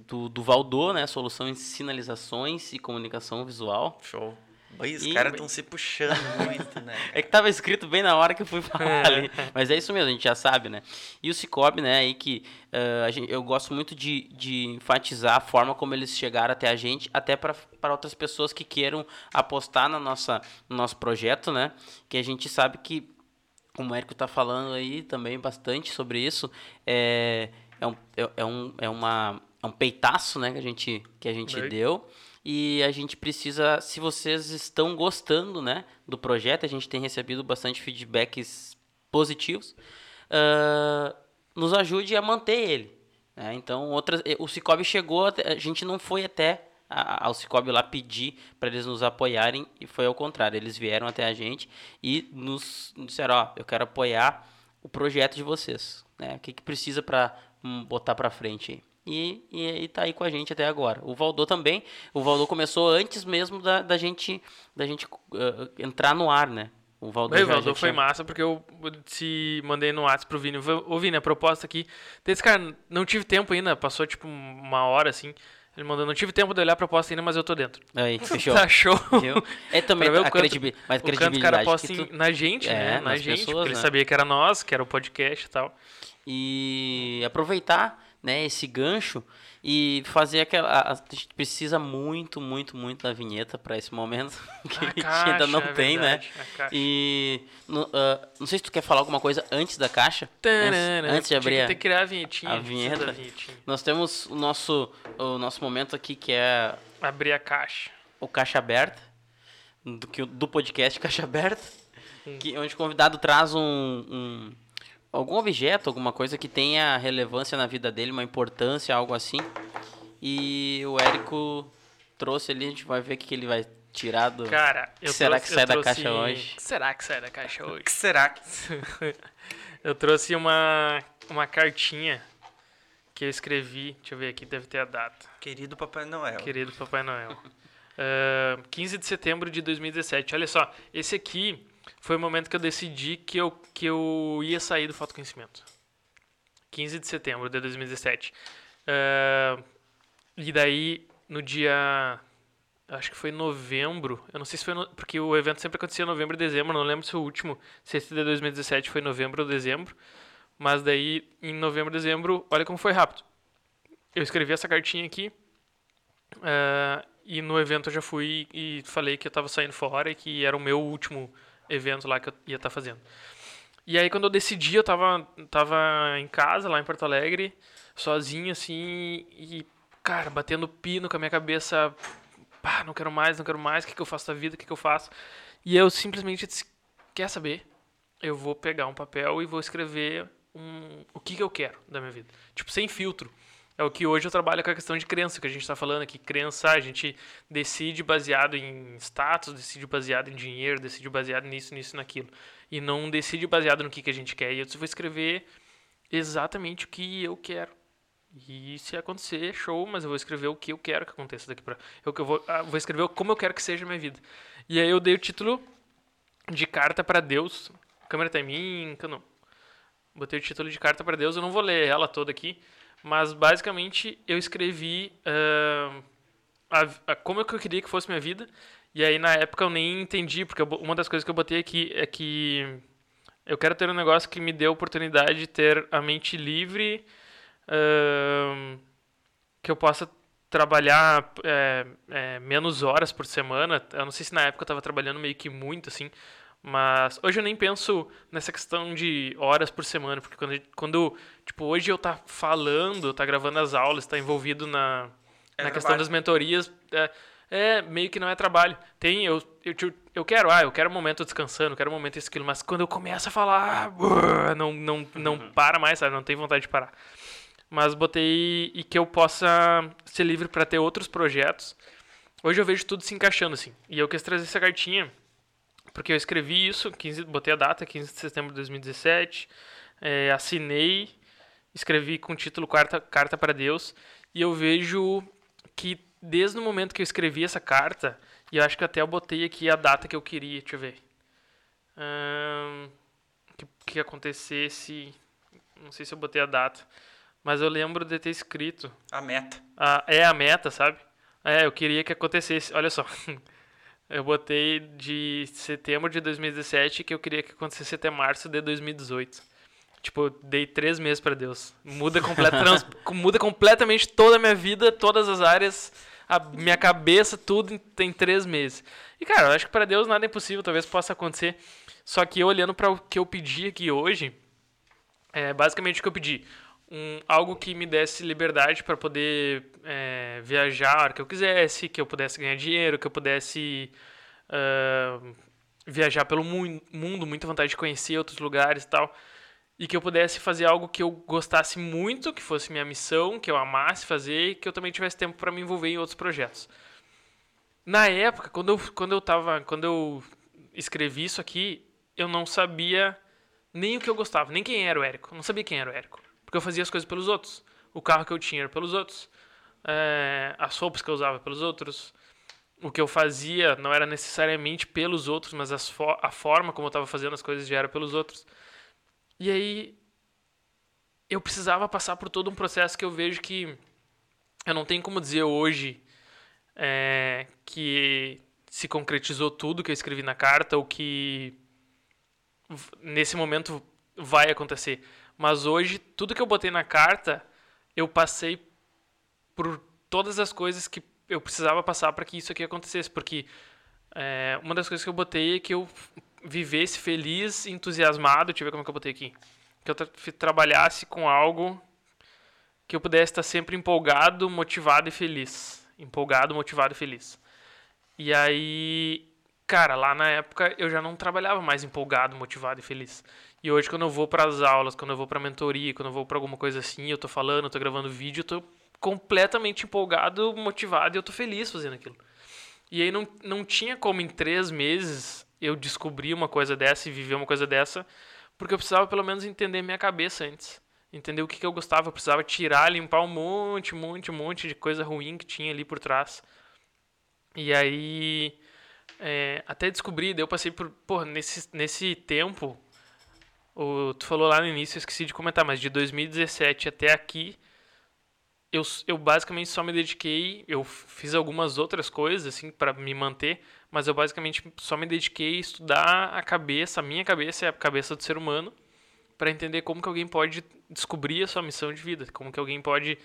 Do, do Valdô, né? Solução em sinalizações e comunicação visual. Show. Oi, os caras estão se puxando muito, né? É que tava escrito bem na hora que eu fui falar ali. Mas é isso mesmo, a gente já sabe, né? E o Cicobi, né, aí que eh, a gente, eu gosto muito de, de enfatizar a forma como eles chegaram até a gente, até para outras pessoas que queiram apostar na nossa, no nosso projeto, né? Que a gente sabe que, como o Érico tá falando aí também bastante sobre isso, é, é, um, é, é um, é, uma, é um peitaço, né, que a gente, que a gente Bem. deu. E a gente precisa, se vocês estão gostando, né, do projeto, a gente tem recebido bastante feedbacks positivos, ah, nos ajude a manter ele. né? Então, outras, eh, o Cicobi chegou, a gente não foi até a- ao Cicobi lá pedir para eles nos apoiarem e foi ao contrário, eles vieram até a gente e nos disseram, ó, eu quero apoiar o projeto de vocês, né? O que, que precisa para botar para frente aí? E, e, e tá aí com a gente até agora. O Valdô também. O Valdô começou antes mesmo da, da gente, da gente uh, entrar no ar, né? O Valdô, Bem, já Valdô foi tinha- massa, porque eu se mandei no WhatsApp pro Vini. Ô, Vini, a proposta aqui. Desse cara, não tive tempo ainda, passou tipo uma hora assim. Ele mandou, não tive tempo de olhar a proposta ainda, mas eu tô dentro. Aí, fechou. Tá show. Viu? É também o a quanto- credibi mas o quanto o credibilidade cara posta tu- na gente, É, né? Na gente, pessoas, porque ele né? sabia que era nós, que era o podcast e tal. e aproveitar né, esse gancho e fazer aquela. A, gente precisa muito, muito, muito da vinheta para esse momento que a, A gente caixa, ainda não é tem, verdade, né? a caixa. E no- ah, não sei se tu quer falar alguma coisa antes da caixa, antes, Tanana, antes de tinha abrir. que a- ter que criar a vinhetinha. a vinheta. vinhetinha. Nós temos o nosso, o nosso momento aqui que é Abrir a caixa. o Caixa Aberta, do, do podcast Caixa Aberta, que, onde o convidado traz um, um- algum objeto, alguma coisa que tenha relevância na vida dele, uma importância, algo assim. E o Érico trouxe ali, a gente vai ver o que, que ele vai tirar do... Cara, eu será trouxe, que sai eu da trouxe- caixa hoje? Será que sai da caixa hoje? O que será que... eu trouxe uma, uma cartinha que eu escrevi. Deixa eu ver aqui, deve ter a data. Querido Papai Noel. Querido Papai Noel. Ah, 15 de setembro de 2017. Olha só, esse aqui foi o momento que eu decidi que eu, que eu ia sair do fotoconhecimento. 15 de setembro de 2017. Ah, e daí, no dia. Acho que foi novembro. Eu não sei se foi. no- porque o evento sempre acontecia em novembro e dezembro. Não lembro se o último, se esse de 2017 foi novembro ou dezembro. Mas daí, em novembro dezembro, olha como foi rápido. Eu escrevi essa cartinha aqui. ah, e no evento eu já fui e falei que eu tava saindo fora e que era o meu último evento lá que eu ia estar fazendo. E aí quando eu decidi, eu tava, tava em casa, lá em Porto Alegre, sozinho, assim, e, cara, batendo pino com a minha cabeça, pá, não quero mais, não quero mais, o que, que eu faço da vida, o que, que eu faço? E eu simplesmente disse, quer saber? Eu vou pegar um papel e vou escrever um, o que, que eu quero da minha vida. Tipo, sem filtro. É o que hoje eu trabalho com a questão de crença, que a gente está falando aqui. Crença, a gente decide baseado em status, decide baseado em dinheiro, decide baseado nisso, nisso, naquilo. E não decide baseado no que, que a gente quer. E eu vou escrever exatamente o que eu quero. E se acontecer, show, mas eu vou escrever o que eu quero que aconteça daqui para eu eu vou, ah, vou escrever como eu quero que seja a minha vida. E aí eu dei o título de carta para Deus. A câmera tá em mim, não. Botei o título de carta para Deus, eu não vou ler ela toda aqui, mas basicamente eu escrevi uh, a, a, como eu queria que fosse minha vida. E aí na época eu nem entendi, porque eu, uma das coisas que eu botei aqui é que eu quero ter um negócio que me dê a oportunidade de ter a mente livre que eu possa trabalhar é, é, menos horas por semana. Eu não sei se na época eu estava trabalhando meio que muito, assim, mas hoje eu nem penso nessa questão de horas por semana, porque quando, quando tipo, hoje eu tá falando, tá gravando as aulas, tá envolvido na, é na questão das mentorias, é, é, meio que não é trabalho. Tem, eu, eu, eu quero, ah, eu quero um momento descansando, eu quero um momento esquilo, mas quando eu começo a falar, não, não, não uhum. para mais, sabe? Não tem vontade de parar mas botei e que eu possa ser livre para ter outros projetos. Hoje eu vejo tudo se encaixando assim. E eu quis trazer essa cartinha porque eu escrevi isso, 15, botei a data, 15 de setembro de 2017, é, assinei, escrevi com o título Carta, carta para Deus, e eu vejo que desde o momento que eu escrevi essa carta, e eu acho que até eu botei aqui a data que eu queria, deixa eu ver. Hum, que, que acontecesse, não sei se eu botei a data, mas eu lembro de ter escrito. A meta. A, é a meta, sabe? É, eu queria que acontecesse. Olha só. Eu botei de setembro de 2017 que eu queria que acontecesse até março de 2018. Tipo, eu dei três meses para Deus. Muda, complet, trans, muda completamente toda a minha vida, todas as áreas, a minha cabeça, tudo em, tem três meses. E, cara, eu acho que para Deus nada é impossível, talvez possa acontecer. Só que olhando para o que eu pedi aqui hoje, é basicamente o que eu pedi um, algo que me desse liberdade para poder é, viajar a hora que eu quisesse, que eu pudesse ganhar dinheiro, que eu pudesse uh, viajar pelo mu mundo, muita vontade de conhecer outros lugares e tal. E que eu pudesse fazer algo que eu gostasse muito, que fosse minha missão, que eu amasse fazer e que eu também tivesse tempo para me envolver em outros projetos. Na época, quando eu, quando eu tava, quando eu escrevi isso aqui, eu não sabia nem o que eu gostava, nem quem era o Érico. Eu não sabia quem era o Érico. Porque eu fazia as coisas pelos outros. O carro que eu tinha era pelos outros. É, as roupas que eu usava pelos outros. O que eu fazia não era necessariamente pelos outros, mas fo a forma como eu estava fazendo as coisas já era pelos outros. E aí eu precisava passar por todo um processo que eu vejo que eu não tenho como dizer hoje é, que se concretizou tudo que eu escrevi na carta ou que nesse momento vai acontecer. Mas hoje, tudo que eu botei na carta, eu passei por todas as coisas que eu precisava passar para que isso aqui acontecesse. Porque é, uma das coisas que eu botei é que eu vivesse feliz, entusiasmado. Deixa eu ver como é que eu botei aqui. Que eu tra trabalhasse com algo que eu pudesse estar sempre empolgado, motivado e feliz. Empolgado, motivado e feliz. E aí, cara, lá na época eu já não trabalhava mais empolgado, motivado e feliz. E hoje, quando eu vou para as aulas, quando eu vou para a mentoria, quando eu vou para alguma coisa assim, eu tô falando, eu tô gravando vídeo, eu tô completamente empolgado, motivado e eu tô feliz fazendo aquilo. E aí não, não tinha como em três meses eu descobrir uma coisa dessa e viver uma coisa dessa, porque eu precisava pelo menos entender minha cabeça antes. Entender o que, que eu gostava, eu precisava tirar, limpar um monte, monte, monte de coisa ruim que tinha ali por trás. E aí, é, até descobrir, daí eu passei por, pô, nesse, nesse tempo, o, tu falou lá no início, eu esqueci de comentar, mas de 2017 até aqui, eu, eu basicamente só me dediquei, eu fiz algumas outras coisas, assim, para me manter, mas eu basicamente só me dediquei a estudar a cabeça, a minha cabeça a cabeça do ser humano, para entender como que alguém pode descobrir a sua missão de vida, como que alguém pode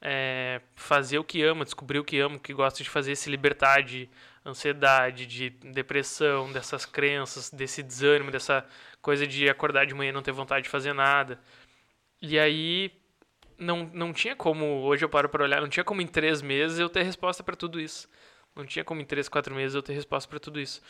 é, fazer o que ama, descobrir o que ama, o que gosta de fazer, se libertar de ansiedade, de depressão, dessas crenças, desse desânimo, dessa coisa de acordar de manhã e não ter vontade de fazer nada. E aí não, não tinha como, hoje eu paro para olhar, não tinha como em três meses eu ter resposta para tudo isso. Não tinha como em três, quatro meses eu ter resposta para tudo isso.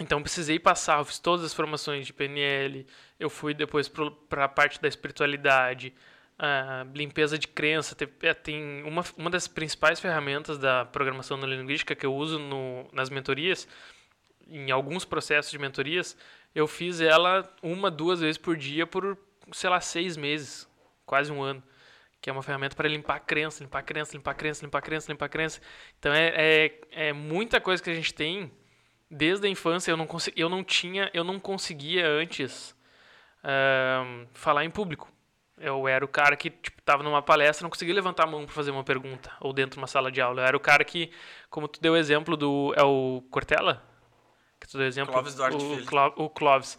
Então precisei passar, eu fiz todas as formações de PNL, eu fui depois para a parte da espiritualidade, a limpeza de crença. É, tem uma, uma das principais ferramentas da programação neurolinguística que eu uso no, nas mentorias, em alguns processos de mentorias, eu fiz ela uma, duas vezes por dia por, sei lá, seis meses, quase um ano. Que é uma ferramenta para limpar a crença, limpar a crença, limpar a crença, limpar a crença, limpar crença. Então é, é, é muita coisa que a gente tem desde a infância. Eu não, eu não tinha, eu não conseguia antes uh, falar em público. Eu era o cara que, tipo, tava numa palestra não conseguia levantar a mão para fazer uma pergunta, ou dentro de uma sala de aula. Eu era o cara que, como tu deu o exemplo do... É o Cortella? Que tu deu exemplo? Clóvis Duarte o, Filho. O Clóvis.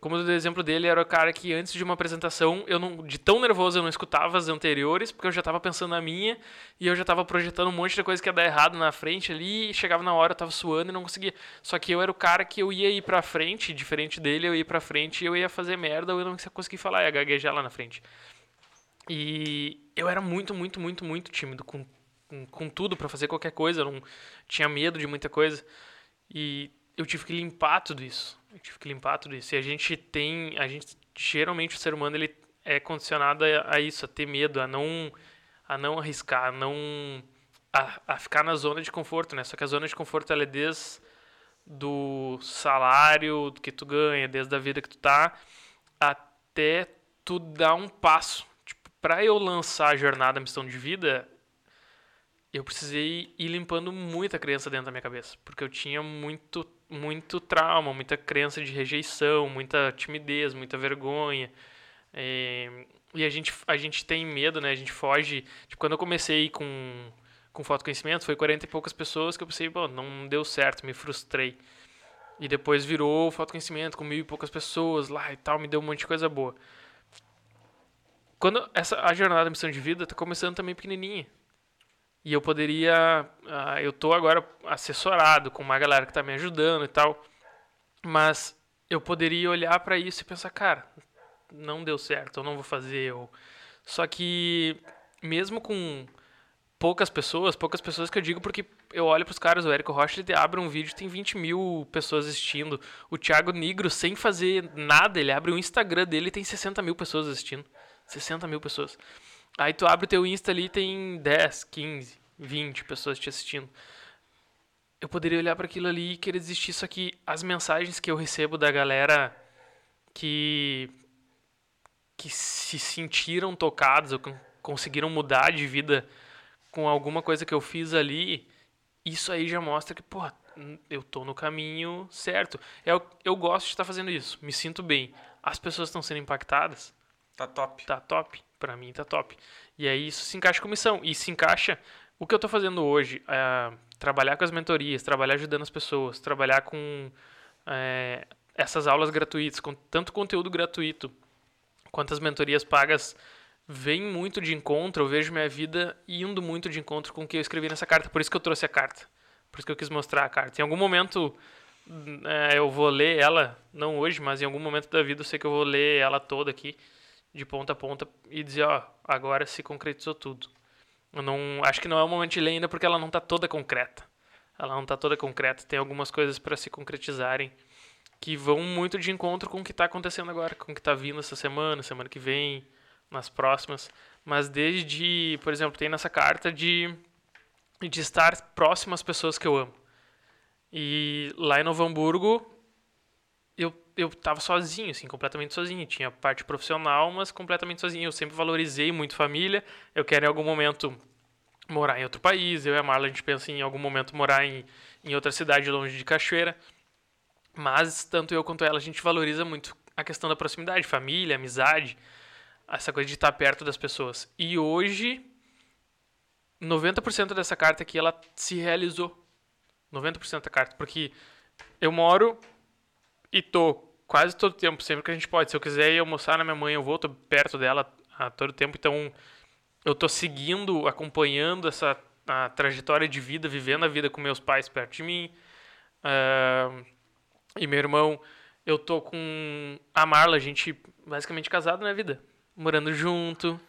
Como o exemplo dele, era o cara que antes de uma apresentação, eu não, de tão nervoso eu não escutava as anteriores, porque eu já tava pensando na minha, e eu já tava projetando um monte de coisa que ia dar errado na frente ali, e chegava na hora, eu tava suando e não conseguia. Só que eu era o cara que eu ia ir pra frente, diferente dele, eu ia pra frente e eu ia fazer merda, ou eu não ia conseguir falar, ia gaguejar lá na frente. E eu era muito, muito, muito, muito tímido com, com, com tudo para fazer qualquer coisa. Eu não tinha medo de muita coisa. E eu tive que limpar tudo isso. Eu tive que limpar tudo isso. E a gente tem, a gente geralmente o ser humano ele é condicionado a, a isso, a ter medo, a não a não arriscar, a não a, a ficar na zona de conforto, né? Só que a zona de conforto ela é desde do salário que tu ganha, desde a vida que tu tá, até tu dar um passo para eu lançar a jornada Missão de Vida, eu precisei ir limpando muita crença dentro da minha cabeça, porque eu tinha muito muito trauma, muita crença de rejeição, muita timidez, muita vergonha. É, e a gente, a gente tem medo, né? A gente foge. Tipo, quando eu comecei com, com fotoconhecimento, foi 40 e poucas pessoas que eu pensei, pô, não deu certo, me frustrei. E depois virou fotoconhecimento com mil e poucas pessoas lá e tal, me deu um monte de coisa boa quando essa a jornada da missão de vida está começando também pequenininha. E eu poderia, uh, eu tô agora assessorado com uma galera que está me ajudando e tal, mas eu poderia olhar para isso e pensar, cara, não deu certo, eu não vou fazer. Eu... Só que mesmo com poucas pessoas, poucas pessoas que eu digo porque eu olho para os caras, o Érico Rocha, ele abre um vídeo tem 20 mil pessoas assistindo. O Thiago Negro, sem fazer nada, ele abre o Instagram dele e tem 60 mil pessoas assistindo. 60 mil pessoas. Aí tu abre o teu Insta ali tem 10, 15, 20 pessoas te assistindo. Eu poderia olhar para aquilo ali e querer desistir, só que as mensagens que eu recebo da galera que que se sentiram tocados ou conseguiram mudar de vida com alguma coisa que eu fiz ali, isso aí já mostra que, pô, eu tô no caminho certo. Eu, eu gosto de estar fazendo isso, me sinto bem. As pessoas estão sendo impactadas, Tá top. Tá top. Para mim tá top. E aí isso se encaixa com missão. E se encaixa. O que eu tô fazendo hoje é trabalhar com as mentorias, trabalhar ajudando as pessoas, trabalhar com é, essas aulas gratuitas, com tanto conteúdo gratuito quanto as mentorias pagas, vem muito de encontro. Eu vejo minha vida indo muito de encontro com o que eu escrevi nessa carta. Por isso que eu trouxe a carta. Por isso que eu quis mostrar a carta. Em algum momento é, eu vou ler ela, não hoje, mas em algum momento da vida eu sei que eu vou ler ela toda aqui de ponta a ponta e dizer, ó, agora se concretizou tudo. Eu não, acho que não é o momento de ler ainda porque ela não está toda concreta. Ela não está toda concreta. Tem algumas coisas para se concretizarem que vão muito de encontro com o que está acontecendo agora, com o que está vindo essa semana, semana que vem, nas próximas. Mas desde, por exemplo, tem nessa carta de, de estar próximo às pessoas que eu amo. E lá em Novo Hamburgo, eu tava sozinho, assim, completamente sozinho. Tinha parte profissional, mas completamente sozinho. Eu sempre valorizei muito família. Eu quero em algum momento morar em outro país. Eu e a Marla, a gente pensa em algum momento morar em, em outra cidade longe de Cachoeira. Mas tanto eu quanto ela, a gente valoriza muito a questão da proximidade, família, amizade, essa coisa de estar perto das pessoas. E hoje, 90% dessa carta aqui, ela se realizou. 90% da carta, porque eu moro e tô quase todo tempo, sempre que a gente pode. Se eu quiser ir almoçar na minha mãe, eu vou, tô perto dela a todo tempo. Então, eu tô seguindo, acompanhando essa a trajetória de vida, vivendo a vida com meus pais perto de mim. Uh, e meu irmão, eu tô com a Marla, a gente basicamente casado na vida. Morando junto. O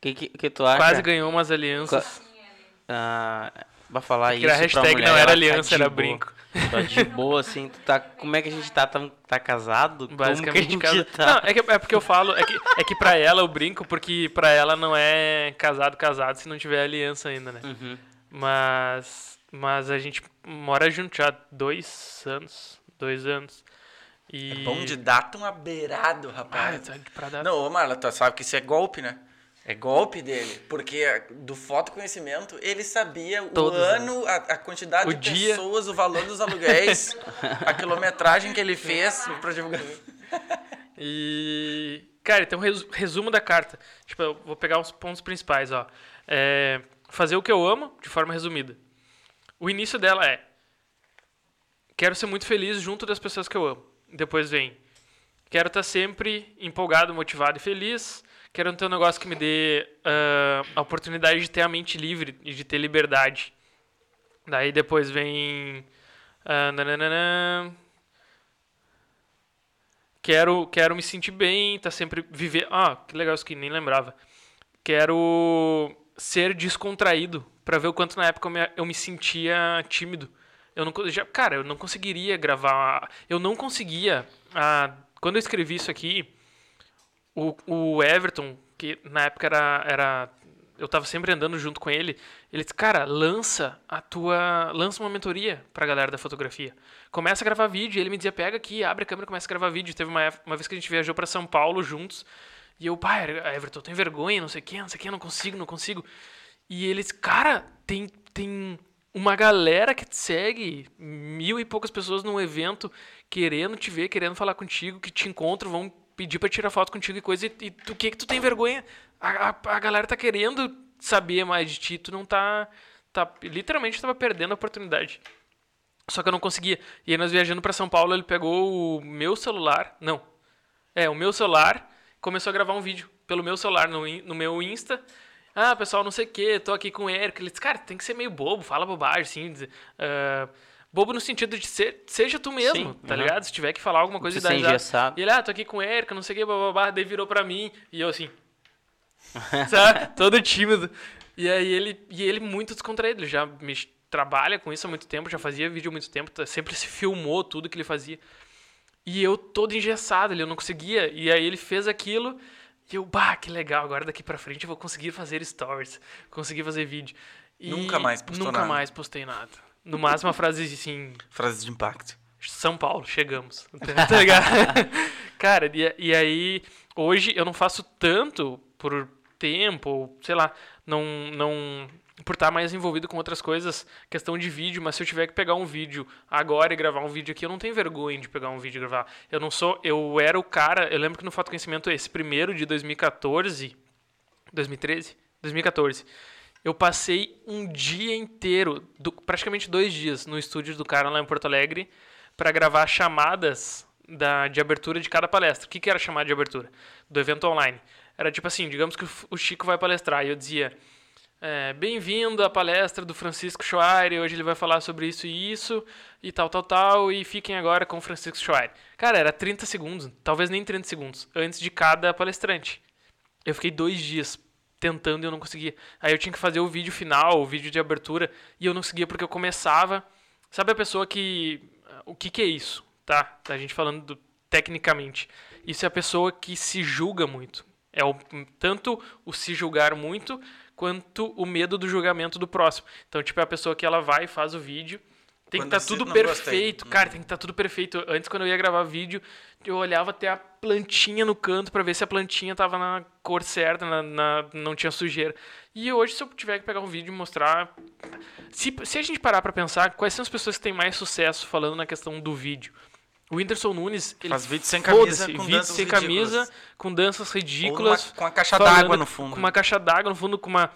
que, que, que, tu acha? Quase ganhou umas alianças. Uh, Vai falar Porque isso a pra hashtag mulher, não era tá aliança, de era boa. brinco. Tá de boa, assim, tu tá... Como é que a gente tá? Tá, tá casado? Como que a Basicamente, gente casa... tá? Não, é, que, é porque eu falo, é que, é que pra ela eu brinco, porque pra ela não é casado, casado, se não tiver aliança ainda, né? Uhum. Mas, mas a gente mora junto já há dois anos, dois anos. E... É bom de data um abeirado, Ah, rapaz. tá de pra dar- Não, ô Marla, tu sabe que isso é golpe, né? É golpe dele. Porque do fotoconhecimento, ele sabia Todos, o ano, a, a quantidade O de dia. pessoas, o valor dos aluguéis, a quilometragem que ele fez pra divulgar. E. Cara, então resu- resumo da carta. Tipo, eu vou pegar os pontos principais, ó. É, fazer o que eu amo, de forma resumida. O início dela é. Quero ser muito feliz junto das pessoas que eu amo. Depois vem. Quero estar sempre empolgado, motivado e feliz. Quero ter um negócio que me dê ah, a oportunidade de ter a mente livre e de ter liberdade. Daí depois vem. ah, nananana, Quero, quero me sentir bem, tá sempre viver. Ah, que legal isso que nem lembrava. Quero ser descontraído pra ver o quanto na época eu me, eu me sentia tímido. Eu não, já, cara, eu não conseguiria gravar. Eu não conseguia. Ah, quando eu escrevi isso aqui, o, o Everton, que na época era, era. Eu tava sempre andando junto com ele. Ele disse, cara, lança a tua. Lança uma mentoria pra galera da fotografia. Começa a gravar vídeo. E ele me dizia, pega aqui, abre a câmera começa a gravar vídeo. Teve uma, uma vez que a gente viajou pra São Paulo juntos. E eu, pai, Everton, tenho vergonha, não sei o que, não sei o que, não consigo, não consigo. E ele disse, cara, tem, tem uma galera que te segue, mil e poucas pessoas num evento querendo te ver, querendo falar contigo, que te encontram, vão pedir pra tirar foto contigo e coisa, e, e tu que que tu tem vergonha? A, a, a galera tá querendo saber mais de ti, tu não tá, tá literalmente tava perdendo a oportunidade. Só que eu não conseguia. E aí nós viajando pra São Paulo, ele pegou o meu celular, não, é, o meu celular, começou a gravar um vídeo pelo meu celular no, no meu Insta. Ah, pessoal, não sei o que, tô aqui com o Eric. Ele disse, cara, tem que ser meio bobo, fala bobagem, assim. ah, bobo no sentido de ser, seja tu mesmo, Sim, tá uhum. ligado? Se tiver que falar alguma coisa e dar risada. engessado. E ele, ah, tô aqui com o Eric, não sei o que, bababá. Daí virou pra mim e eu assim. sabe? Todo tímido. E aí ele, e ele muito descontraído, ele já me trabalha com isso há muito tempo, já fazia vídeo há muito tempo, tá- sempre se filmou tudo que ele fazia. E eu todo engessado, ele eu não conseguia. E aí ele fez aquilo e eu, bah, que legal, agora daqui pra frente eu vou conseguir fazer stories, conseguir fazer vídeo. E Nunca mais postou Nunca nada. mais postei nada. No máximo uma frase assim, Frases de impacto. são Paulo, chegamos. tá ligado? Cara, e, e aí, hoje eu não faço tanto por tempo, sei lá, não, não. Por estar mais envolvido com outras coisas, questão de vídeo, mas se eu tiver que pegar um vídeo agora e gravar um vídeo aqui, eu não tenho vergonha de pegar um vídeo e gravar. Eu não sou. Eu era o cara. Eu lembro que no Foto Conhecimento, esse primeiro de 2014. 2013? 2014. Eu passei um dia inteiro, do- praticamente dois dias, no estúdio do cara lá em Porto Alegre, para gravar chamadas da, de abertura de cada palestra. O que, que era chamada de abertura? Do evento online. Era tipo assim, digamos que o Chico vai palestrar e eu dizia, é, bem-vindo à palestra do Francisco Schweire, hoje ele vai falar sobre isso e isso, e tal, tal, tal, e fiquem agora com o Francisco Schweire. Cara, era 30 segundos, talvez nem 30 segundos, antes de cada palestrante. Eu fiquei dois dias tentando e eu não conseguia. Aí eu tinha que fazer o vídeo final, o vídeo de abertura, e eu não conseguia porque eu começava. Sabe a pessoa que. O que, que é isso? Tá? A gente falando do- tecnicamente. Isso é a pessoa que se julga muito. É o, tanto o se julgar muito quanto o medo do julgamento do próximo. Então, tipo, é a pessoa que ela vai e faz o vídeo. Tem Quando que estar assiste, tudo gostei. perfeito. Cara, tem que estar tudo perfeito. Antes, quando eu ia gravar vídeo, eu olhava até a plantinha no canto pra ver se a plantinha tava na cor certa, na, na- não tinha sujeira. E hoje, se eu tiver que pegar um vídeo e mostrar. Se, se a gente parar pra pensar, quais são as pessoas que têm mais sucesso falando na questão do vídeo? O Whindersson Nunes, ele Faz vídeo sem camisa, com vídeo sem ridículas. camisa, com danças ridículas. numa- com a caixa d'água no fundo. Com uma caixa d'água no fundo, com uma,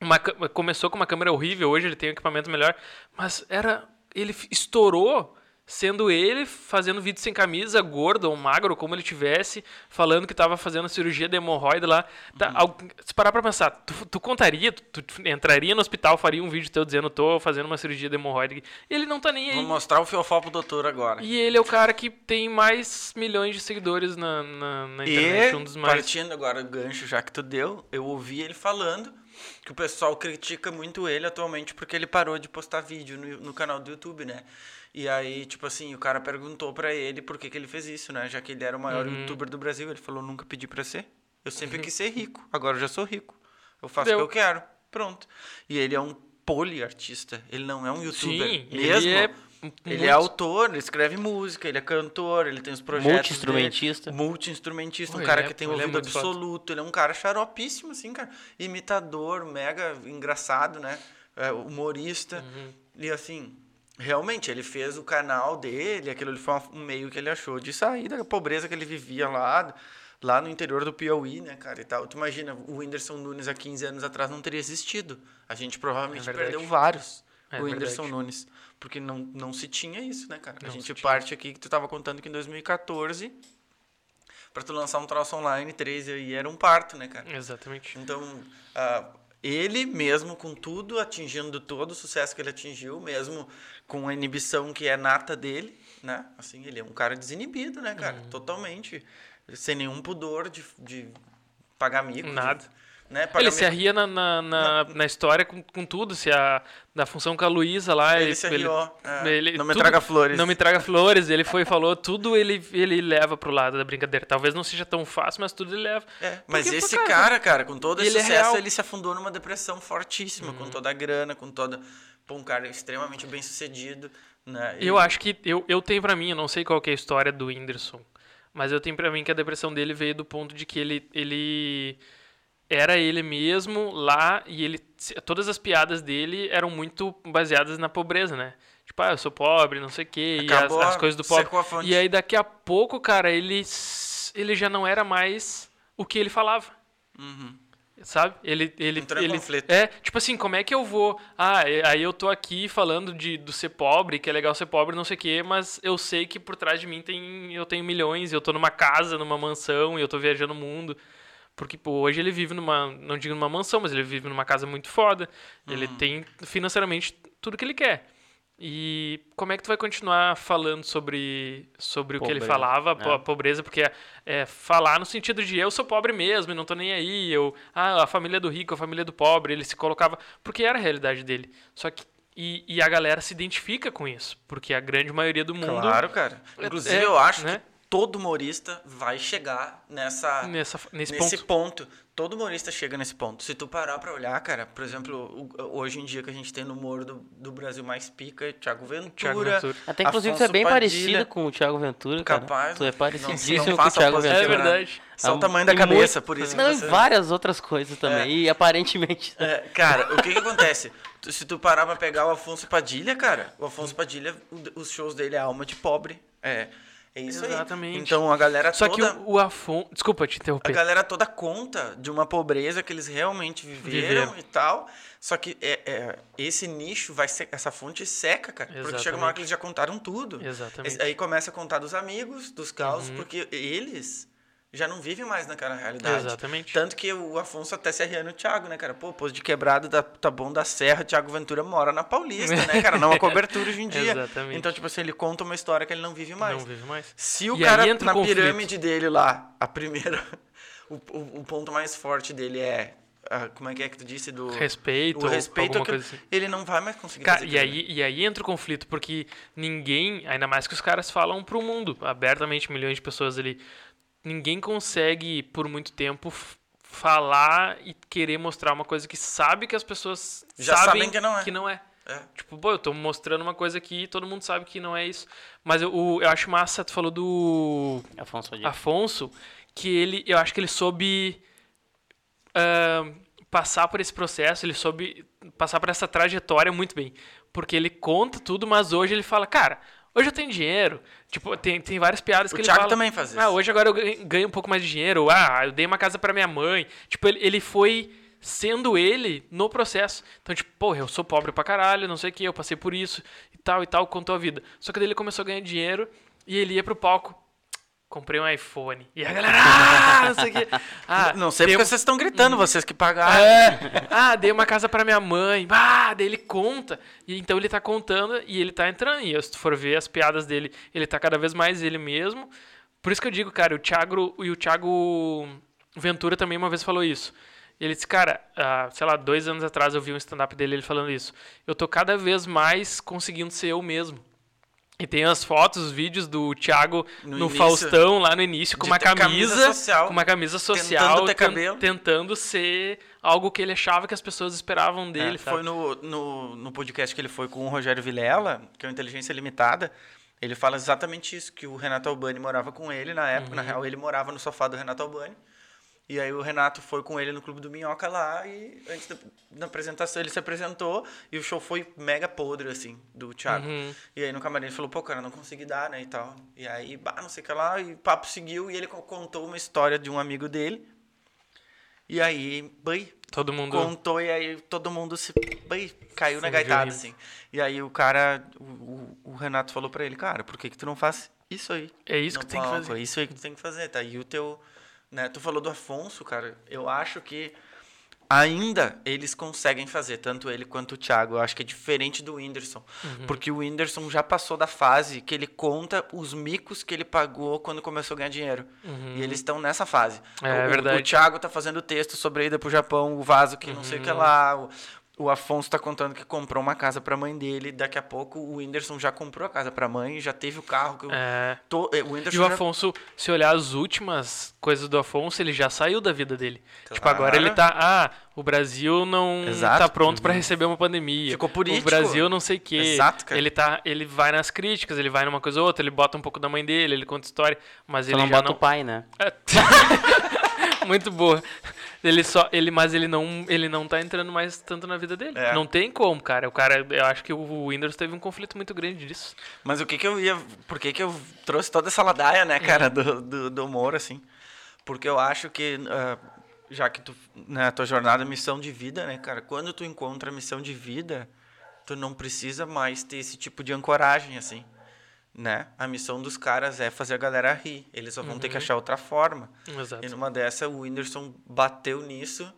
uma. Começou com uma câmera horrível, hoje ele tem um equipamento melhor. Mas era. Ele estourou sendo ele fazendo vídeo sem camisa, gordo ou magro, como ele tivesse, falando que tava fazendo cirurgia de hemorroida lá. Tá, Uhum. se parar pra pensar, tu, tu contaria, tu, tu entraria no hospital, faria um vídeo teu dizendo, tô fazendo uma cirurgia de hemorroida. Ele não tá nem aí. Vou mostrar o fiofó pro doutor agora. E ele é o cara que tem mais milhões de seguidores na, na, na internet, E, um dos mais. partindo agora do gancho já que tu deu, eu ouvi ele falando que o pessoal critica muito ele atualmente porque ele parou de postar vídeo no, no canal do YouTube, né? E aí, tipo assim, o cara perguntou pra ele por que, que ele fez isso, né? Já que ele era o maior Uhum. youtuber do Brasil, ele falou, nunca pedi pra ser. Eu sempre quis ser rico, agora eu já sou rico. Eu faço Deu. o que eu quero. Pronto. E ele é um poliartista, ele não é um youtuber. Sim, mesmo. ele é Ele muito- é autor, ele escreve música, ele é cantor, ele tem os projetos. Multi-instrumentista. Multi-instrumentista, um cara é- que tem é ouvido foda. absoluto, ele é um cara xaropíssimo, assim, cara. Imitador, mega engraçado, né? É, humorista. Uhum. E assim, realmente, ele fez o canal dele, aquilo foi um meio que ele achou de sair da pobreza que ele vivia lá, lá no interior do Piauí, né, cara, e tal. Tu imagina, o Whindersson Nunes há 15 anos atrás não teria existido. A gente provavelmente É perdeu vários. É o Whindersson verdade. Nunes. Porque não, não se tinha isso, né, cara? Não a gente parte aqui que tu tava contando que em 2014, pra tu lançar um troço online, 3 aí era um parto, né, cara? Exatamente. Então, ah, ele mesmo com tudo, atingindo todo o sucesso que ele atingiu, mesmo com a inibição que é nata dele, né? Assim, ele é um cara desinibido, né, cara? Uhum. Totalmente. Sem nenhum pudor de, de pagar mico. de- Nada. Né? Ele se arria na, na, na, na história com, com tudo. Se a, da função com a Luísa lá. Ele se arriou, é. ele- Não me tudo- traga flores. Não me traga flores. Ele foi e falou, tudo ele, ele leva pro lado da brincadeira. Talvez não seja tão fácil, mas tudo ele leva. É, mas Porque, pô, esse cara, cara, cara, com todo esse ele é sucesso, real. ele se afundou numa depressão fortíssima, com toda a grana, com toda. Pô, um cara extremamente bem sucedido. Né? E- Eu acho que eu, eu tenho pra mim, eu não sei qual que é a história do Whindersson, mas eu tenho pra mim que a depressão dele veio do ponto de que ele, ele era ele mesmo lá e ele todas as piadas dele eram muito baseadas na pobreza, né? Tipo, ah, eu sou pobre, não sei o quê, e as, as coisas do pobre. E aí daqui a pouco, cara, ele ele já não era mais o que ele falava. Uhum. Sabe? Ele, ele, Entrou ele conflito. É, tipo assim, como é que eu vou. Ah, aí eu tô aqui falando de do ser pobre, que é legal ser pobre, não sei o quê, mas eu sei que por trás de mim tem eu tenho milhões, e eu tô numa casa, numa mansão, e eu tô viajando o mundo. Porque, pô, hoje ele vive numa. Não digo numa mansão, mas ele vive numa casa muito foda. Ele Uhum. tem financeiramente tudo que ele quer. E como é que tu vai continuar falando sobre, sobre o que ele Pobreza, falava, po- é. a pobreza? Porque é, é falar no sentido de eu sou pobre mesmo e não tô nem aí. Eu, ah, a família do rico, a família do pobre. Ele se colocava. Porque era a realidade dele. Só que. E, e a galera se identifica com isso. Porque a grande maioria do mundo. Claro, cara. Inclusive, é, eu acho né? que todo humorista vai chegar nessa, Nessa, nesse, nesse ponto. ponto. Todo humorista chega nesse ponto. Se tu parar pra olhar, cara, por exemplo, o- hoje em dia que a gente tem no humor do, do Brasil mais pica, é Thiago Ventura. Thiago Ventura. Até inclusive tu é bem Padilha. parecido com o Thiago Ventura, cara. Capaz, Tu é não- parecidíssimo não com o Thiago É Ventura. né? verdade. Só o Ah, tamanho da cabeça, muito- por isso que Não, e você... várias outras coisas também. E aparentemente. É, cara, o que que acontece? Se tu parar pra pegar o Afonso Padilha, cara, o Afonso Padilha, os shows dele é alma de pobre. É, é isso Exatamente. aí. Então a galera Só toda... que o, o Afonso. Desculpa te A interromper. galera toda conta de uma pobreza que eles realmente viveram, Viveram. e tal. Só que é, é, esse nicho vai ser. Essa fonte seca, cara. Porque chega uma hora Exatamente. que eles já contaram tudo. Exatamente. Aí começa a contar dos amigos, dos causos, Uhum. porque eles já não vivem mais naquela realidade. Exatamente. Tanto que o Afonso até se arria no Thiago, né, cara? Pô, pôs de quebrado da tá bom da Serra, Thiago Ventura mora na Paulista, né, cara? Não é uma cobertura hoje em dia. Exatamente. Então, tipo assim, ele conta uma história que ele não vive mais. Não vive mais. Se o E cara o na conflito. pirâmide dele lá, a primeira. O, o, o ponto mais forte dele é. ah, como é que é que tu disse? Do. Respeito, O respeito, alguma aquilo- coisa assim. ele não vai mais conseguir Cara, e aí, e aí entra o conflito, porque ninguém, ainda mais que os caras falam pro mundo, abertamente, milhões de pessoas ali, ninguém consegue, por muito tempo, falar e querer mostrar uma coisa que sabe que as pessoas Já sabem que não é. Que não é. É. Tipo, pô, eu tô mostrando uma coisa aqui e todo mundo sabe que não é isso. Mas eu, o- eu acho massa, tu falou do Afonso. Afonso, que ele, eu acho que ele soube ahn, passar por esse processo, ele soube passar por essa trajetória muito bem. Porque ele conta tudo, mas hoje ele fala, cara, hoje eu tenho dinheiro. Tipo, tem, tem várias piadas O que ele Thiago fala. também faz isso. Ah, hoje agora eu ganho, um pouco mais de dinheiro. Ah, eu dei uma casa pra minha mãe. Tipo, ele, ele foi sendo ele no processo. Então, tipo, porra, eu sou pobre pra caralho, não sei o que, eu passei por isso e tal e tal, contou a vida. Só que daí ele começou a ganhar dinheiro e ele ia pro palco. Comprei um iPhone. E a galera, ah, não sei o que. Ah, Não sei porque um- vocês estão gritando, vocês que pagaram. é. Ah, dei uma casa pra minha mãe. Ah, daí ele conta. E então ele tá contando e ele tá entrando. E se tu for ver as piadas dele, ele tá cada vez mais ele mesmo. Por isso que eu digo, cara, o Thiago e o Thiago Ventura também uma vez falou isso. Ele disse, cara, ah, sei lá, dois anos atrás eu vi um stand-up dele ele falando isso. Eu tô cada vez mais conseguindo ser eu mesmo. E tem as fotos, os vídeos do Thiago No no, início, Faustão, lá no início, com uma camisa camisa, social, com uma camisa social, tentando ter cabelo. tentando ser algo que ele achava que as pessoas esperavam dele, É, foi no, no, no podcast que ele foi com o Rogério Vilela, que é o Inteligência Limitada. Ele fala exatamente isso, que o Renato Albani morava com ele na época. Uhum. Na real, ele morava no sofá do Renato Albani. E aí o Renato foi com ele no Clube do Minhoca lá e antes da, da apresentação ele se apresentou e o show foi mega podre, assim, do Thiago. Uhum. E aí no camarim ele falou, pô, cara, não consegui dar, né, e tal. E aí, bah, não sei o que lá, e o papo seguiu e ele co- contou uma história de um amigo dele. E aí, bem, Todo mundo... contou e aí todo mundo se bem, caiu na Se gaitada, assim. E aí o cara, o, o- Renato falou pra ele, cara, por que que tu não faz isso aí? É isso que tem que fazer. É isso aí que tu tem que fazer, tá? E o teu, né, tu falou do Afonso, cara, eu acho que ainda eles conseguem fazer, tanto ele quanto o Thiago. Eu acho que é diferente do Whindersson. Uhum. Porque o Whindersson já passou da fase que ele conta os micos que ele pagou quando começou a ganhar dinheiro. E eles estão nessa fase. Uhum. É o, o- verdade. O Thiago tá fazendo texto sobre a ida pro Japão, o vaso que não sei Uhum. o que lá. O, o Afonso tá contando que comprou uma casa pra mãe dele. Daqui a pouco o Whindersson já comprou a casa pra mãe, já teve o carro que o, É... to- eh, o E Whindersson o já- Afonso, se olhar as últimas coisas do Afonso, ele já saiu da vida dele. Tipo, Claro. agora ele tá. Ah, o Brasil não Exato. tá pronto pra receber uma pandemia. Ficou político. O Brasil não sei o quê. Exato, cara. Ele, tá, ele vai nas críticas, ele vai numa coisa ou outra, ele bota um pouco da mãe dele, ele conta história, mas Só ele não já bota não. o pai, né? Muito boa. Ele só, ele, mas ele não, ele não tá entrando mais tanto na vida dele. É. Não tem como, cara. O cara, eu acho que o Windows teve um conflito muito grande disso. Mas o que que eu ia... Por que que eu trouxe toda essa ladaia, né, cara, Uhum. do, do, do humor, assim? Porque eu acho que... ah, já que tu, né, tua jornada é missão de vida, né, cara? Quando tu encontra a missão de vida, tu não precisa mais ter esse tipo de ancoragem, assim, né? A missão dos caras é fazer a galera rir. Eles só vão ter que achar outra forma. Exato. E numa dessa, o Whindersson bateu nisso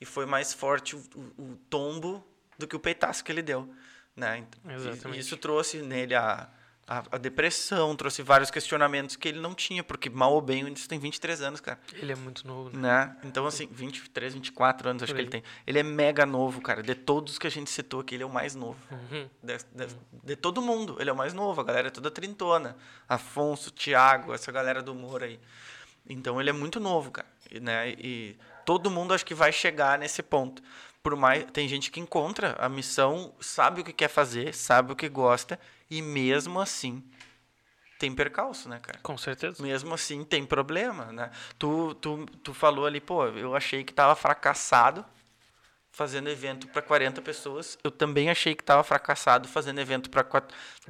e foi mais forte o, o- o tombo do que o peitaço que ele deu. Né? Então, e- Exatamente. Isso trouxe nele a, a, a depressão, trouxe vários questionamentos que ele não tinha, porque mal ou bem o Whindersson tem 23 anos, cara. Ele é muito novo, né? Né? Então, assim, 23, 24 anos acho que ele tem. Ele é mega novo, cara. De todos que a gente citou aqui, ele é o mais novo. Uhum. De, de- de todo mundo, ele é o mais novo. A galera é toda trintona. Afonso, Thiago, essa galera do humor aí. Então ele é muito novo, cara. E, né? e todo mundo acho que vai chegar nesse ponto. Por mais tem gente que encontra a missão, sabe o que quer fazer, sabe o que gosta e mesmo assim tem percalço, né, cara? Com certeza. Mesmo assim tem problema, né? Tu, tu, tu falou ali, pô, eu achei que tava fracassado fazendo evento para 40 pessoas. Eu também achei que tava fracassado fazendo evento para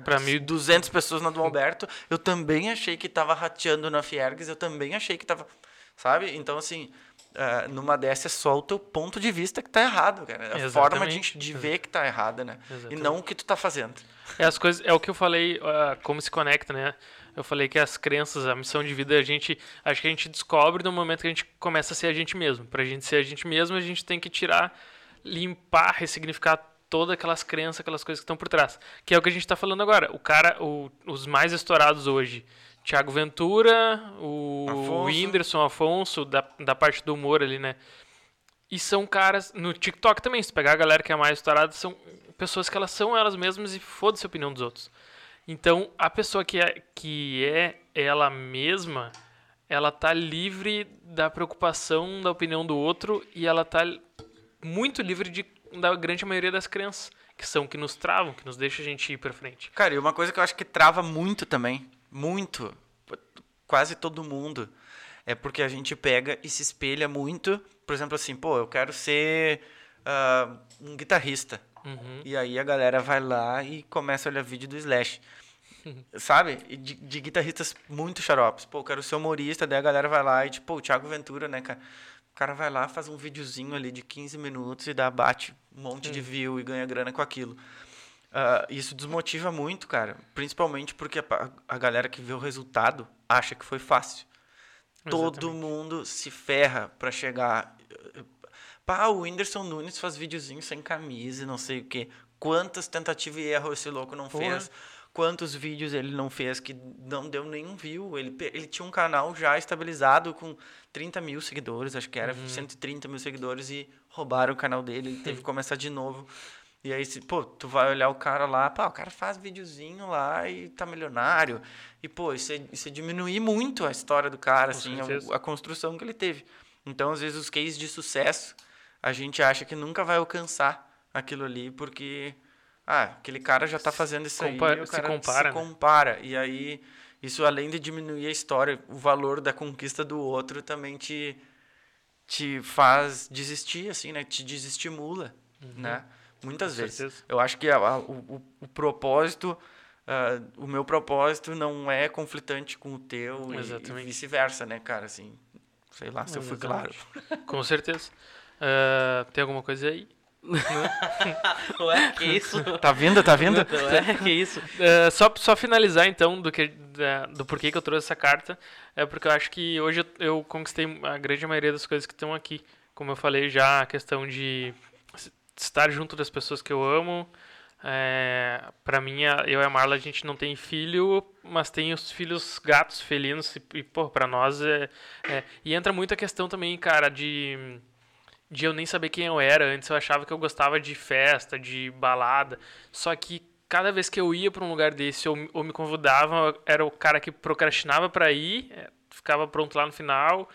Pra mil- 200 pessoas na do Alberto. Eu também achei que tava rateando na Fiergues. Eu também achei que tava, sabe? Então assim, eh, numa dessa é só o teu ponto de vista que tá errado, cara. A forma de, Exatamente. de ver que tá errada, né? E Exatamente. não o que tu tá fazendo. É as coisas, é o que eu falei, ah, como se conecta, né? Eu falei que as crenças, a missão de vida, a gente, acho que a gente descobre no momento que a gente começa a ser a gente mesmo. Pra gente ser a gente mesmo, a gente tem que tirar, limpar, ressignificar todas aquelas crenças, aquelas coisas que estão por trás. Que é o que a gente tá falando agora. O cara, o- os mais estourados hoje, Thiago Ventura, o Afonso. Whindersson, Afonso, da, da parte do humor ali, né? E são caras, no TikTok também, se pegar a galera que é mais estourada, são pessoas que elas são elas mesmas e foda-se a opinião dos outros. Então, a pessoa que é, que é ela mesma, ela tá livre da preocupação da opinião do outro e ela tá muito livre de, da grande maioria das crenças, que são que nos travam, que nos deixam a gente ir pra frente. Cara, e uma coisa que eu acho que trava muito também, muito, quase todo mundo, é porque a gente pega e se espelha muito, por exemplo, assim, pô, eu quero ser ah, um guitarrista. Uhum. E aí a galera vai lá e começa a olhar vídeo do Slash. Sabe? De, de guitarristas muito xaropes. Pô, eu quero ser humorista, daí a galera vai lá e, tipo, o Thiago Ventura, né, cara? O cara vai lá, faz um videozinho ali de 15 minutos e dá, bate um monte de view e ganha grana com aquilo. Ah, isso desmotiva muito, cara. Principalmente porque a, a galera que vê o resultado acha que foi fácil. Todo Exatamente. mundo se ferra pra chegar. Pá, o Whindersson Nunes faz videozinho sem camisa e não sei o quê. Quantas tentativas e erros esse louco não Porra. fez? quantos vídeos ele não fez que não deu nenhum view. Ele, ele tinha um canal já estabilizado com 30 mil seguidores, acho que era 130 mil seguidores, e roubaram o canal dele. Ele teve que começar de novo. E aí, se, pô, tu vai olhar o cara lá, pá, o cara faz videozinho lá e tá milionário. E, pô, isso é, isso é diminuir muito a história do cara, Com assim, a, a construção que ele teve. Então, às vezes, os cases de sucesso, a gente acha que nunca vai alcançar aquilo ali, porque, ah, aquele cara já tá fazendo isso Compa- aí, o se cara compara, né? compara. E aí, isso além de diminuir a história, o valor da conquista do outro também te, te faz desistir, assim, né? Te desestimula, né? Muitas. Com vezes. certeza. Eu acho que a- a- o, o, propósito, ah, o meu propósito não é conflitante com o teu e- e, Exatamente. vice-versa, né, cara? Assim, sei lá se eu fui claro. Exatamente. Com certeza. Ah, tem alguma coisa aí? Ué, que isso? Tá vendo? Tá vendo? Ué, que isso? Uh, só, só finalizar então do, que, da- do porquê que eu trouxe essa carta, é porque eu acho que hoje eu, eu conquistei a grande maioria das coisas que estão aqui. Como eu falei já, a questão de estar junto das pessoas que eu amo. É, para mim, eu e a Marla, a gente não tem filho, mas tem os filhos gatos, felinos, e, e pô, pra nós é, é- E entra muito a questão também, cara, de de eu nem saber quem eu era. Antes eu achava que eu gostava de festa, de balada. Só que cada vez que eu ia para um lugar desse ou, ou me convidavam, era o cara que procrastinava para ir, eh, ficava pronto lá no final.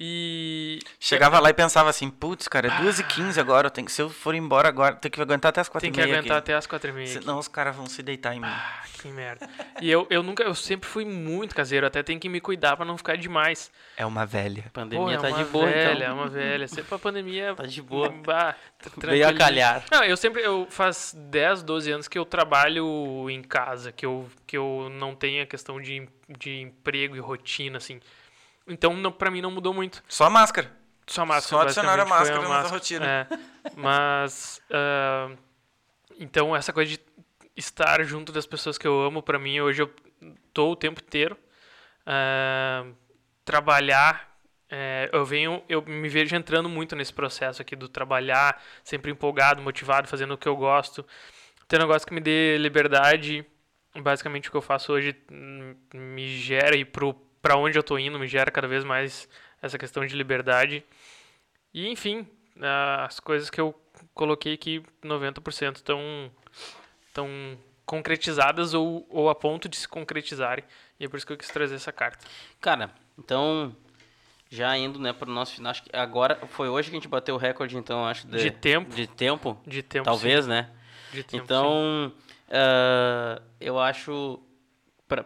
E Chegava lá e pensava assim, putz, cara, é 2h15 agora, eu tenho que, se eu for embora agora, tem que aguentar até as 4 tem que aguentar aqui. até as quatro e meia. aqui. Senão os caras vão se deitar em mim. Ah, que merda. E eu, eu nunca, eu sempre fui muito caseiro, até tenho que me cuidar para não ficar demais. É uma velha. A pandemia Pô, tá é uma de boa, velha, então. É uma velha. Sempre a pandemia. Tá de boa. Bah, tá Veio a calhar. Não, eu sempre. Eu faz 10, 12 anos que eu trabalho em casa, que eu, que eu não tenho a questão de, de emprego e rotina, assim. Então, pra mim não mudou muito. Só máscara. Só a máscara. Só adicionaram a máscara na rotina. É, mas. ah, então, essa coisa de estar junto das pessoas que eu amo, pra mim, hoje eu tô o tempo inteiro. Ah, trabalhar. é, eu venho, eu me vejo entrando muito nesse processo aqui do trabalhar, sempre empolgado, motivado, fazendo o que eu gosto. Ter um negócio que me dê liberdade. Basicamente o que eu faço hoje hum, me gera e pro para onde eu tô indo, me gera cada vez mais essa questão de liberdade. E enfim, as coisas que eu coloquei aqui, 90% estão estão concretizadas ou, ou a ponto de se concretizarem. E é por isso que eu quis trazer essa carta. Cara, então, já indo, né, pro nosso final, acho que agora, foi hoje que a gente bateu o recorde, então, acho, de, De tempo. De tempo, De tempo. talvez, sim. né? De tempo. Então, ah, eu acho, pra,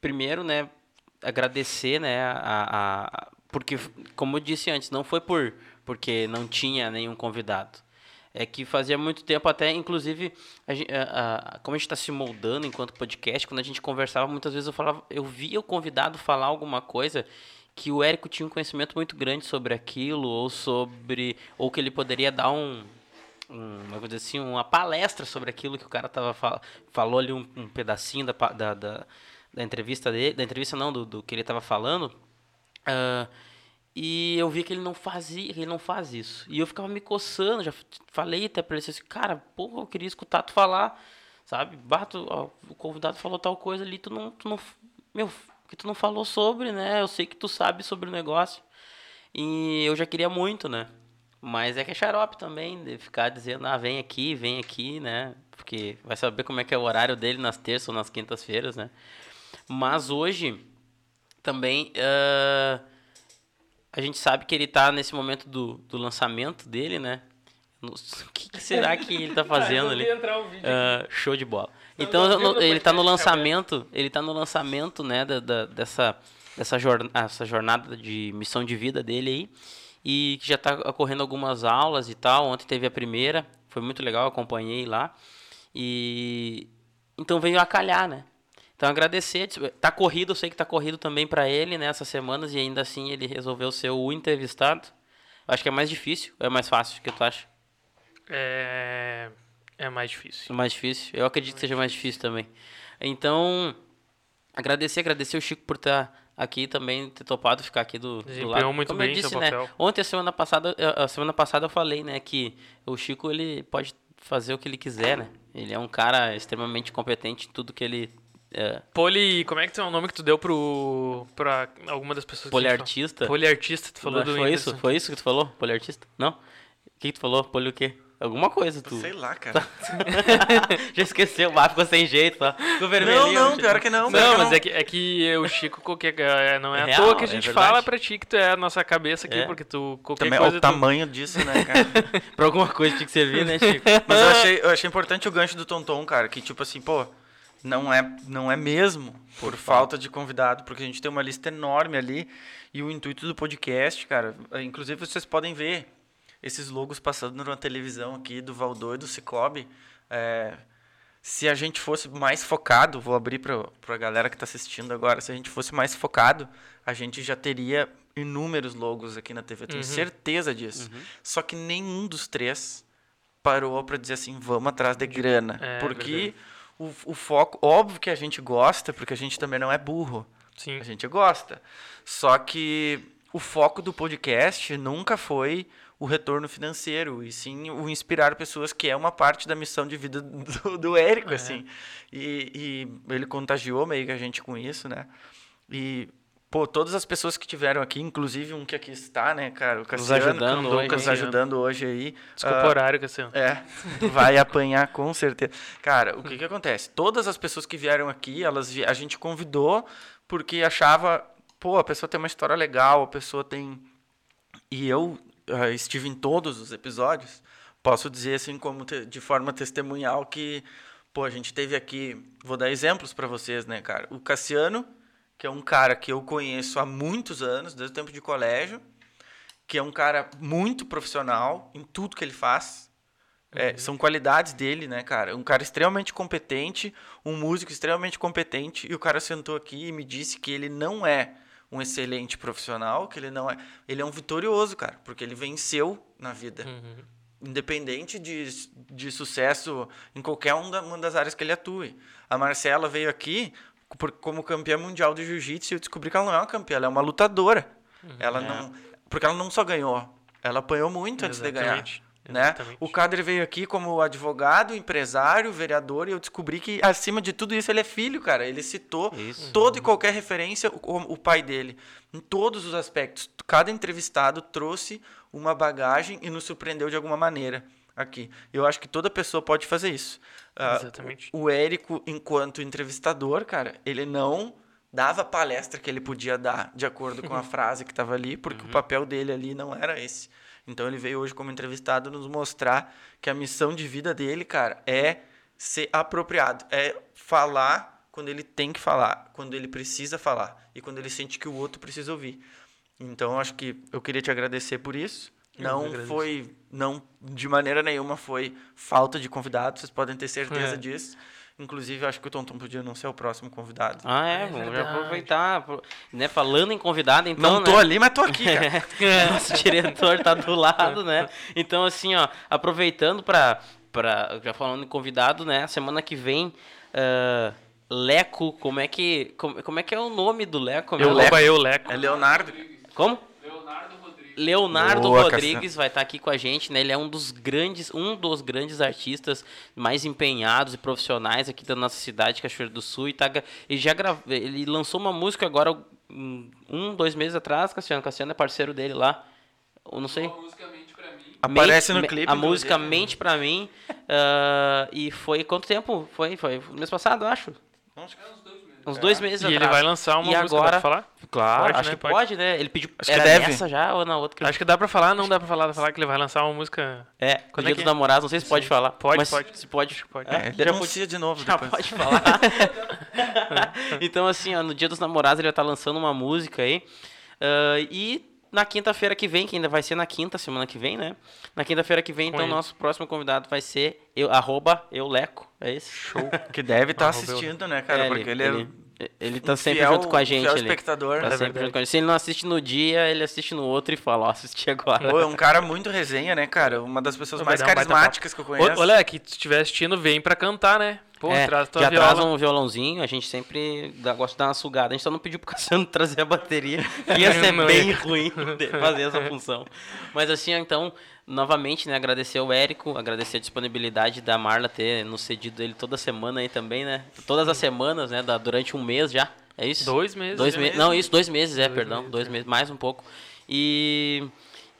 primeiro, né, agradecer, né, a, a- porque, como eu disse antes, não foi por porque não tinha nenhum convidado. É que fazia muito tempo até, inclusive, a a- como a gente está se moldando enquanto podcast, quando a gente conversava, muitas vezes eu falava, eu via o convidado falar alguma coisa que o Érico tinha um conhecimento muito grande sobre aquilo, ou sobre, ou que ele poderia dar um, um, uma coisa assim, uma palestra sobre aquilo que o cara tava fal falou ali um, um pedacinho da, da, da, da entrevista dele, da entrevista não, do, do que ele tava falando. Ah, e eu vi que ele não fazia, que ele não faz isso. E eu ficava me coçando, já falei até pra ele assim, cara, porra, eu queria escutar tu falar, sabe? Bato, ó, o convidado falou tal coisa ali, tu não, tu não, meu, que tu não falou sobre, né? Eu sei que tu sabe sobre o negócio. E eu já queria muito, né? Mas é que é xarope também, de ficar dizendo, ah, vem aqui, vem aqui, né? Porque vai saber como é que é o horário dele nas terças ou nas quintas-feiras, né? Mas hoje, também, ah, a gente sabe que ele tá nesse momento do, do lançamento dele, né? O que, que será que ele tá fazendo ali? Ah, show de bola. Então não, ele tá no lançamento, ele tá no lançamento, né, da, da- dessa dessa jornada, essa jornada de missão de vida dele aí e que já tá ocorrendo algumas aulas e tal. Ontem teve a primeira, foi muito legal, acompanhei lá. E então veio a calhar, né? Então agradecer, tá corrido, eu sei que tá corrido também para ele nessas semanas e ainda assim ele resolveu ser o entrevistado. Eu acho que é mais difícil, ou é mais fácil, o que tu acha? É, é mais É difícil. mais difícil. Eu acredito que seja mais difícil também. Então, agradecer, agradecer o Chico por estar aqui também, ter topado ficar aqui do, do lado. muito Como bem eu disse, seu né? papel. Ontem, a semana passada, a semana passada eu falei, né, que o Chico ele pode fazer o que ele quiser, né? Ele é um cara extremamente competente em tudo que ele. É, Poli, como é que é o nome que tu deu pro pra alguma das pessoas que poliartista. Poliartista, tu falou Não, do foi isso? Foi isso que tu falou? Poliartista? Não? O que, que tu falou? Poli o quê? Alguma coisa, tu. Sei lá, cara. Já esqueceu, o ficou sem jeito, tá? Ficou Não, vermelhinho. não, pior que não. Não, que mas é que, é que o Chico, qualquer, é, não é, É à real, toa que a é gente verdade. fala pra ti que tu é a nossa cabeça aqui, É. porque tu qualquer Também coisa o tu- tamanho disso, né, cara? Pra alguma coisa tinha que servir, né, Chico? Mas eu achei, eu achei importante o gancho do Tonton, cara, que tipo assim, pô, não é, não é mesmo por, falta de convidado, porque a gente tem uma lista enorme ali e o intuito do podcast, cara, é, inclusive vocês podem ver esses logos passando na televisão aqui do Valdô e do Cicobi. É, se a gente fosse mais focado, vou abrir para a galera que está assistindo agora, se a gente fosse mais focado, a gente já teria inúmeros logos aqui na TV, eu tenho certeza disso. Só que nenhum dos três parou para dizer assim, vamos atrás de grana. É, porque o, o foco, óbvio que a gente gosta, porque a gente também não é burro. Sim. A gente gosta. Só que o foco do podcast nunca foi o retorno financeiro, e sim o inspirar pessoas, que é uma parte da missão de vida do, do Érico, assim. E, e ele contagiou meio que a gente com isso, né? E, pô, todas as pessoas que tiveram aqui, inclusive um que aqui está, né, cara? O Cassiano, ajudando que andou hoje, nos ajudando hoje aí. Desculpa Ah, o horário, Cassiano. é, vai apanhar com certeza. Cara, o que que acontece? Todas as pessoas que vieram aqui, elas a gente convidou porque achava, pô, a pessoa tem uma história legal, a pessoa tem e eu ah, estive em todos os episódios. Posso dizer assim como te- de forma testemunhal que pô, a gente teve aqui, vou dar exemplos para vocês, né, cara? O Cassiano, que é um cara que eu conheço há muitos anos, desde o tempo de colégio, que é um cara muito profissional em tudo que ele faz. É, São qualidades dele, né, cara? Um cara extremamente competente, um músico extremamente competente, e o cara sentou aqui e me disse que ele não é um excelente profissional, que ele não é. Ele é um vitorioso, cara, porque ele venceu na vida. Independente de, de sucesso em qualquer um uma das áreas que ele atue. A Marcela veio aqui como campeã mundial de jiu-jitsu eu descobri que ela não é uma campeã, ela é uma lutadora. Ela não, porque ela não só ganhou, ela apanhou muito antes de ganhar. Exatamente, Né? exatamente. O Kader veio aqui como advogado, empresário, vereador, e eu descobri que, acima de tudo isso, ele é filho, cara. Ele citou Isso. toda e qualquer referência o, o pai dele, em todos os aspectos. Cada entrevistado trouxe uma bagagem e nos surpreendeu de alguma maneira aqui. Eu acho que toda pessoa pode fazer isso. Ah, Exatamente. o, o Érico, enquanto entrevistador, cara, ele não dava a palestra que ele podia dar de acordo com a frase que estava ali, porque o papel dele ali não era esse. Então ele veio hoje como entrevistado nos mostrar que a missão de vida dele, cara, é ser apropriado, é falar quando ele tem que falar, quando ele precisa falar e quando ele sente que o outro precisa ouvir. Então acho que eu queria te agradecer por isso. Eu Não foi, não de maneira nenhuma foi falta de convidado, vocês podem ter certeza É. disso. Inclusive, eu acho que o Tonton podia não ser o próximo convidado. Ah, é, É vamos aproveitar. pro- Né, falando em convidado, então. não tô né? ali, mas tô aqui, cara. Nosso diretor tá do lado, né? Então, assim, ó, aproveitando pra, pra. Já falando em convidado, né? Semana que vem. ah, Leco, como é que. Como, como é que é o nome do Leco? Eu, meu? Leco. eu, Leco. É Leonardo. Como? Leonardo Boa, Rodrigues vai estar aqui com a gente, né? Ele é um dos grandes, um dos grandes artistas mais empenhados e profissionais aqui da nossa cidade, Cachoeiro do Sul, e tá, ele já grava, ele lançou uma música agora um, um, dois meses atrás, Cassiano, Cassiano é parceiro dele lá. Eu não sei. Aparece no clipe. A música Mente Pra Mim. ah, e foi quanto tempo? Foi, foi mês passado, eu acho. Uns dois meses E ele atrás. vai lançar uma E música, agora- dá pra falar? Claro, Pode, acho né? que Pode. pode, né? Ele pediu. Acho que era deve. nessa já ou na outra? que ele- Acho que dá pra falar, não dá pra falar, dá pra falar que ele vai lançar uma música... É, Quando é dia que dos é? namorados, não sei se pode falar. Pode, mas pode. Se pode. Pode. É, ele já anuncia de novo Já depois. pode falar. então, assim, ó, no dia dos namorados ele vai estar lançando uma música aí. Ah, e na quinta-feira que vem, que ainda vai ser na quinta, semana que vem, né? Na quinta-feira que vem, Com então, ele. nosso próximo convidado vai ser eu, arroba euleco. É esse? Show. Que deve estar Arroba assistindo, né, cara? porque ele, ele, é. ele tá um sempre fiel- junto com a gente ali. espectador. Tá É sempre junto com a gente. Se ele não assiste no dia, ele assiste no outro e fala, ó, assisti agora. Pô, é um cara muito resenha, né, cara? Uma das pessoas Vai mais dar um carismáticas que eu conheço. Ô, Olha, que se estiver assistindo, vem pra cantar, né? Pô, é, traz já viola. traz um violãozinho, a gente sempre dá, gosta de dar uma sugada. A gente só não pediu pro Cassiano trazer a bateria, que ia ser bem ruim fazer essa função. Mas assim, então, novamente, né, agradecer ao Érico, agradecer a disponibilidade da Marla ter nos cedido ele toda semana aí também, né? Todas as semanas, né, da, durante um mês já, é isso? Dois meses. Dois né? meses. Não, isso, dois meses, é, Dois perdão. meses, dois é. meses, mais um pouco. E,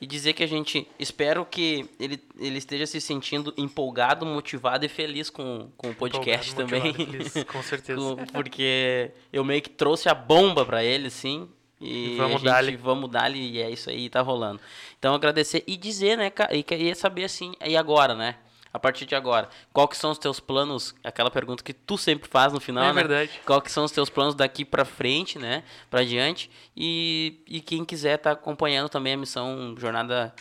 e dizer que a gente. Espero que ele, ele esteja se sentindo empolgado, motivado e feliz com, com o podcast Empolgado, também. feliz, com certeza. Porque eu meio que trouxe a bomba pra ele, sim. E Vamos a gente, dar-lhe. Vamos dar-lhe e é isso aí, tá rolando. Então agradecer e dizer, né, e queria saber assim, e agora, né? A partir de agora, qual que são os teus planos? Aquela pergunta que tu sempre faz no final, É né? verdade. Qual que são os teus planos daqui pra frente, né? Pra diante. E, e quem quiser tá acompanhando também a missão Jornada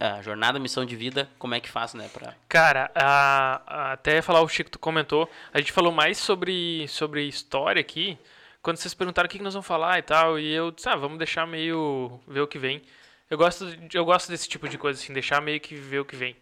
a Jornada Missão de Vida, como é que faz, né, pra... Cara, a- a- até falar o Chico, tu comentou, a gente falou mais sobre, sobre história aqui, quando vocês perguntaram o que, que nós vamos falar e tal, e eu disse, ah, vamos deixar meio, ver o que vem. Eu gosto, eu gosto desse tipo de coisa, assim, deixar meio que ver o que vem.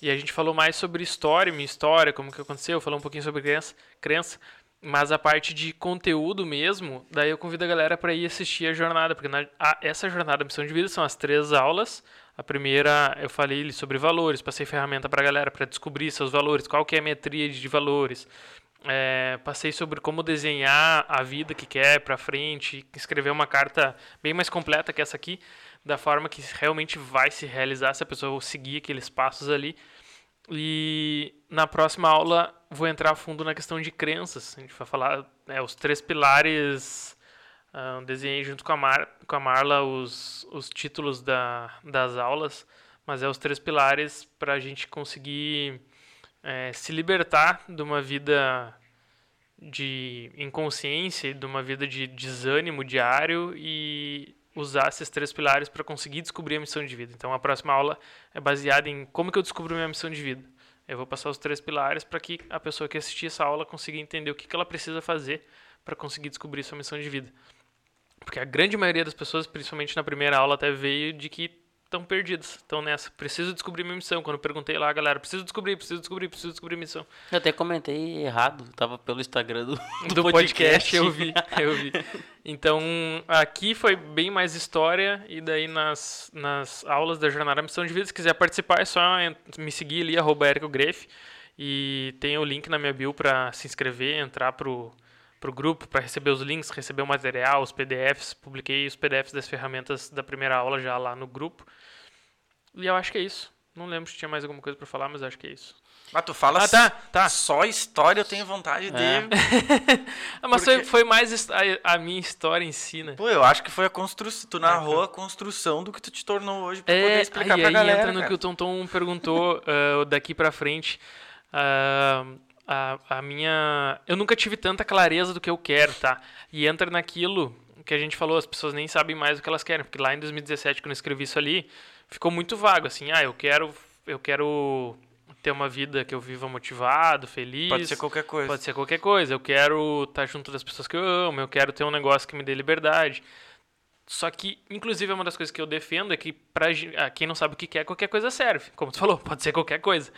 E a gente falou mais sobre história, minha história, como que aconteceu, falou um pouquinho sobre crença, crença, mas a parte de conteúdo mesmo, daí eu convido a galera para ir assistir a jornada, porque na, a- essa jornada Missão de Vida são as três aulas. A primeira eu falei sobre valores, passei ferramenta para a galera para descobrir seus valores, qual que é a tríade de valores. É, passei sobre como desenhar a vida que quer para frente, escrever uma carta bem mais completa que essa aqui, da forma que realmente vai se realizar se a pessoa seguir aqueles passos ali. E na próxima aula vou entrar a fundo na questão de crenças. A gente vai falar né, os três pilares. ah, desenhei junto com a, Mar, com a Marla os, os títulos da, das aulas, mas é os três pilares para a gente conseguir eh, se libertar de uma vida de inconsciência, de uma vida de desânimo diário e usar esses três pilares para conseguir descobrir a missão de vida. Então a próxima aula é baseada em como que eu descubro minha missão de vida. Eu vou passar os três pilares para que a pessoa que assistir essa aula consiga entender o que, que ela precisa fazer para conseguir descobrir sua missão de vida. Porque a grande maioria das pessoas, principalmente na primeira aula, até veio de que estão perdidas, estão nessa. Preciso descobrir minha missão. Quando eu perguntei lá, galera, preciso descobrir, preciso descobrir, preciso descobrir missão. Eu até comentei errado, tava pelo Instagram do, do, do podcast. eu vi, eu vi. Então, aqui foi bem mais história e daí nas, nas aulas da Jornada Missão de Vida, se quiser participar, é só me seguir ali, arroba e tem o link na minha bio para se inscrever, entrar pro, pro grupo, para receber os links, receber o material, os PDFs, publiquei os PDFs das ferramentas da primeira aula já lá no grupo. E eu acho que é isso. Não lembro se tinha mais alguma coisa para falar, mas acho que é isso. Ah, tu fala Ah, tá, tá. só história, eu tenho vontade de. É. Ah, mas Porque- foi, foi mais a, a minha história em si, né? Pô, eu acho que foi a construção. Tu narrou a construção do que tu te tornou hoje pra poder É, explicar aí, pra aí galera. entra no cara. que o Tonton perguntou ah, daqui pra frente. Ah, a, a minha. Eu nunca tive tanta clareza do que eu quero, tá? E entra naquilo que a gente falou, as pessoas nem sabem mais o que elas querem. Porque lá em 2017, quando eu escrevi isso ali, ficou muito vago, assim, ah, eu quero. Eu quero ter uma vida que eu viva motivado, feliz. Pode ser qualquer coisa. Pode ser qualquer coisa. Eu quero estar junto das pessoas que eu amo, eu quero ter um negócio que me dê liberdade. Só que, inclusive, uma das coisas que eu defendo é que gen- ah, quem não sabe o que quer, qualquer coisa serve. Como tu falou, pode ser qualquer coisa.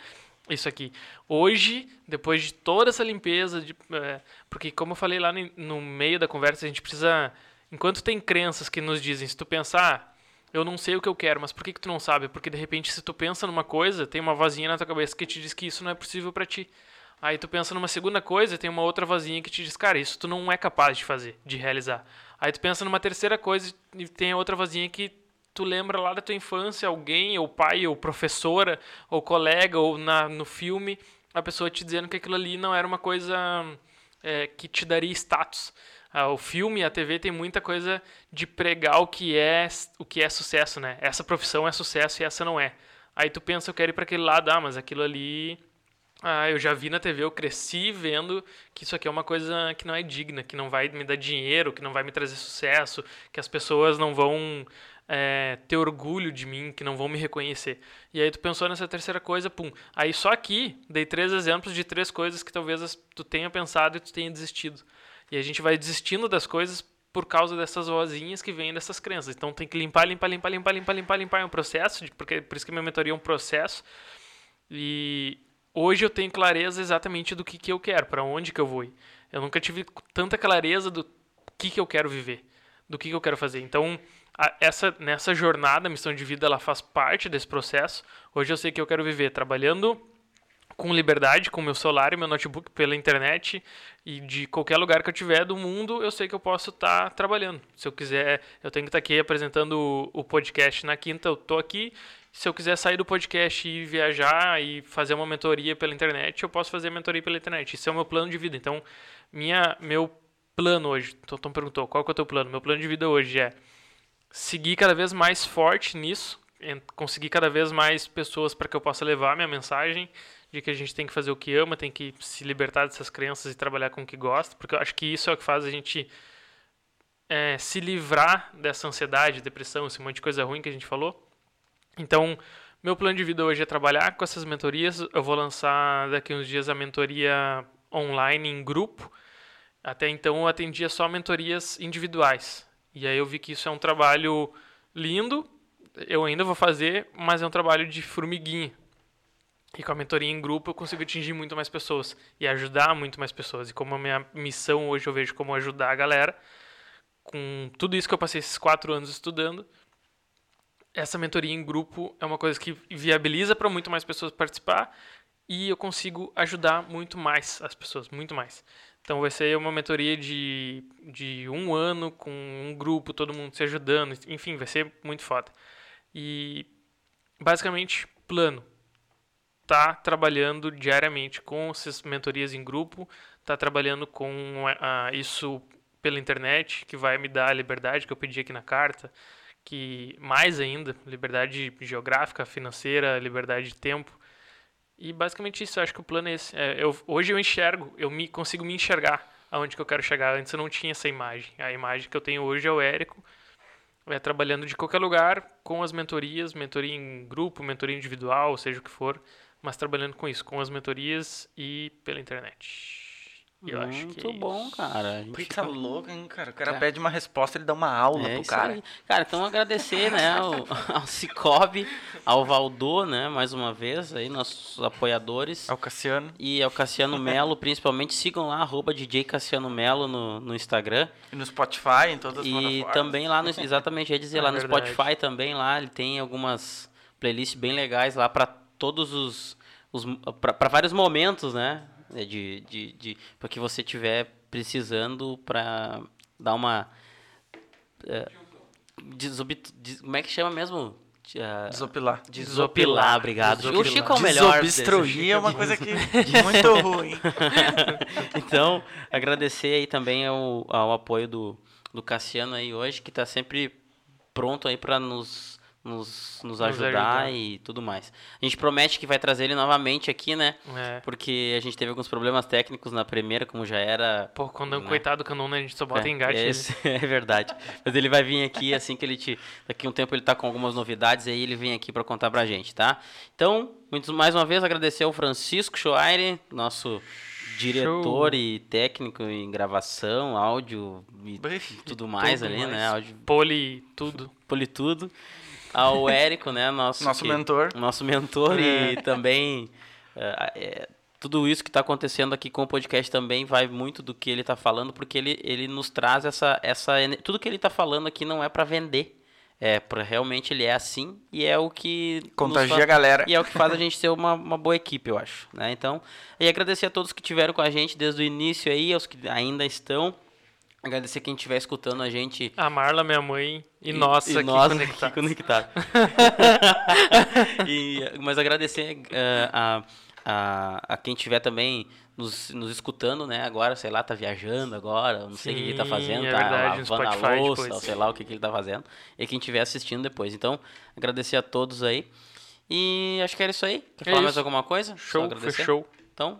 Isso aqui. Hoje, depois de toda essa limpeza, de, é, porque como eu falei lá no, no meio da conversa, a gente precisa. Enquanto tem crenças que nos dizem, se tu pensar, eu não sei o que eu quero, mas por que, que tu não sabe? Porque de repente, se tu pensa numa coisa, tem uma vozinha na tua cabeça que te diz que isso não é possível pra ti. Aí tu pensa numa segunda coisa, tem uma outra vozinha que te diz, cara, isso tu não é capaz de fazer, de realizar. Aí tu pensa numa terceira coisa e tem outra vozinha que tu lembra lá da tua infância, alguém, ou pai, ou professora, ou colega, ou na, no filme, a pessoa te dizendo que aquilo ali não era uma coisa é, que te daria status. Ah, o filme, a TV tem muita coisa de pregar o que é o que é sucesso, né? Essa profissão é sucesso e essa não é. Aí tu pensa, eu quero ir para aquele lado, ah, mas aquilo ali ah, eu já vi na TV, eu cresci vendo que isso aqui é uma coisa que não é digna, que não vai me dar dinheiro, que não vai me trazer sucesso, que as pessoas não vão é, ter orgulho de mim, que não vão me reconhecer. E aí tu pensou nessa terceira coisa, pum. Aí só aqui dei três exemplos de três coisas que talvez tu tenha pensado e tu tenha desistido. E a gente vai desistindo das coisas por causa dessas vozinhas que vêm dessas crenças. Então tem que limpar, limpar, limpar, limpar, limpar, limpar, limpar. É um processo, porque por isso que minha mentoria é um processo. E hoje eu tenho clareza exatamente do que, que eu quero, para onde que eu vou ir. Eu nunca tive tanta clareza do que, que eu quero viver, do que, que eu quero fazer. Então, a, essa nessa jornada, a missão de vida, ela faz parte desse processo. Hoje eu sei que eu quero viver trabalhando com liberdade, com meu celular e meu notebook pela internet e de qualquer lugar que eu tiver do mundo, eu sei que eu posso estar tá trabalhando. Se eu quiser, eu tenho que estar tá aqui apresentando o, podcast na quinta, eu tô aqui. Se eu quiser sair do podcast e viajar e fazer uma mentoria pela internet, eu posso fazer a mentoria pela internet. Isso é o meu plano de vida. Então, minha, meu plano hoje, Tom perguntou, qual que é o teu plano? Meu plano de vida hoje é seguir cada vez mais forte nisso, conseguir cada vez mais pessoas para que eu possa levar minha mensagem, de que a gente tem que fazer o que ama, tem que se libertar dessas crenças e trabalhar com o que gosta, porque eu acho que isso é o que faz a gente é, se livrar dessa ansiedade, depressão, esse monte de coisa ruim que a gente falou. Então, meu plano de vida hoje é trabalhar com essas mentorias. Eu vou lançar daqui uns dias a mentoria online em grupo. Até então eu atendia só mentorias individuais. E aí eu vi que isso é um trabalho lindo, eu ainda vou fazer, mas é um trabalho de formiguinha. E com a mentoria em grupo eu consigo atingir muito mais pessoas e ajudar muito mais pessoas. E como a minha missão hoje eu vejo como ajudar a galera, com tudo isso que eu passei esses quatro anos estudando, essa mentoria em grupo é uma coisa que viabiliza para muito mais pessoas participar e eu consigo ajudar muito mais as pessoas, muito mais. Então vai ser uma mentoria de, de um ano com um grupo, todo mundo se ajudando, enfim, vai ser muito foda. E basicamente, plano está trabalhando diariamente com essas mentorias em grupo, está trabalhando com uh, isso pela internet, que vai me dar a liberdade que eu pedi aqui na carta, que mais ainda, liberdade geográfica, financeira, liberdade de tempo. E basicamente isso, eu acho que o plano é esse. É, eu, hoje eu enxergo, eu me, consigo me enxergar aonde que eu quero chegar. Antes eu não tinha essa imagem. A imagem que eu tenho hoje é o Érico, é, trabalhando de qualquer lugar com as mentorias, mentoria em grupo, mentoria individual, seja o que for, mas trabalhando com isso, com as mentorias e pela internet. Eu Muito acho que é bom, isso. cara. A gente tá louco, hein, cara? O cara é. pede uma resposta, ele dá uma aula é pro cara. Aí. Cara, então agradecer, né, ao, ao Cicobi, ao Valdô, né, mais uma vez, aí, nossos apoiadores. Ao Cassiano. E ao Cassiano Melo, principalmente. Sigam lá, arroba DJ Cassiano Melo no, no Instagram. E no Spotify, em todas as E também lá no, exatamente, ia dizer, é lá no verdade. Spotify também, lá, ele tem algumas playlists bem legais lá para todos os, os para vários momentos, né? De, de, de para que você tiver precisando para dar uma desob, des, como é que chama mesmo? Uh, desopilar. Desopilar, obrigado. Desopilar. O Chico é o melhor. Desobstruir é uma coisa que muito ruim. então, agradecer aí também ao, ao apoio do, do Cassiano aí hoje, que está sempre pronto aí para nos nos, nos ajudar, ajudar, e tudo mais. A gente promete que vai trazer ele novamente aqui, né? É. Porque a gente teve alguns problemas técnicos na primeira, como já era. Pô, quando né? coitado do Canon, né? A gente só bota é, engate. Esse, é verdade. Mas ele vai vir aqui assim que ele te. Daqui um tempo ele tá com algumas novidades aí ele vem aqui para contar pra gente, tá? Então, muito, mais uma vez agradecer ao Francisco Schoaire, nosso diretor Show. e técnico em gravação, áudio e tudo mais tudo ali, mais. né? Áudio, poli tudo. Poli tudo ao Érico, né? Nosso, nosso que, mentor. Nosso mentor é. e também é, é, tudo isso que está acontecendo aqui com o podcast também vai muito do que ele está falando, porque ele, ele nos traz essa, essa tudo que ele está falando aqui não é para vender. É, pra, realmente ele é assim e é o que. Contagia faz, a galera. E é o que faz a gente ser uma, uma boa equipe, eu acho. Né? Então, e agradecer a todos que tiveram com a gente desde o início aí, aos que ainda estão. Agradecer quem estiver escutando a gente. A Marla, minha mãe, e, e nós e aqui nós conectados. conectado. e, mas agradecer uh, a, a, a quem estiver também nos, nos escutando, né? Agora, sei lá, tá viajando agora, não sei o que ele tá fazendo, é tá verdade, lavando a louça, ou sei lá o que, que ele tá fazendo. E quem estiver assistindo depois. Então, agradecer a todos aí. E acho que era isso aí. Quer é falar isso. mais alguma coisa? Show, fechou. Então,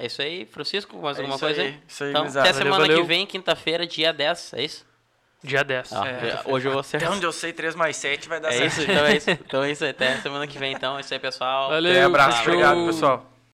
é isso aí, Francisco? Mais é alguma coisa aí? aí? Isso aí, então, até semana valeu. que vem, quinta-feira, dia 10, é isso? Dia 10. Ah, é, hoje eu vou acertar. Até onde eu sei, 3 mais 7 vai dar é certo. Isso, então é isso. Então é isso. Até semana que vem, então. É isso aí, pessoal. Valeu. Até abraço. Obrigado, pessoal.